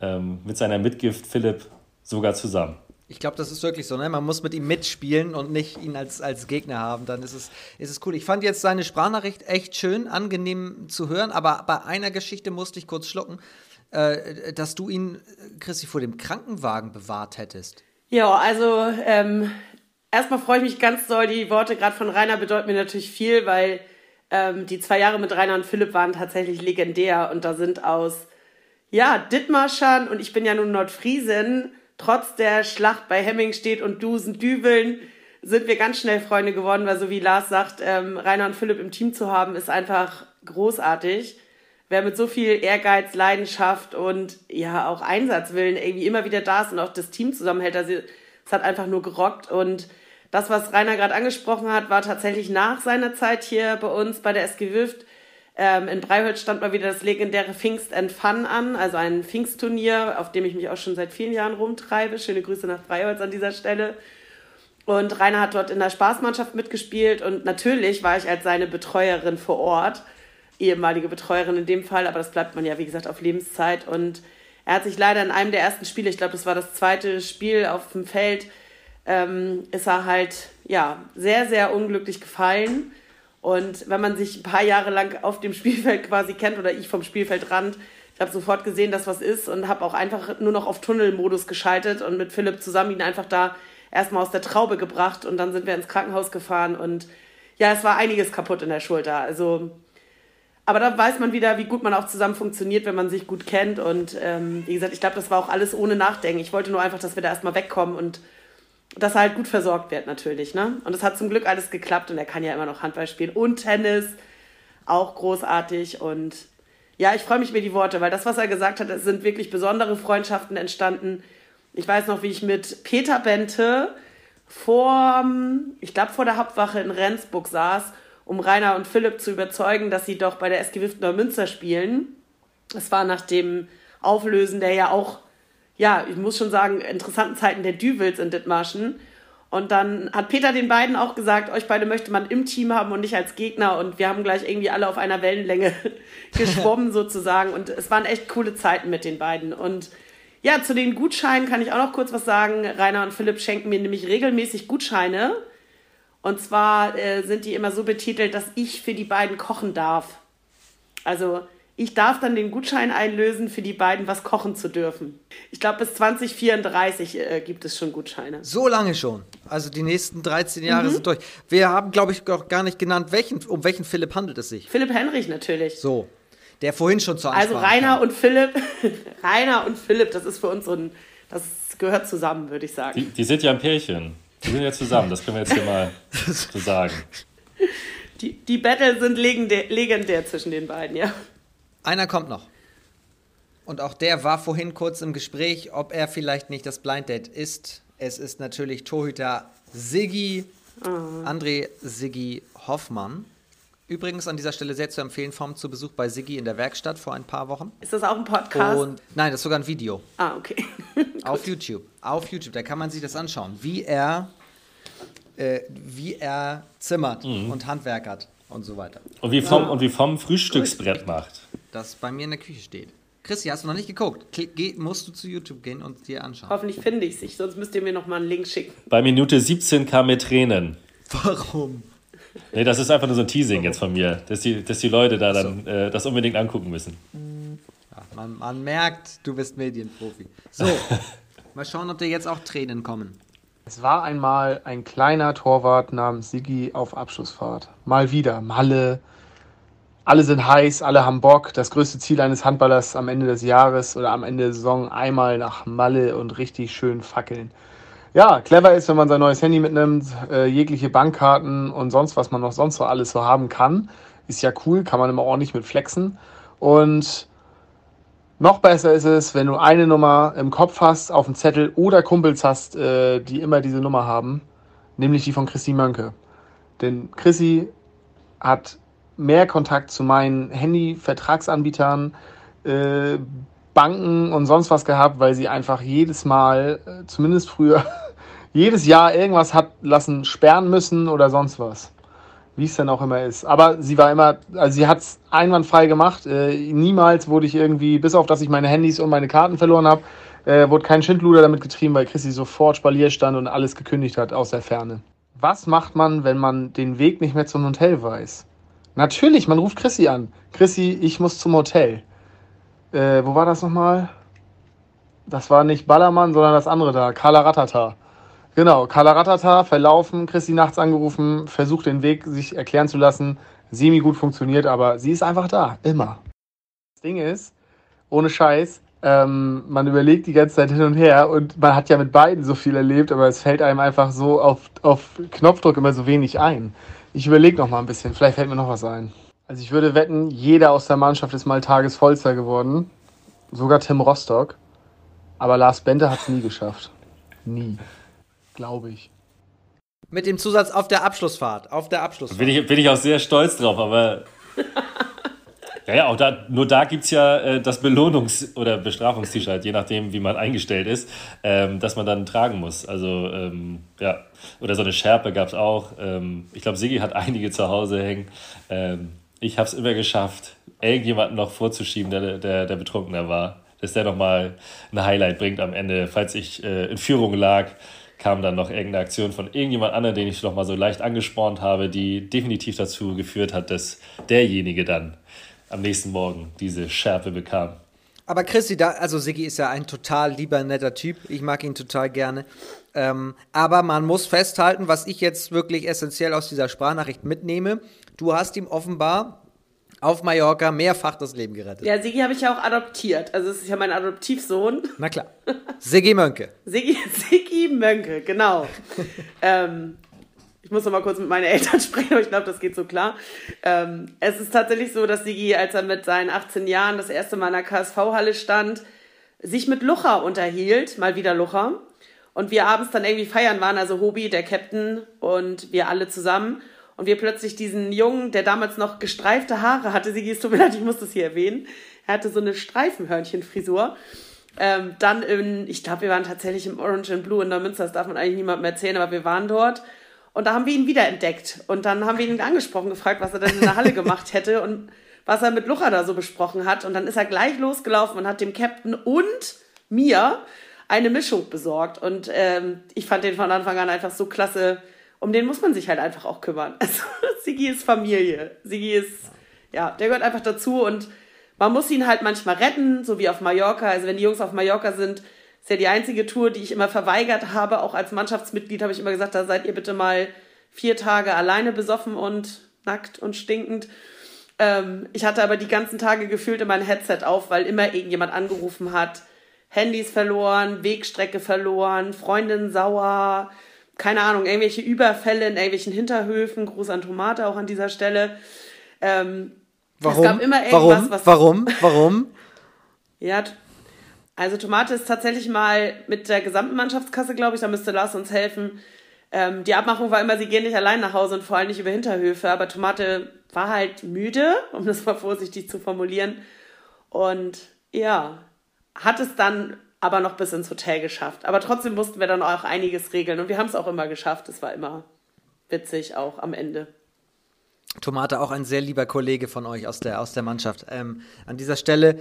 Ähm, mit seiner Mitgift Philipp sogar zusammen. Ich glaube, das ist wirklich so, ne? Man muss mit ihm mitspielen und nicht ihn als, als Gegner haben. Dann ist es, ist es cool. Ich fand jetzt seine Sprachnachricht echt schön, angenehm zu hören, aber bei einer Geschichte musste ich kurz schlucken, äh, dass du ihn, Christi, vor dem Krankenwagen bewahrt hättest. Ja, also ähm, erstmal freue ich mich ganz doll. Die Worte gerade von Rainer bedeuten mir natürlich viel, weil ähm, die zwei Jahre mit Rainer und Philipp waren tatsächlich legendär und da sind aus, ja, Dithmarschern und ich bin ja nun Nordfriesin trotz der Schlacht bei Hemmingstedt und Dusen Düveln sind wir ganz schnell Freunde geworden, weil so wie Lars sagt, ähm, Rainer und Philipp im Team zu haben, ist einfach großartig. Wer mit so viel Ehrgeiz, Leidenschaft und ja auch Einsatzwillen irgendwie immer wieder da ist und auch das Team zusammenhält, also es hat einfach nur gerockt und das, was Rainer gerade angesprochen hat, war tatsächlich nach seiner Zeit hier bei uns bei der SG Wift ähm, in Breiholz stand mal wieder das legendäre Pfingst and Fun an, also ein Pfingstturnier, auf dem ich mich auch schon seit vielen Jahren rumtreibe. Schöne Grüße nach Breiholz an dieser Stelle. Und Rainer hat dort in der Spaßmannschaft mitgespielt und natürlich war ich als seine Betreuerin vor Ort, ehemalige Betreuerin in dem Fall, aber das bleibt man ja, wie gesagt, auf Lebenszeit. Und er hat sich leider in einem der ersten Spiele, ich glaube, das war das zweite Spiel auf dem Feld, ähm, ist er halt ja sehr, sehr unglücklich gefallen und wenn man sich ein paar Jahre lang auf dem Spielfeld quasi kennt oder ich vom Spielfeldrand, ich habe sofort gesehen, dass was ist und habe auch einfach nur noch auf Tunnelmodus geschaltet und mit Philipp zusammen ihn einfach da erstmal aus der Traube gebracht und dann sind wir ins Krankenhaus gefahren und ja, es war einiges kaputt in der Schulter. Also, aber da weiß man wieder, wie gut man auch zusammen funktioniert, wenn man sich gut kennt und ähm, wie gesagt, ich glaube, das war auch alles ohne Nachdenken. Ich wollte nur einfach, dass wir da erstmal wegkommen und dass er halt gut versorgt wird natürlich. Ne? Und es hat zum Glück alles geklappt und er kann ja immer noch Handball spielen und Tennis, auch großartig. Und ja, ich freue mich über die Worte, weil das, was er gesagt hat, es sind wirklich besondere Freundschaften entstanden. Ich weiß noch, wie ich mit Peter Bente vor, ich glaube, vor der Hauptwache in Rendsburg saß, um Rainer und Philipp zu überzeugen, dass sie doch bei der SG Wift Neumünster spielen. Das war nach dem Auflösen der ja auch, ja, ich muss schon sagen, interessanten Zeiten der Düvels in Dithmarschen. Und dann hat Peter den beiden auch gesagt, euch beide möchte man im Team haben und nicht als Gegner. Und wir haben gleich irgendwie alle auf einer Wellenlänge *laughs* geschwommen sozusagen. Und es waren echt coole Zeiten mit den beiden. Und ja, zu den Gutscheinen kann ich auch noch kurz was sagen. Rainer und Philipp schenken mir nämlich regelmäßig Gutscheine. Und zwar äh, sind die immer so betitelt, dass ich für die beiden kochen darf. Also ich darf dann den Gutschein einlösen, für die beiden was kochen zu dürfen. Ich glaube, bis 2034 äh, gibt es schon Gutscheine. So lange schon. Also die nächsten 13 Jahre mhm. sind durch. Wir haben, glaube ich, auch gar nicht genannt, welchen, um welchen Philipp handelt es sich. Philipp Henrich natürlich. So. Der vorhin schon zur Ansprache Also Rainer kam. und Philipp. *laughs* Rainer und Philipp, das ist für uns so ein. Das gehört zusammen, würde ich sagen. Die, die sind ja ein Pärchen. Die sind ja zusammen, das können wir jetzt hier mal *laughs* so sagen. Die, die Battle sind legendär, legendär zwischen den beiden, ja. Einer kommt noch. Und auch der war vorhin kurz im Gespräch, ob er vielleicht nicht das Blind Date ist. Es ist natürlich Torhüter Siggi, oh. André Siggi Hoffmann. Übrigens an dieser Stelle sehr zu empfehlen, vom zu Besuch bei Siggi in der Werkstatt vor ein paar Wochen. Ist das auch ein Podcast? Und, nein, das ist sogar ein Video. Ah, okay. *laughs* Auf YouTube. Auf YouTube, da kann man sich das anschauen, wie er, äh, wie er zimmert mhm. und handwerkert und so weiter. Und wie vom, ja. und wie vom Frühstücksbrett macht. Das bei mir in der Küche steht. Christi, hast du noch nicht geguckt? Geh, musst du zu YouTube gehen und dir anschauen. Hoffentlich finde ich es sonst müsst ihr mir noch mal einen Link schicken. Bei Minute 17 kam mir Tränen. Warum? Nee, das ist einfach nur so ein Teasing jetzt von mir, dass die, dass die Leute da dann so. äh, das unbedingt angucken müssen. Ja, man, man merkt, du bist Medienprofi. So, *laughs* mal schauen, ob dir jetzt auch Tränen kommen. Es war einmal ein kleiner Torwart namens Sigi auf Abschlussfahrt. Mal wieder, Malle. Alle sind heiß, alle haben Bock. Das größte Ziel eines Handballers am Ende des Jahres oder am Ende der Saison einmal nach Malle und richtig schön fackeln. Ja, clever ist, wenn man sein neues Handy mitnimmt, äh, jegliche Bankkarten und sonst, was man noch sonst so alles so haben kann. Ist ja cool, kann man immer ordentlich mit flexen. Und noch besser ist es, wenn du eine Nummer im Kopf hast, auf dem Zettel oder Kumpels hast, äh, die immer diese Nummer haben, nämlich die von Chrissy Mönke. Denn Chrissy hat mehr Kontakt zu meinen Handy-Vertragsanbietern, äh, Banken und sonst was gehabt, weil sie einfach jedes Mal, äh, zumindest früher, *laughs* jedes Jahr irgendwas hat lassen sperren müssen oder sonst was wie es dann auch immer ist. Aber sie war immer, also sie hat es einwandfrei gemacht. Äh, niemals wurde ich irgendwie, bis auf dass ich meine Handys und meine Karten verloren habe, äh, wurde kein Schindluder damit getrieben, weil Chrissy sofort Spalier stand und alles gekündigt hat aus der Ferne. Was macht man, wenn man den Weg nicht mehr zum Hotel weiß? Natürlich, man ruft Chrissy an. Chrissy, ich muss zum Hotel. Äh, wo war das nochmal? Das war nicht Ballermann, sondern das andere da, Kala Ratata. Genau, Kala Ratata, verlaufen, Christi nachts angerufen, versucht den Weg sich erklären zu lassen. Semi gut funktioniert, aber sie ist einfach da, immer. Das Ding ist, ohne Scheiß, ähm, man überlegt die ganze Zeit hin und her und man hat ja mit beiden so viel erlebt, aber es fällt einem einfach so auf, auf Knopfdruck immer so wenig ein. Ich überlege noch mal ein bisschen, vielleicht fällt mir noch was ein. Also ich würde wetten, jeder aus der Mannschaft ist mal Tagesvollster geworden. Sogar Tim Rostock. Aber Lars Bente hat es nie geschafft. Nie glaube ich. Mit dem Zusatz auf der Abschlussfahrt. Auf der Abschlussfahrt. Bin ich, bin ich auch sehr stolz drauf, aber. *laughs* ja, ja, auch da, nur da gibt es ja äh, das Belohnungs- oder Bestrafungst-T-Shirt, je nachdem, wie man eingestellt ist, ähm, dass man dann tragen muss. Also, ähm, ja. Oder so eine Schärpe gab es auch. Ähm, ich glaube, Sigi hat *laughs* einige zu Hause hängen. Ähm, ich habe es immer geschafft, irgendjemanden noch vorzuschieben, der, der, der betrunkener war. Dass der nochmal ein Highlight bringt am Ende, falls ich äh, in Führung lag kam dann noch irgendeine Aktion von irgendjemand anderem, den ich noch mal so leicht angespornt habe, die definitiv dazu geführt hat, dass derjenige dann am nächsten Morgen diese Schärfe bekam. Aber Christi, da, also Siggi ist ja ein total lieber, netter Typ. Ich mag ihn total gerne. Ähm, aber man muss festhalten, was ich jetzt wirklich essentiell aus dieser Sprachnachricht mitnehme. Du hast ihm offenbar auf Mallorca mehrfach das Leben gerettet. Ja, Sigi habe ich ja auch adoptiert. Also es ist ja mein Adoptivsohn. Na klar. Sigi Mönke. *laughs* Sigi, Sigi Mönke, genau. *laughs* ähm, ich muss noch mal kurz mit meinen Eltern *laughs* sprechen, aber ich glaube, das geht so klar. Ähm, es ist tatsächlich so, dass Sigi, als er mit seinen 18 Jahren das erste Mal in der KSV-Halle stand, sich mit Lucha unterhielt, mal wieder Lucha. Und wir abends dann irgendwie feiern waren, also Hobi, der Captain und wir alle zusammen. und wir plötzlich diesen Jungen, der damals noch gestreifte Haare hatte, Sigi, es tut mir leid, ich muss das hier erwähnen, er hatte so eine Streifenhörnchenfrisur. Ähm, dann in, ich glaube, wir waren tatsächlich im Orange and Blue in der Münster, das darf man eigentlich niemandem erzählen, aber wir waren dort. Und da haben wir ihn wieder entdeckt. Und dann haben wir ihn angesprochen, gefragt, was er denn in der Halle gemacht hätte und was er mit Lucha da so besprochen hat. Und dann ist er gleich losgelaufen und hat dem Captain und mir eine Mischung besorgt. Und ähm, ich fand den von Anfang an einfach so klasse. Um den muss man sich halt einfach auch kümmern. *laughs* Also Sigi ist Familie. Sigi ist, ja, der gehört einfach dazu und man muss ihn halt manchmal retten, so wie auf Mallorca. Also wenn die Jungs auf Mallorca sind, ist ja die einzige Tour, die ich immer verweigert habe. Auch als Mannschaftsmitglied habe ich immer gesagt, da seid ihr bitte mal vier Tage alleine besoffen und nackt und stinkend. Ähm, ich hatte aber die ganzen Tage gefühlt immer ein Headset auf, weil immer irgendjemand angerufen hat. Handys verloren, Wegstrecke verloren, Freundin sauer, keine Ahnung, irgendwelche Überfälle in irgendwelchen Hinterhöfen. Gruß an Tomate auch an dieser Stelle. Ähm, Warum? Es gab immer irgendwas, Warum? was. Warum? Warum? *laughs* ja, also Tomate ist tatsächlich mal mit der gesamten Mannschaftskasse, glaube ich, da müsste Lars uns helfen. Ähm, die Abmachung war immer, sie gehen nicht allein nach Hause und vor allem nicht über Hinterhöfe, aber Tomate war halt müde, *laughs* um das mal vorsichtig zu formulieren. Und ja, hat es dann aber noch bis ins Hotel geschafft. Aber trotzdem mussten wir dann auch einiges regeln und wir haben es auch immer geschafft. Es war immer witzig auch am Ende. Tomate, auch ein sehr lieber Kollege von euch aus der, aus der Mannschaft. Ähm, an dieser Stelle,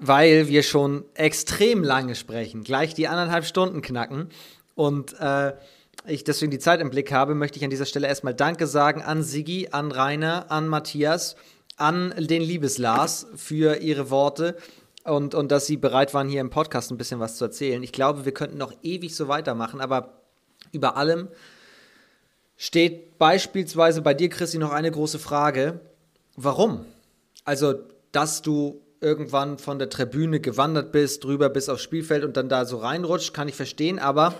weil wir schon extrem lange sprechen, gleich die anderthalb Stunden knacken und äh, ich deswegen die Zeit im Blick habe, möchte ich an dieser Stelle erstmal Danke sagen an Sigi, an Rainer, an Matthias, an den Liebeslars für ihre Worte und, und dass sie bereit waren, hier im Podcast ein bisschen was zu erzählen. Ich glaube, wir könnten noch ewig so weitermachen, aber über allem steht beispielsweise bei dir, Christi, noch eine große Frage. Warum? Also, dass du irgendwann von der Tribüne gewandert bist, drüber bis aufs Spielfeld und dann da so reinrutscht, kann ich verstehen, aber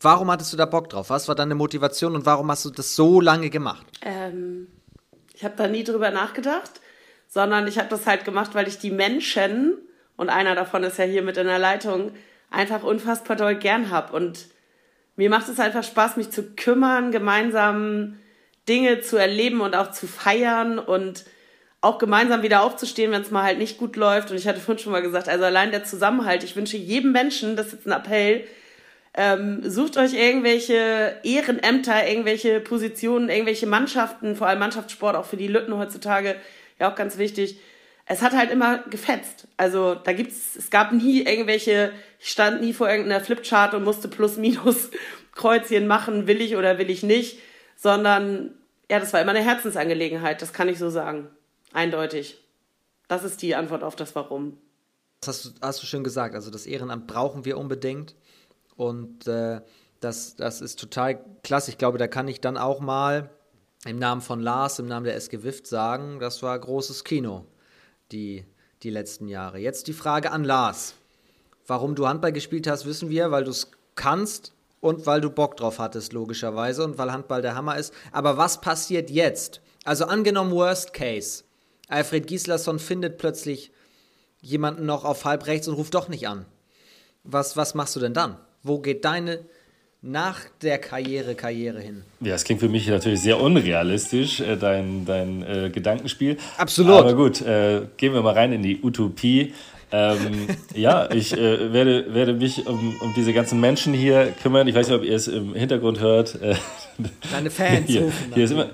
warum hattest du da Bock drauf? Was war deine Motivation und warum hast du das so lange gemacht? Ähm, ich habe da nie drüber nachgedacht, sondern ich habe das halt gemacht, weil ich die Menschen, und einer davon ist ja hier mit in der Leitung, einfach unfassbar doll gern habe und mir macht es einfach Spaß, mich zu kümmern, gemeinsam Dinge zu erleben und auch zu feiern und auch gemeinsam wieder aufzustehen, wenn es mal halt nicht gut läuft. Und ich hatte vorhin schon mal gesagt, also allein der Zusammenhalt. Ich wünsche jedem Menschen, das ist jetzt ein Appell, ähm, sucht euch irgendwelche Ehrenämter, irgendwelche Positionen, irgendwelche Mannschaften, vor allem Mannschaftssport, auch für die Lütten heutzutage, ja auch ganz wichtig. Es hat halt immer gefetzt. Also da gibt's, es gab nie irgendwelche ich stand nie vor irgendeiner Flipchart und musste plus minus *laughs* Kreuzchen machen, will ich oder will ich nicht, sondern ja, das war immer eine Herzensangelegenheit, das kann ich so sagen. Eindeutig. Das ist die Antwort auf das Warum. Das hast du, hast du schön gesagt. Also das Ehrenamt brauchen wir unbedingt. Und äh, das, das ist total klasse. Ich glaube, da kann ich dann auch mal im Namen von Lars, im Namen der SG Wift sagen, das war großes Kino, die, die letzten Jahre. Jetzt die Frage an Lars. Warum du Handball gespielt hast, wissen wir, weil du es kannst und weil du Bock drauf hattest, logischerweise, und weil Handball der Hammer ist. Aber was passiert jetzt? Also angenommen Worst Case. Alfred Gislason findet plötzlich jemanden noch auf halb rechts und ruft doch nicht an. Was, was machst du denn dann? Wo geht deine nach der Karriere Karriere hin? Ja, es klingt für mich natürlich sehr unrealistisch, äh, dein, dein äh, Gedankenspiel. Absolut. Aber gut, äh, gehen wir mal rein in die Utopie. Ähm, *laughs* ja, ich äh, werde, werde mich um, um diese ganzen Menschen hier kümmern. Ich weiß nicht, ob ihr es im Hintergrund hört. Äh, Deine Fans. *laughs* Hier, hier ist immer,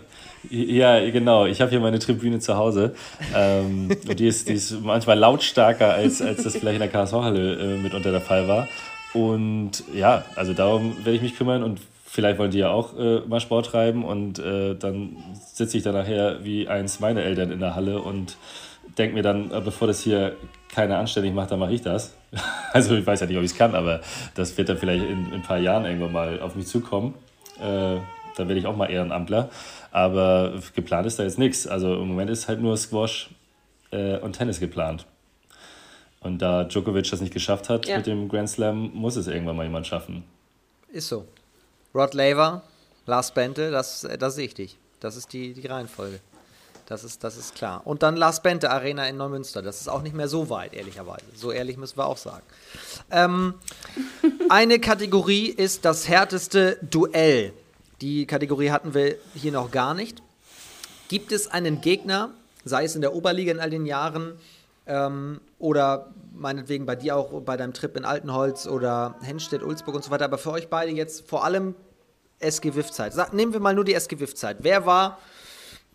ja, genau. Ich habe hier meine Tribüne zu Hause. Ähm, und die ist, die ist manchmal lautstarker, als, als das vielleicht in der KSV-Halle äh, mitunter der Fall war. Und ja, also darum werde ich mich kümmern und vielleicht wollen die ja auch äh, mal Sport treiben und äh, dann sitze ich da nachher wie eins meiner Eltern in der Halle und denke mir dann, äh, bevor das hier keiner anständig macht, dann mache ich das. *laughs* Also ich weiß ja nicht, ob ich es kann, aber das wird dann vielleicht in, in, ein paar Jahren irgendwann mal auf mich zukommen. Äh, dann werde ich auch mal Ehrenamtler. Aber geplant ist da jetzt nichts. Also im Moment ist halt nur Squash äh, und Tennis geplant. Und da Djokovic das nicht geschafft hat ja. mit dem Grand Slam, muss es irgendwann mal jemand schaffen. Ist so. Rod Laver, Lars Bente, das, das sehe ich dich. Das ist die, die Reihenfolge. Das ist, das ist klar. Und dann Lars Bente Arena in Neumünster. Das ist auch nicht mehr so weit, ehrlicherweise. So ehrlich müssen wir auch sagen. Ähm, eine Kategorie ist das härteste Duell. Die Kategorie hatten wir hier noch gar nicht. Gibt es einen Gegner, sei es in der Oberliga in all den Jahren ähm, oder meinetwegen bei dir auch bei deinem Trip in Altenholz oder Henstedt, Ulzburg und so weiter, aber für euch beide jetzt vor allem SG WIF-Zeit. Nehmen wir mal nur die SG WIF-Zeit. Wer war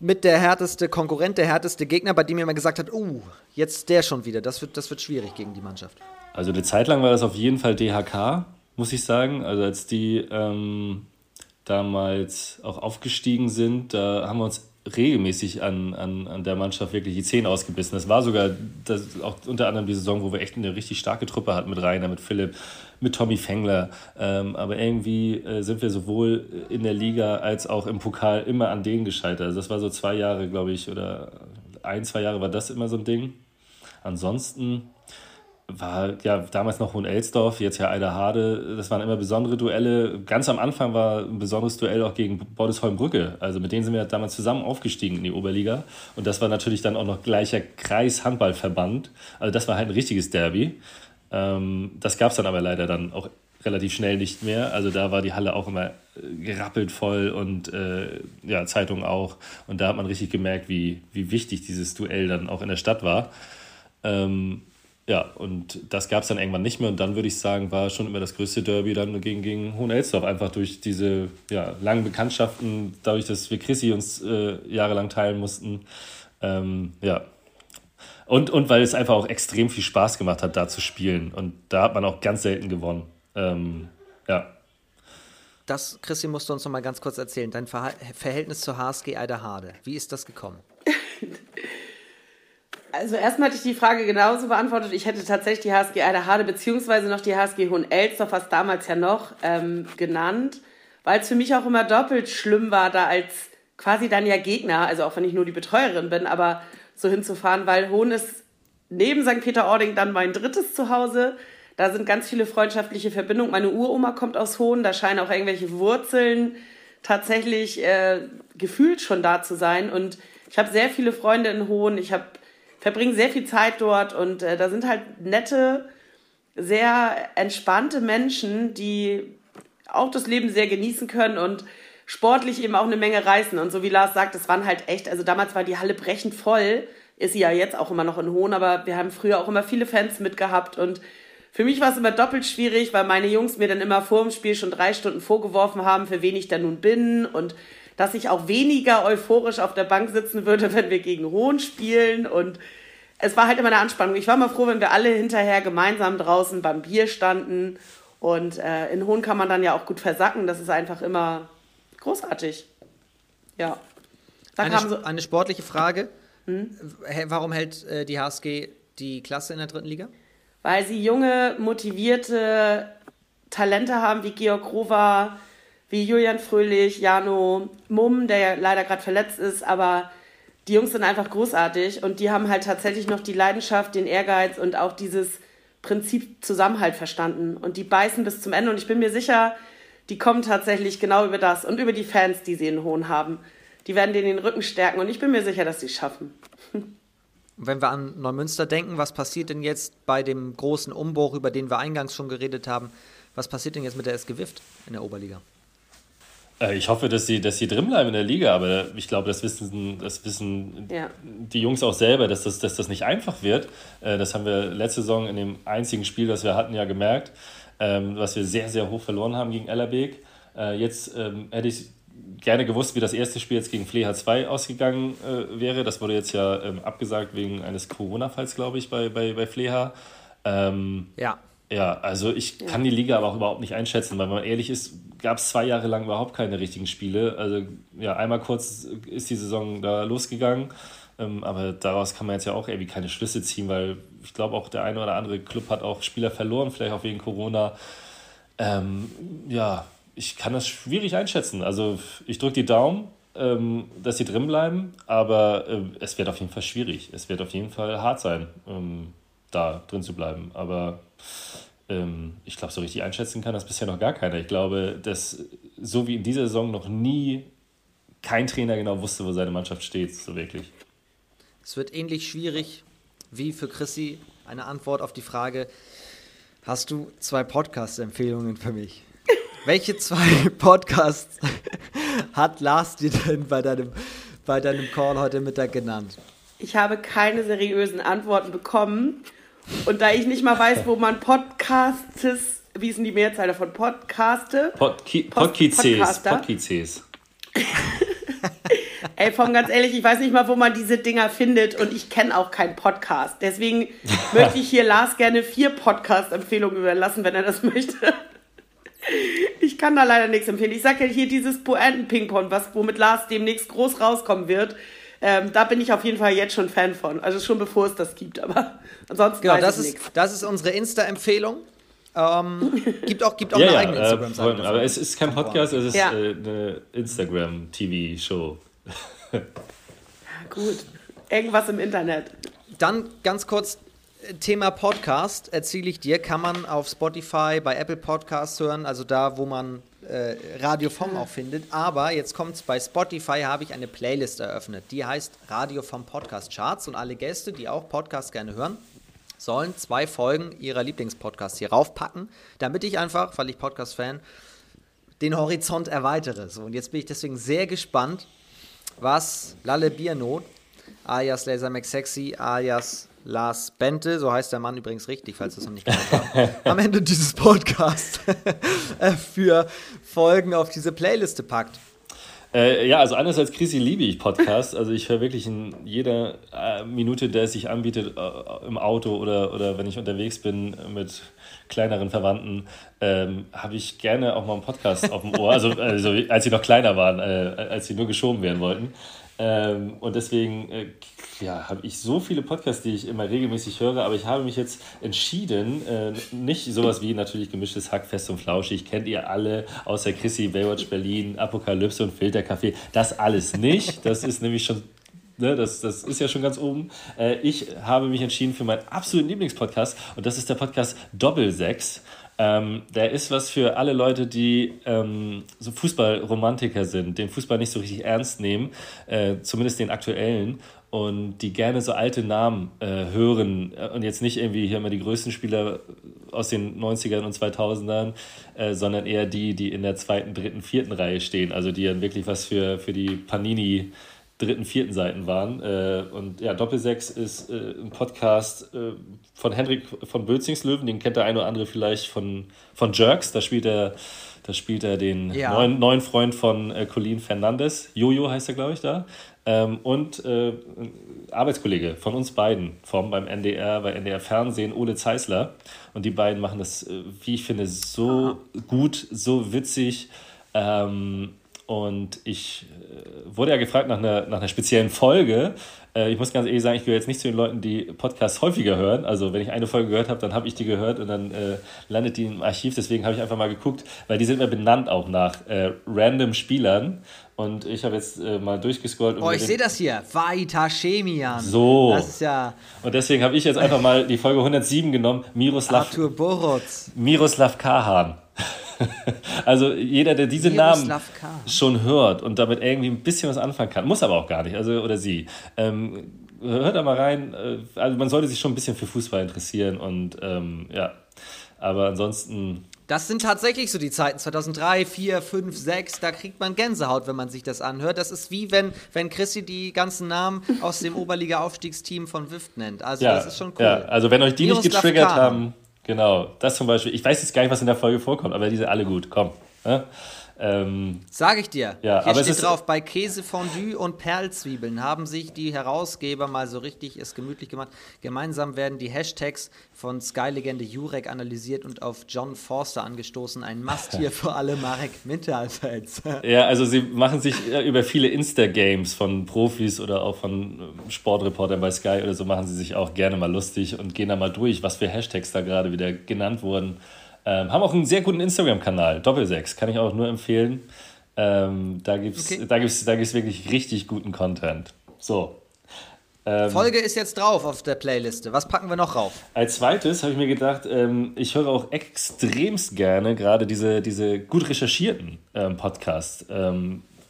mit der härteste Konkurrent, der härteste Gegner, bei dem ihr immer gesagt habt, uh, jetzt der schon wieder, das wird, das wird schwierig gegen die Mannschaft? Also eine Zeit lang war das auf jeden Fall DHK, muss ich sagen. Also als die ähm, damals auch aufgestiegen sind, da haben wir uns regelmäßig an, an, an der Mannschaft wirklich die Zähne ausgebissen. Das war sogar das, auch unter anderem die Saison, wo wir echt eine richtig starke Truppe hatten mit Rainer, mit Philipp, mit Tommy Fengler. Ähm, aber irgendwie äh, sind wir sowohl in der Liga als auch im Pokal immer an denen gescheitert. Also das war so zwei Jahre, glaube ich, oder ein, zwei Jahre war das immer so ein Ding. Ansonsten war ja damals noch Hohenelsdorf, jetzt ja Eiderhade. Das waren immer besondere Duelle. Ganz am Anfang war ein besonderes Duell auch gegen Bordesholm-Brücke. Also mit denen sind wir damals zusammen aufgestiegen in die Oberliga. Und das war natürlich dann auch noch gleicher Kreis-Handballverband. Also das war halt ein richtiges Derby. Ähm, das gab es dann aber leider dann auch relativ schnell nicht mehr. Also da war die Halle auch immer äh, gerappelt voll und äh, ja, Zeitung auch. Und da hat man richtig gemerkt, wie, wie wichtig dieses Duell dann auch in der Stadt war. Ähm, ja, und das gab es dann irgendwann nicht mehr. Und dann würde ich sagen, war schon immer das größte Derby dann gegen, gegen Hohenelsdorf. Einfach durch diese ja, langen Bekanntschaften, dadurch, dass wir Chrissy uns äh, jahrelang teilen mussten. Ähm, ja. Und, und weil es einfach auch extrem viel Spaß gemacht hat, da zu spielen. Und da hat man auch ganz selten gewonnen. Ähm, ja. Das, Chrissy, musst du uns noch mal ganz kurz erzählen. Dein Verhältnis zur HSG Eiderhade. Wie ist das gekommen? *laughs* Also erstmal hatte ich die Frage genauso beantwortet. Ich hätte tatsächlich die HSG Eiderhade beziehungsweise noch die HSG Hohenelsdorf, was damals ja noch, ähm, genannt, weil es für mich auch immer doppelt schlimm war, da als quasi dann ja Gegner, also auch wenn ich nur die Betreuerin bin, aber so hinzufahren, weil Hohn ist neben St. Peter-Ording dann mein drittes Zuhause. Da sind ganz viele freundschaftliche Verbindungen. Meine Uroma kommt aus Hohn, da scheinen auch irgendwelche Wurzeln tatsächlich äh, gefühlt schon da zu sein. Und ich habe sehr viele Freunde in Hohn. Ich habe verbringen sehr viel Zeit dort und äh, da sind halt nette, sehr entspannte Menschen, die auch das Leben sehr genießen können und sportlich eben auch eine Menge reißen. Und so wie Lars sagt, es waren halt echt, also damals war die Halle brechend voll, ist sie ja jetzt auch immer noch in Hohn, aber wir haben früher auch immer viele Fans mitgehabt und für mich war es immer doppelt schwierig, weil meine Jungs mir dann immer vor dem Spiel schon drei Stunden vorgeworfen haben, für wen ich da nun bin und dass ich auch weniger euphorisch auf der Bank sitzen würde, wenn wir gegen Hohn spielen. Und es war halt immer eine Anspannung. Ich war mal froh, wenn wir alle hinterher gemeinsam draußen beim Bier standen. Und äh, in Hohn kann man dann ja auch gut versacken. Das ist einfach immer großartig. Ja. Eine, so eine, sportliche Frage. Hm? Warum hält äh, die HSG die Klasse in der dritten Liga? Weil sie junge, motivierte Talente haben wie Georg Rover, wie Julian Fröhlich, Jano Mumm, der ja leider gerade verletzt ist, aber die Jungs sind einfach großartig und die haben halt tatsächlich noch die Leidenschaft, den Ehrgeiz und auch dieses Prinzip Zusammenhalt verstanden. Und die beißen bis zum Ende und ich bin mir sicher, die kommen tatsächlich genau über das und über die Fans, die sie in Hohn haben. Die werden denen den Rücken stärken und ich bin mir sicher, dass sie es schaffen. *laughs* Wenn wir an Neumünster denken, was passiert denn jetzt bei dem großen Umbruch, über den wir eingangs schon geredet haben? Was passiert denn jetzt mit der SG Wift in der Oberliga? Äh, ich hoffe, dass sie, dass sie drin bleiben in der Liga, aber ich glaube, das wissen, das wissen ja. die Jungs auch selber, dass das, dass das nicht einfach wird. Äh, das haben wir letzte Saison in dem einzigen Spiel, das wir hatten, ja gemerkt, ähm, was wir sehr, sehr hoch verloren haben gegen Ellerbeek. Äh, jetzt ähm, hätte ich gerne gewusst, wie das erste Spiel jetzt gegen Fleha 2 ausgegangen wäre. Das wurde jetzt ja ähm, abgesagt wegen eines Corona-Falls, glaube ich, bei, bei, bei Fleha. ja. Ja, also ich kann die Liga aber auch überhaupt nicht einschätzen, weil wenn man ehrlich ist, gab es zwei Jahre lang überhaupt keine richtigen Spiele. Also ja, einmal kurz ist die Saison da losgegangen, ähm, aber daraus kann man jetzt ja auch irgendwie keine Schlüsse ziehen, weil ich glaube auch der eine oder andere Club hat auch Spieler verloren, vielleicht auch wegen Corona. Ähm, ja, ich kann das schwierig einschätzen. Also ich drücke die Daumen, ähm, dass sie drin bleiben, aber äh, es wird auf jeden Fall schwierig. Es wird auf jeden Fall hart sein, ähm, da drin zu bleiben. Aber ähm, ich glaube, so richtig einschätzen kann das bisher noch gar keiner. Ich glaube, dass so wie in dieser Saison noch nie kein Trainer genau wusste, wo seine Mannschaft steht, so wirklich. Es wird ähnlich schwierig wie für Chrissy eine Antwort auf die Frage: Hast du zwei Podcast-Empfehlungen für mich? *laughs* welche zwei Podcasts hat Lars dir denn bei deinem, bei deinem Call heute Mittag genannt? Ich habe keine seriösen Antworten bekommen. Und da ich nicht mal weiß, wo man Podcasts, wie ist denn die Mehrzahl davon? Podcaste? Podki Podkices. Podkices. *laughs* Ey, von ganz ehrlich, ich weiß nicht mal, wo man diese Dinger findet und ich kenne auch keinen Podcast. Deswegen *laughs* möchte ich hier Lars gerne vier Podcast-Empfehlungen überlassen, wenn er das möchte. Ich kann da leider nichts empfehlen. Ich sage ja hier dieses Poenten-Ping-Pong, was womit Lars demnächst groß rauskommen wird. Ähm, da bin ich auf jeden Fall jetzt schon Fan von. Also schon bevor es das gibt, aber *laughs* ansonsten genau, weiß das ich ist, nichts. Das ist unsere Insta-Empfehlung. Ähm, *laughs* gibt auch, gibt auch Ja, eine ja, eigene äh, Instagram-Seite. Freunde, aber es ist kein Podcast, es ist Ja. äh, eine Instagram-TV-Show. *laughs* Gut. Irgendwas im Internet. Dann ganz kurz äh, Thema Podcast erzähle ich dir, kann man auf Spotify, bei Apple Podcasts hören, also da, wo man äh, Radio vom auch findet. Aber jetzt kommt's bei Spotify, habe ich eine Playlist eröffnet, die heißt Radio vom Podcast Charts und alle Gäste, die auch Podcasts gerne hören, sollen zwei Folgen ihrer Lieblingspodcasts hier raufpacken, damit ich einfach, weil ich Podcast-Fan, den Horizont erweitere. So, und jetzt bin ich deswegen sehr gespannt, was Lalle Biernot, alias Laser McSexy, alias Lars Bente, so heißt der Mann übrigens richtig, falls du es noch nicht gehört hast, *laughs* am Ende dieses Podcasts *laughs* äh, für Folgen auf diese Playliste packt. Äh, ja, also anders als Chrissy liebe ich Podcasts. Also ich höre wirklich in jeder äh, Minute, der es sich anbietet, äh, im Auto oder, oder wenn ich unterwegs bin mit kleineren Verwandten, ähm, habe ich gerne auch mal einen Podcast auf dem Ohr. Also, also als sie noch kleiner waren, äh, als sie nur geschoben werden wollten. Ähm, und deswegen äh, ja, habe ich so viele Podcasts, die ich immer regelmäßig höre, aber ich habe mich jetzt entschieden, äh, nicht sowas wie natürlich gemischtes Hack, fest und flauschig, kennt ihr alle, außer Chrissy, Baywatch Berlin, Apokalypse und Filterkaffee, das alles nicht. Das ist nämlich schon Ne, das, das ist ja schon ganz oben. Äh, ich habe mich entschieden für meinen absoluten Lieblingspodcast und das ist der Podcast Doppelsechs. Ähm, der ist was für alle Leute, die ähm, so Fußballromantiker sind, den Fußball nicht so richtig ernst nehmen, äh, zumindest den aktuellen, und die gerne so alte Namen äh, hören äh, und jetzt nicht irgendwie hier mal die größten Spieler aus den 90ern und 2000ern, äh, sondern eher die, die in der zweiten, dritten, vierten Reihe stehen, also die dann wirklich was für, für die Panini dritten, vierten Seiten waren. Äh, und ja, Doppelsechs ist äh, ein Podcast äh, von Henrik von Bözingslöwen, den kennt der eine oder andere vielleicht von, von Jerks, da spielt er, da spielt er den Ja. neuen, neuen Freund von äh, Colin Fernandes, Jojo heißt er, glaube ich, da. Ähm, und äh, ein Arbeitskollege von uns beiden, vom beim NDR, bei NDR Fernsehen, Ole Zeisler. Und die beiden machen das, äh, wie ich finde, so gut, so witzig. Ähm, und ich äh, wurde ja gefragt nach einer, nach einer speziellen Folge. Äh, ich muss ganz ehrlich sagen, ich gehöre jetzt nicht zu den Leuten, die Podcasts häufiger hören. Also wenn ich eine Folge gehört habe, dann habe ich die gehört und dann äh, landet die im Archiv. Deswegen habe ich einfach mal geguckt, weil die sind immer benannt auch nach äh, random Spielern. Und ich habe jetzt äh, mal durchgescrollt. und Oh, ich sehe das hier. Vaita Chemian. So. Das ist ja Und deswegen habe ich jetzt einfach mal die Folge 107 genommen. Miroslav, Arthur Borotz. Miroslav Kahan. *laughs* also jeder, der diese Namen schon hört und damit irgendwie ein bisschen was anfangen kann, muss aber auch gar nicht, also oder sie. Ähm, hört da mal rein. äh, Also man sollte sich schon ein bisschen für Fußball interessieren und ähm, ja. Aber ansonsten Das sind tatsächlich so die Zeiten 2003, 4, 5, 6. Da kriegt man Gänsehaut, wenn man sich das anhört. Das ist wie wenn, wenn Chrissy die ganzen Namen aus dem Oberliga-Aufstiegsteam von Wift nennt. Also ja, das ist schon cool. ja, also wenn euch die nicht Miroslav getriggert haben, genau, das zum Beispiel. Ich weiß jetzt gar nicht, was in der Folge vorkommt, aber die sind alle gut. Komm. Ja? Ähm, Sag ich dir. Ja, Hier steht drauf, bei Käsefondue und Perlzwiebeln haben sich die Herausgeber mal so richtig es gemütlich gemacht. Gemeinsam werden die Hashtags von Sky-Legende Jurek analysiert und auf John Forster angestoßen. Ein Must hier *laughs* für alle Marek Minter-Fans. *laughs* Ja, also sie machen sich äh, über viele Insta-Games von Profis oder auch von ähm, Sportreportern bei Sky oder so machen sie sich auch gerne mal lustig und gehen da mal durch, was für Hashtags da gerade wieder genannt wurden. Ähm, haben auch einen sehr guten Instagram-Kanal, Doppelsechs, kann ich auch nur empfehlen. Ähm, da gibt es Okay. da gibt's, da gibt's wirklich richtig guten Content. So. Ähm, Folge ist jetzt drauf auf der Playliste. Was packen wir noch rauf? als zweites habe ich mir gedacht, ähm, ich höre auch extremst gerne gerade diese, diese gut recherchierten ähm, Podcasts.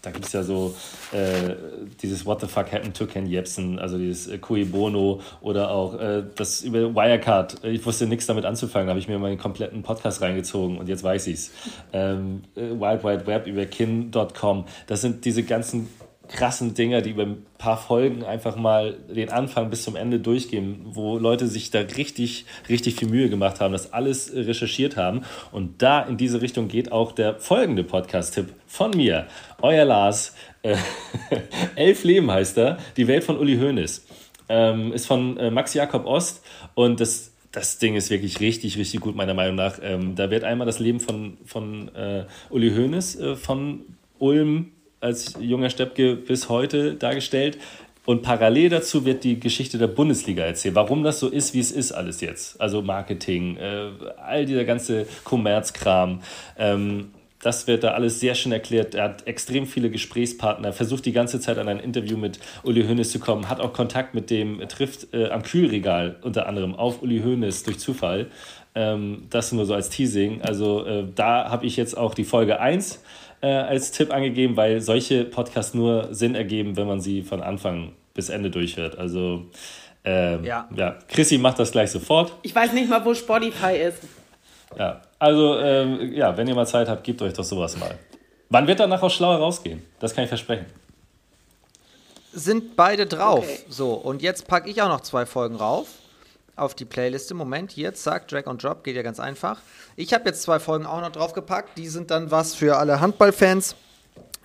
Da gibt es ja so äh, dieses What the fuck happened to Ken Jebsen, also dieses äh, Cui Bono oder auch äh, das über Wirecard. Ich wusste nichts damit anzufangen, habe ich mir meinen kompletten Podcast reingezogen und jetzt weiß ich es. Ähm, äh, Wild Wide Web über kin.com. Das sind diese ganzen krassen Dinger, die über ein paar Folgen einfach mal den Anfang bis zum Ende durchgehen, wo Leute sich da richtig, richtig viel Mühe gemacht haben, das alles recherchiert haben. Und da in diese Richtung geht auch der folgende Podcast-Tipp von mir. Euer Lars, äh, *laughs* Elf Leben heißt er, die Welt von Uli Hoeneß. Ähm, ist von äh, Max Jakob Ost und das das Ding ist wirklich richtig, richtig gut, meiner Meinung nach. Ähm, da wird einmal das Leben von, von äh, Uli Hoeneß äh, von Ulm als junger Steppke bis heute dargestellt. Und parallel dazu wird die Geschichte der Bundesliga erzählt, warum das so ist, wie es ist alles jetzt. Also Marketing, äh, all dieser ganze Kommerzkram. Ähm, das wird da alles sehr schön erklärt. Er hat extrem viele Gesprächspartner, versucht die ganze Zeit an ein Interview mit Uli Hoeneß zu kommen, hat auch Kontakt mit dem, trifft äh, am Kühlregal unter anderem auf Uli Hoeneß durch Zufall. Ähm, das nur so als Teasing. Also äh, da habe ich jetzt auch die Folge 1 äh, als Tipp angegeben, weil solche Podcasts nur Sinn ergeben, wenn man sie von Anfang bis Ende durchhört. Also ähm, ja. ja, Chrissy macht das gleich sofort. Ich weiß nicht mal, wo Spotify ist. Ja, also ähm, ja, wenn ihr mal Zeit habt, gebt euch doch sowas mal. Wann wird danach auch schlauer rausgehen? Das kann ich versprechen. Sind beide drauf. Okay. So, und jetzt packe ich auch noch zwei Folgen rauf auf die Playliste. Moment, hier, zack, Drag und Drop, geht ja ganz einfach. Ich habe jetzt zwei Folgen auch noch draufgepackt. Die sind dann was für alle Handballfans.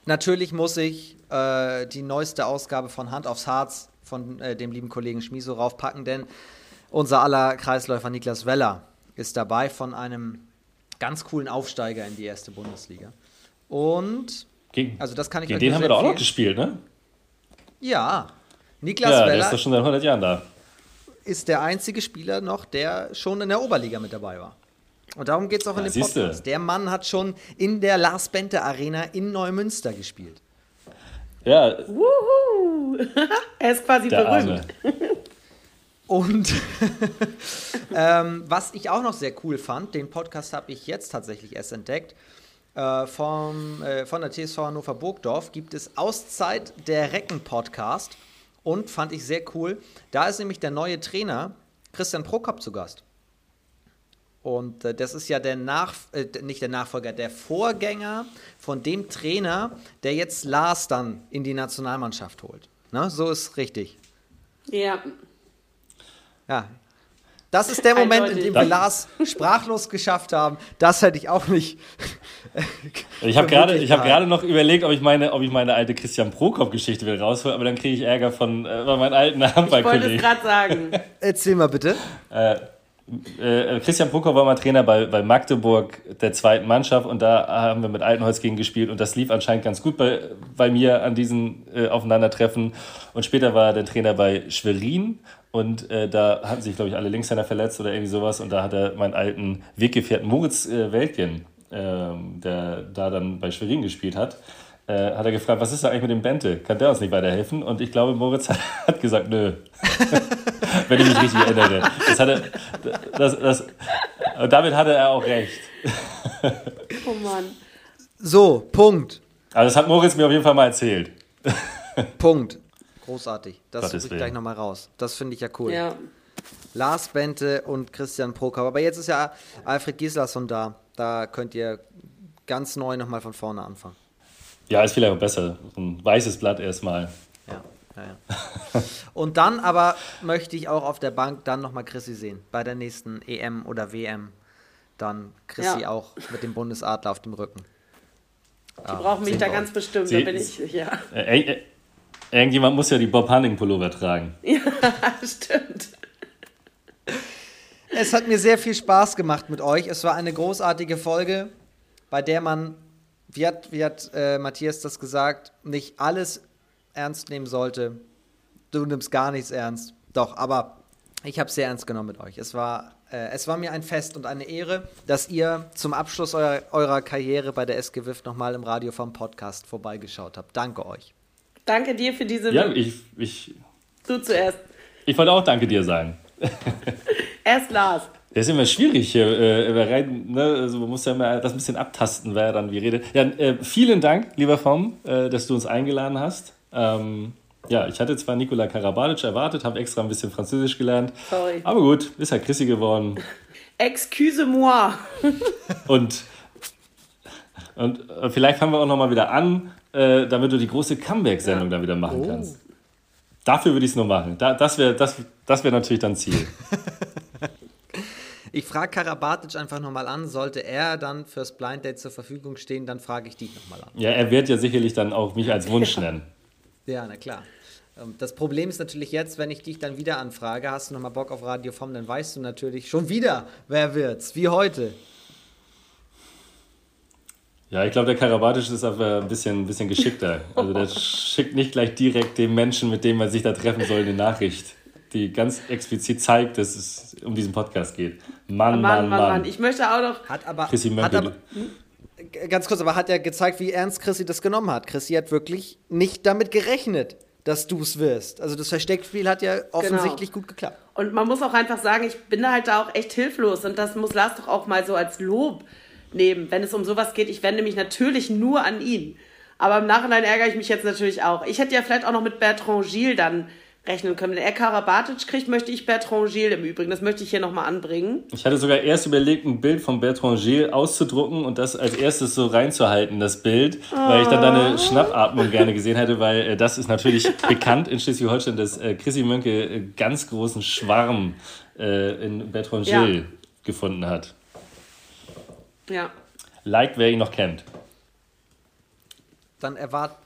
Natürlich muss ich äh, die neueste Ausgabe von Hand aufs Harz von äh, dem lieben Kollegen Schmiso raufpacken, denn unser aller Kreisläufer Niklas Weller ist dabei von einem ganz coolen Aufsteiger in die erste Bundesliga. Und gegen, also das kann ich gegen den haben wir doch auch noch gespielt, ne? Ja. Niklas ja, Weller. Der ist doch schon seit 100 Jahren da ist der einzige Spieler noch, der schon in der Oberliga mit dabei war. Und darum geht es auch ja, in dem Podcast. Der Mann hat schon in der Lars Bente Arena in Neumünster gespielt. Ja. Wuhu! *laughs* er ist quasi berühmt. Und *laughs* ähm, was ich auch noch sehr cool fand, den Podcast habe ich jetzt tatsächlich erst entdeckt. Äh, vom, äh, von der TSV Hannover Burgdorf gibt es Auszeit der Recken Podcast. Und fand ich sehr cool, da ist nämlich der neue Trainer Christian Prokop zu Gast. Und äh, das ist ja der Nach äh, nicht der Nachfolger, der Vorgänger von dem Trainer, der jetzt Lars dann in die Nationalmannschaft holt. Ne? So ist richtig. Ja. Ja, das ist der Moment, in dem wir Lars sprachlos geschafft haben. Das hätte ich auch nicht. *laughs* ich habe gerade hab noch überlegt, ob ich meine, ob ich meine alte Christian Prokop-Geschichte wieder raushole, aber dann kriege ich Ärger von, äh, von meinen alten Handballkollegen. Ich wollte es gerade sagen. *laughs* Erzähl mal bitte. Äh, äh, Christian Prokop war mal Trainer bei, bei Magdeburg der zweiten Mannschaft und da haben wir mit Altenholz gegen gespielt und das lief anscheinend ganz gut bei, bei mir an diesen äh, Aufeinandertreffen. Und später war er der Trainer bei Schwerin und äh, da hatten sich, glaube ich, alle Linkshänder verletzt oder irgendwie sowas. Und da hat er meinen alten Weggefährten Moritz äh, Weltgen, äh, der da dann bei Schwerin gespielt hat, äh, hat er gefragt, was ist da eigentlich mit dem Bente? Kann der uns nicht weiterhelfen? Und ich glaube, Moritz *laughs* hat, hat gesagt, nö. *laughs* Wenn ich mich richtig erinnere. Das hatte, das, das, und damit hatte er auch recht. oh Mann. So, Punkt. Also das hat Moritz mir auf jeden Fall mal erzählt. Punkt. Großartig. Das suche ich gleich nochmal raus. Das finde ich ja cool. Ja. Lars Bente und Christian Prokop. Aber jetzt ist ja Alfred Gislason da. Da könnt ihr ganz neu nochmal von vorne anfangen. Ja, ist vielleicht auch besser. Ein weißes Blatt erstmal. Ja, ja, ja. *laughs* und dann aber möchte ich auch auf der Bank dann nochmal Chrissy sehen. Bei der nächsten EM oder WM. Dann Chrissy ja. auch mit dem Bundesadler auf dem Rücken. Die ah, brauchen mich da ganz bestimmt, Sie, da bin ich, ja. Äh, äh, Irgendjemand muss ja die Bob Hunning Pullover tragen. Ja, *laughs* stimmt. Es hat mir sehr viel Spaß gemacht mit euch. Es war eine großartige Folge, bei der man, wie hat, wie hat äh, Matthias das gesagt, nicht alles ernst nehmen sollte. Du nimmst gar nichts ernst. Doch, aber ich habe es sehr ernst genommen mit euch. Es war, äh, es war mir ein Fest und eine Ehre, dass ihr zum Abschluss eurer, eurer Karriere bei der SG WIF nochmal im Radio vom Podcast vorbeigeschaut habt. Danke euch. Danke dir für diese. Ja, ich. ich du zuerst. Ich wollte auch Danke dir sagen. *laughs* Erst Lars. Das ist immer schwierig hier. Äh, ne? also man muss ja immer das ein bisschen abtasten, wer dann wie redet. Ja, äh, vielen Dank, lieber Vom, äh, dass du uns eingeladen hast. Ähm, ja, ich hatte zwar Nikola Karabalic erwartet, habe extra ein bisschen Französisch gelernt. Sorry. Aber gut, ist ja Chrissy geworden. *laughs* Excuse-moi. und, und äh, vielleicht fangen wir auch nochmal wieder an, äh, damit du die große Comeback-Sendung ja. dann wieder machen oh. kannst. Dafür würde ich es nur machen. Da, das wäre das, das wär natürlich dann Ziel. *laughs* Ich frage Karabatic einfach nochmal an, sollte er dann fürs Blind Date zur Verfügung stehen, dann frage ich dich nochmal an. Ja, er wird ja sicherlich dann auch mich als Wunsch nennen. ja, na klar. Ähm, das Problem ist natürlich jetzt, wenn ich dich dann wieder anfrage, hast du nochmal Bock auf Radio vom, dann weißt du natürlich schon wieder, wer wird's, wie heute. Ja, ich glaube, der Karabatic ist aber ein bisschen, ein bisschen geschickter. Also der *laughs* schickt nicht gleich direkt dem Menschen, mit dem man sich da treffen soll, eine Nachricht die ganz explizit zeigt, dass es um diesen Podcast geht. Mann, Mann, Mann, Mann. Mann. Ich möchte auch noch. Hat aber, Chrissy hat aber ganz kurz, aber hat er gezeigt, wie ernst Chrissy das genommen hat. Chrissy hat wirklich nicht damit gerechnet, dass du es wirst. Also das Versteckspiel hat ja offensichtlich genau. gut geklappt. Und man muss auch einfach sagen, ich bin da halt da auch echt hilflos und das muss Lars doch auch mal so als Lob nehmen, wenn es um sowas geht. Ich wende mich natürlich nur an ihn. Aber im Nachhinein ärgere ich mich jetzt natürlich auch. Ich hätte ja vielleicht auch noch mit Bertrand Gilles dann rechnen können. Wenn er Karabatic kriegt, möchte ich Bertrand Gilles im Übrigen. Das möchte ich hier nochmal anbringen. Ich hatte sogar erst überlegt, ein Bild von Bertrand Gilles auszudrucken und das als erstes so reinzuhalten, das Bild, oh. weil ich dann deine Schnappatmung gerne *laughs* gesehen hätte, weil äh, das ist natürlich bekannt in Schleswig-Holstein, dass äh, Chrissy Mönke äh, ganz großen Schwarm äh, in Bertrand Gilles ja. gefunden hat. Ja. Like, wer ihn noch kennt. Dann, erwart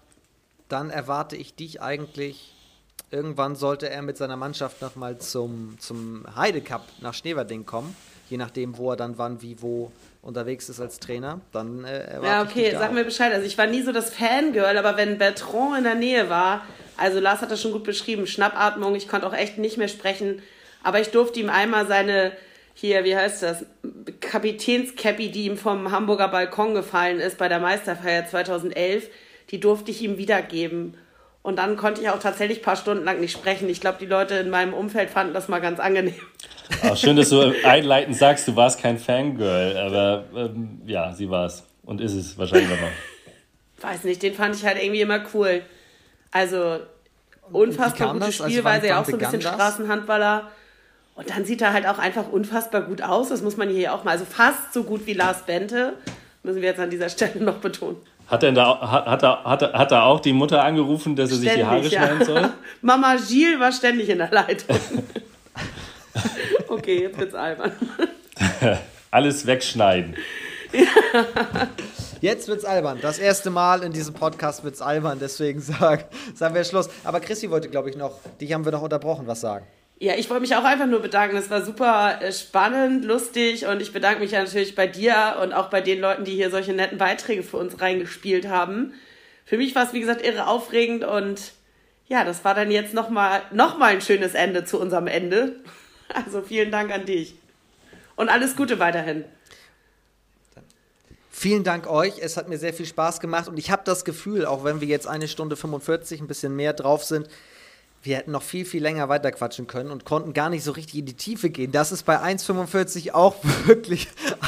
dann erwarte ich dich eigentlich Irgendwann sollte er mit seiner Mannschaft nochmal zum, zum Heide Cup nach Schneverding kommen. Je nachdem, wo er dann wann, wie, wo unterwegs ist als Trainer. Dann äh, Ja, okay, sag mir Bescheid. Also ich war nie so das Fangirl, aber wenn Bertrand in der Nähe war, also Lars hat das schon gut beschrieben, Schnappatmung, ich konnte auch echt nicht mehr sprechen, aber ich durfte ihm einmal seine, hier, wie heißt das, Kapitänscappy, die ihm vom Hamburger Balkon gefallen ist bei der Meisterfeier 2011, die durfte ich ihm wiedergeben. Und dann konnte ich auch tatsächlich ein paar Stunden lang nicht sprechen. Ich glaube, die Leute in meinem Umfeld fanden das mal ganz angenehm. Auch schön, dass du einleitend sagst, du warst kein Fangirl, aber ähm, ja, sie war es und ist es wahrscheinlich immer noch. Weiß nicht, den fand ich halt irgendwie immer cool. Also unfassbar gute also Spielweise, ja auch so ein bisschen das? Straßenhandballer. Und dann sieht er halt auch einfach unfassbar gut aus. Das muss man hier auch mal. Also fast so gut wie Lars Bente. Müssen wir jetzt an dieser Stelle noch betonen. Hat er, da, hat, hat, er, hat, er, hat er auch die Mutter angerufen, dass er sich die Haare ja. schneiden soll? *laughs* Mama Gilles war ständig in der Leitung. *laughs* okay, jetzt wird's albern. *laughs* Alles wegschneiden. Ja. Jetzt wird's albern. Das erste Mal in diesem Podcast wird's albern, deswegen sag, sagen wir Schluss. Aber Chrissy wollte, glaube ich, noch, dich haben wir noch unterbrochen, was sagen. Ja, ich wollte mich auch einfach nur bedanken. Es war super äh, spannend, lustig und ich bedanke mich ja natürlich bei dir und auch bei den Leuten, die hier solche netten Beiträge für uns reingespielt haben. Für mich war es, wie gesagt, irre aufregend und ja, das war dann jetzt nochmal noch mal ein schönes Ende zu unserem Ende. *laughs* Also vielen Dank an dich. Und alles Gute weiterhin. Vielen Dank euch. Es hat mir sehr viel Spaß gemacht und ich habe das Gefühl, auch wenn wir jetzt eine Stunde 45 ein bisschen mehr drauf sind, wir hätten noch viel, viel länger weiterquatschen können und konnten gar nicht so richtig in die Tiefe gehen. Das ist bei 1,45 auch *laughs* wirklich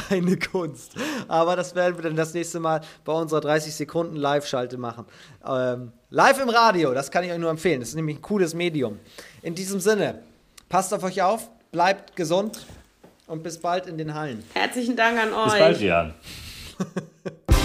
eine Kunst. Aber das werden wir dann das nächste Mal bei unserer 30 Sekunden Live-Schalte machen. Ähm, live im Radio, das kann ich euch nur empfehlen. Das ist nämlich ein cooles Medium. In diesem Sinne, passt auf euch auf, bleibt gesund und bis bald in den Hallen. Herzlichen Dank an euch. Bis bald, Jan. *laughs*